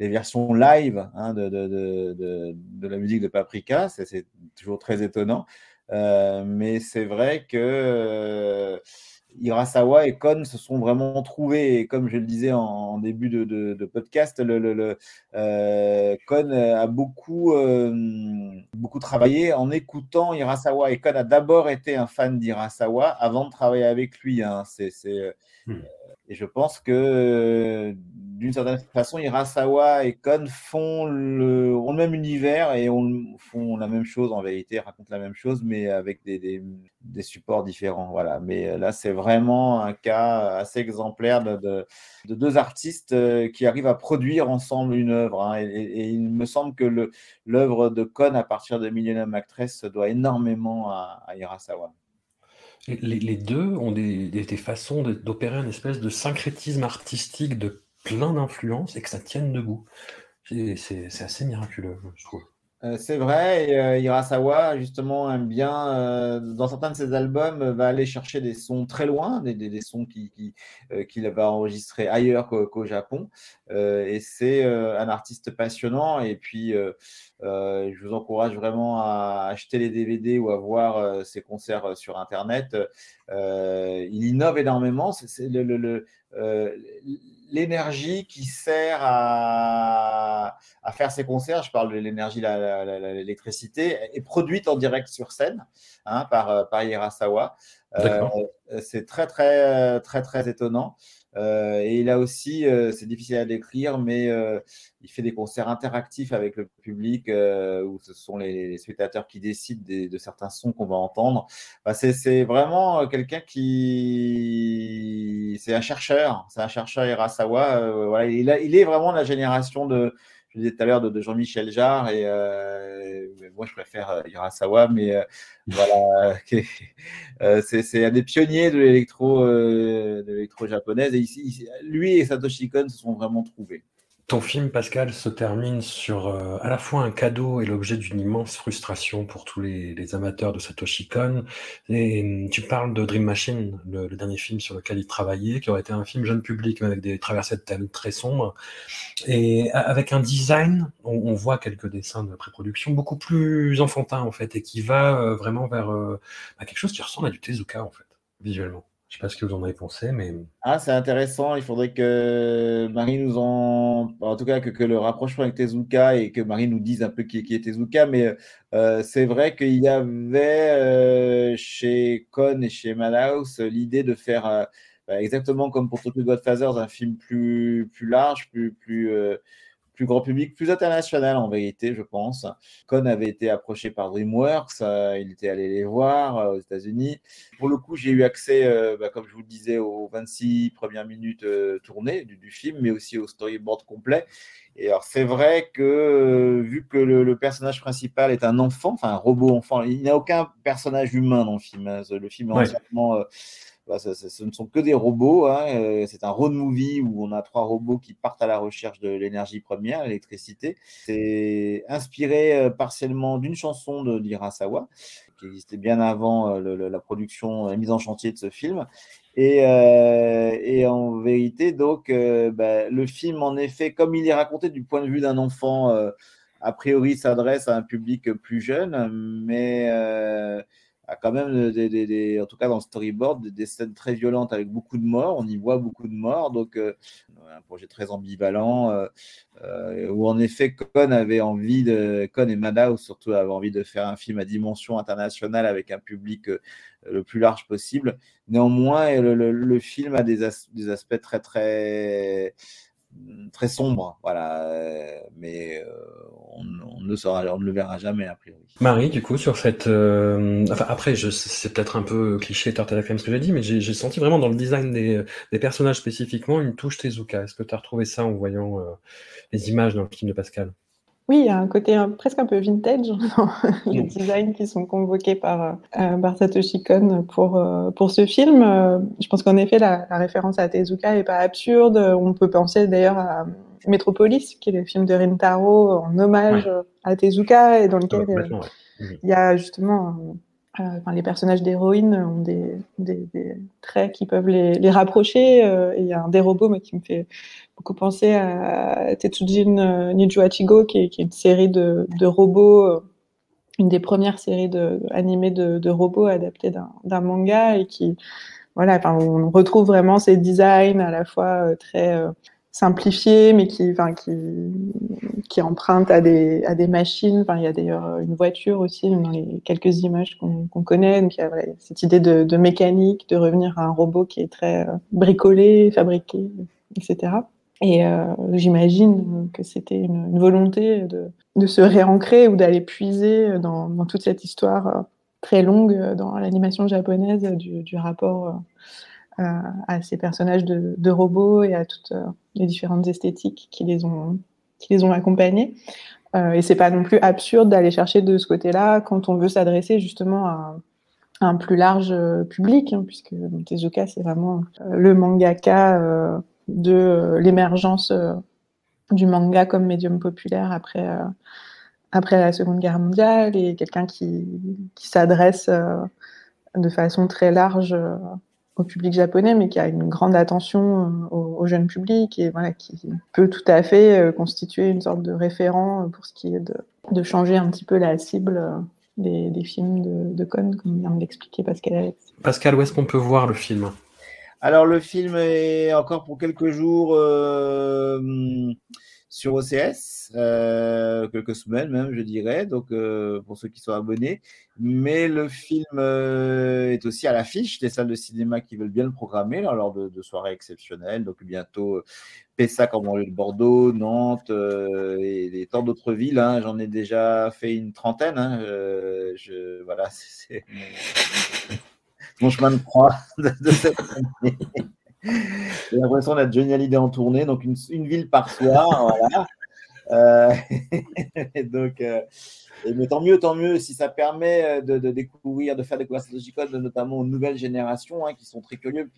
les versions live hein, de, de, de, la musique de Paprika. C'est toujours très étonnant. mais c'est vrai que Hirasawa et Kon se sont vraiment trouvés. Et comme je le disais en, début de, podcast, le, euh, a beaucoup, euh, beaucoup travaillé en écoutant Hirasawa. Et Kon a d'abord été un fan d'Hirasawa avant de travailler avec lui. Hein. C'est, hmm. Et je pense que d'une certaine façon, Hirasawa et Kon font ont le même univers et on, font la même chose en vérité, racontent la même chose, mais avec des, supports différents. Voilà. Mais là, c'est vraiment un cas assez exemplaire de, de, de deux artistes euh, qui arrivent à produire ensemble une œuvre. Hein. et, il me semble que l'œuvre de Kon à partir de Millennium Actress doit énormément à, à. Les, deux ont des, façons d'opérer une espèce de syncrétisme artistique de plein d'influences et que ça tienne debout. C'est assez miraculeux, je trouve. Euh, c'est vrai, et, euh, Hirasawa justement aime bien, euh, dans certains de ses albums, euh, va aller chercher des sons très loin, des, des- sons qui, qui, euh, qu'il va enregistrer ailleurs qu'au, Japon. Et c'est un artiste passionnant. Et puis, je vous encourage vraiment à acheter les DVD ou à voir ses concerts sur Internet. Il innove énormément. C'est, le, le- le, l'énergie qui sert à, à faire ses concerts, je parle de l'énergie, l'électricité, est produite en direct sur scène hein, par, euh, par Hirasawa. Euh, c'est très, très, très, très étonnant. Euh, et il a aussi, euh, c'est difficile à décrire, mais euh, il fait des concerts interactifs avec le public euh, où ce sont les, les spectateurs qui décident des- de certains sons qu'on va entendre. Bah, c'est, vraiment euh, quelqu'un qui, c'est un chercheur, c'est un chercheur Hirasawa. voilà, il, a- il est vraiment de la génération de, je disais tout à l'heure, de, de Jean-Michel Jarre et euh, moi je préfère euh, mais euh, voilà, euh, c'est, c'est un des pionniers de l'électro, euh, de l'électro japonaise et ici- lui et Satoshi Kon se sont vraiment trouvés. Ton film, Pascal, se termine sur euh, à la fois un cadeau et l'objet d'une immense frustration pour tous les, amateurs de Satoshi Kon. Et hum, tu parles de Dream Machine, le, dernier film sur lequel il travaillait, qui aurait été un film jeune public, mais avec des traversées de thèmes très sombres. Et avec un design, on, voit quelques dessins de pré-production beaucoup plus enfantin, en fait, et qui va euh, vraiment vers euh, bah, quelque chose qui ressemble à du Tezuka, en fait, visuellement. Je sais pas ce que vous en avez pensé, mais Ah, c'est intéressant. Il faudrait que Marie nous en, en tout cas que, que le rapprochement avec Tezuka et que Marie nous dise un peu qui, qui est Tezuka. Mais euh, c'est vrai qu'il y avait euh, chez Kon et chez Madhouse l'idée de faire euh, bah, exactement comme pour Tokyo Godfathers un film plus plus large, plus plus plus grand public, plus international en vérité, je pense. Kon avait été approché par DreamWorks, euh, il était allé les voir euh, aux États-Unis. Pour le coup, j'ai eu accès, euh, bah, comme je vous le disais, aux 26 premières minutes tournées du, du film, mais aussi au storyboard complet. Et alors, c'est vrai que, vu que le, le personnage principal est un enfant, enfin un robot enfant, il n'y a aucun personnage humain dans le film. hein. Le film est Ouais. entièrement. Ce ne sont que des robots. hein, euh, C'est un road movie où on a trois robots qui partent à la recherche de l'énergie première, l'électricité. C'est inspiré euh, partiellement d'une chanson de d'Hirasawa qui existait bien avant euh, la production, la mise en chantier de ce film. Et, en vérité, donc, bah, le film, en effet, comme il est raconté du point de vue d'un enfant, a priori s'adresse à un public plus jeune, mais a quand même, des, des- en tout cas dans le storyboard, des, scènes très violentes avec beaucoup de morts. On y voit beaucoup de morts, donc euh, un projet très ambivalent. euh, euh, où en effet Con avait envie de Con et Madhouse surtout avaient envie de faire un film à dimension internationale avec un public euh, le plus large possible. Néanmoins, le, film a des aspects très très très sombres, voilà. euh, Mais euh, on, ne le saura, on ne le verra jamais a priori. Marie, du coup, sur cette. euh, Enfin, après, je... c'est peut-être un peu cliché, Turtle FM, ce que j'ai dit, mais j'ai j'ai senti vraiment dans le design des, des personnages spécifiquement une touche Tezuka. Est-ce que tu as retrouvé ça en voyant euh, les images dans le film de Pascal? Oui, il y a un côté euh, presque un peu vintage dans les designs qui sont convoqués par, euh, par Satoshi Kon pour, euh, pour ce film. Euh, je pense qu'en effet, la, la référence à Tezuka est pas absurde. On peut penser d'ailleurs à Metropolis, qui est le film de Rintaro en hommage à Tezuka et dans lequel Euh, euh, ouais. Il y a justement, euh, enfin, les personnages d'héroïnes ont des, des, des traits qui peuvent les, les rapprocher. euh, et il y a un des robots moi, qui me fait beaucoup penser à Tetsujin Niju Hachigo, qui est, qui est une série de, robots, euh, une des premières séries de, animées de, robots adaptées d'un manga et qui, voilà, on retrouve vraiment ces designs à la fois euh, très euh, simplifiés, mais qui, empruntent à des, machines. Il y a d'ailleurs une voiture aussi dans les quelques images qu'on connaît. Donc, il y a cette idée de, mécanique, de revenir à un robot qui est très bricolé, fabriqué, etc. Et euh, j'imagine que c'était une, volonté de, se réancrer ou d'aller puiser dans, toute cette histoire euh, très longue dans l'animation japonaise du, rapport euh, à, ces personnages de, robots et à toutes les différentes esthétiques qui les ont, qui les ont accompagnés. Euh, et c'est pas non plus absurde d'aller chercher de ce côté-là quand on veut s'adresser justement à, un plus large public, hein, puisque Tezuka, c'est vraiment le mangaka de l'émergence du manga comme médium populaire après, après la Seconde Guerre mondiale et quelqu'un qui, qui s'adresse de façon très large au public japonais, mais qui a une grande attention au, jeune public et qui peut tout à fait constituer une sorte de référent pour ce qui est de, de changer un petit peu la cible des, films de, de comme vient de l'expliquer Pascal Alex. Pascal, où est-ce qu'on peut voir le film? Alors, le film est encore pour quelques jours euh, sur OCS, euh, quelques semaines même, je dirais, donc euh, pour ceux qui sont abonnés. Mais le film est aussi à l'affiche des salles de cinéma qui veulent bien le programmer lors de, soirées exceptionnelles. Donc bientôt Pessac en banlieue de Bordeaux, Nantes et, et, tant d'autres villes. Hein. J'en ai déjà fait une trentaine. Hein. je, voilà, c'est mon, chemin de croix de, cette année. J'ai l'impression d'être Johnny Hallyday en tournée, donc une, ville par soir. Euh, donc, euh, mais tant mieux, tant mieux si ça permet de, de découvrir, de faire découvrir cette logique notamment aux nouvelles générations hein, qui sont très curieux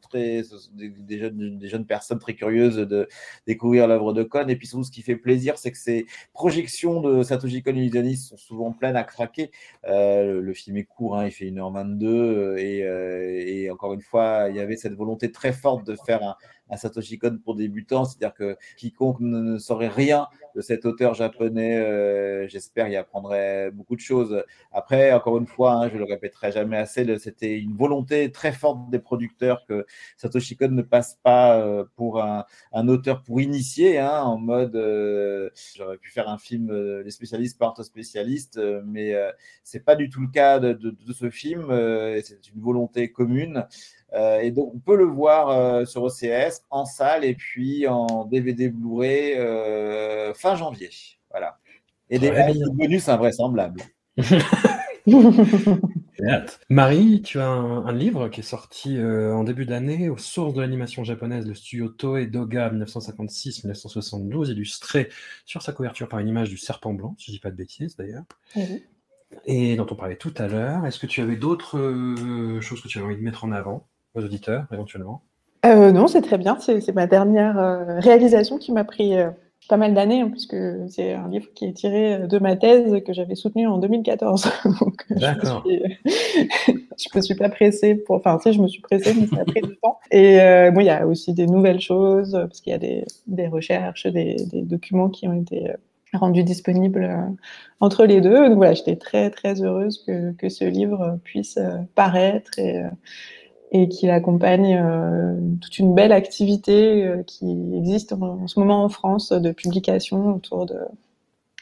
très, des, jeunes, des, jeunes, personnes très curieuses de découvrir l'œuvre de Kon. Et puis surtout, ce qui fait plaisir, c'est que ces projections de Satoshi Kon illusionniste sont souvent pleines à craquer. Euh, le film est court, hein, il fait 1h22. Et, euh, et, encore une fois, il y avait cette volonté très forte de faire un, un Satoshi Kon pour débutants, c'est-à-dire que quiconque ne, saurait rien de cet auteur japonais, euh, j'espère y apprendrait beaucoup de choses. Après, encore une fois, hein, je le répéterai jamais assez, c'était une volonté très forte des producteurs que Satoshi Kon ne passe pas euh, pour un, un, auteur pour initier, hein, en mode euh, j'aurais pu faire un film euh, les spécialistes partent aux spécialistes, euh, mais c'est pas du tout le cas de, de, de ce film. c'est une volonté commune. Euh, et donc, on peut le voir euh, sur OCS, en salle et puis en DVD Blu-ray euh, fin janvier. Voilà. Et des ouais. bonus invraisemblables. Marie, tu as un, un, livre qui est sorti euh, en début d'année aux sources de l'animation japonaise, le studio Toei Doga 1956-1972, illustré sur sa couverture par une image du serpent blanc, si je dis pas de bêtises d'ailleurs. Mmh. Et dont on parlait tout à l'heure. Est-ce que tu avais d'autres euh, choses que tu avais envie de mettre en avant? Aux auditeurs, éventuellement euh, Non, c'est très bien. C'est ma dernière euh, réalisation qui m'a pris euh, pas mal d'années, hein, puisque c'est un livre qui est tiré de ma thèse que j'avais soutenue en 2014. D'accord. Je, je me suis pas pressée pour. Enfin, si, je me suis pressée, mais ça a pris du temps. Et euh, bon, il y a aussi des nouvelles choses, parce qu'il y a des, des recherches, des, des, documents qui ont été rendus disponibles entre les deux. Donc voilà, j'étais très, très heureuse que, que ce livre puisse paraître et et qu'il accompagne euh, toute une belle activité euh, qui existe en, ce moment en France de publication autour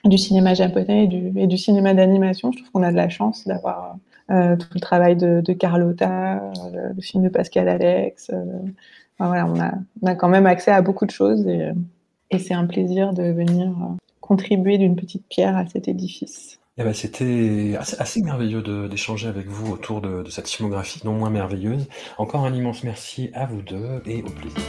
du cinéma japonais et du, cinéma d'animation. Je trouve qu'on a de la chance d'avoir euh, tout le travail de, de Carlotta, le, le, film de Pascal Alex. Voilà, on a, quand même accès à beaucoup de choses et c'est un plaisir de venir contribuer d'une petite pierre à cet édifice. Eh ben, C'était assez, merveilleux d'échanger avec vous autour de, de cette filmographie non moins merveilleuse. Encore un immense merci à vous deux et au plaisir.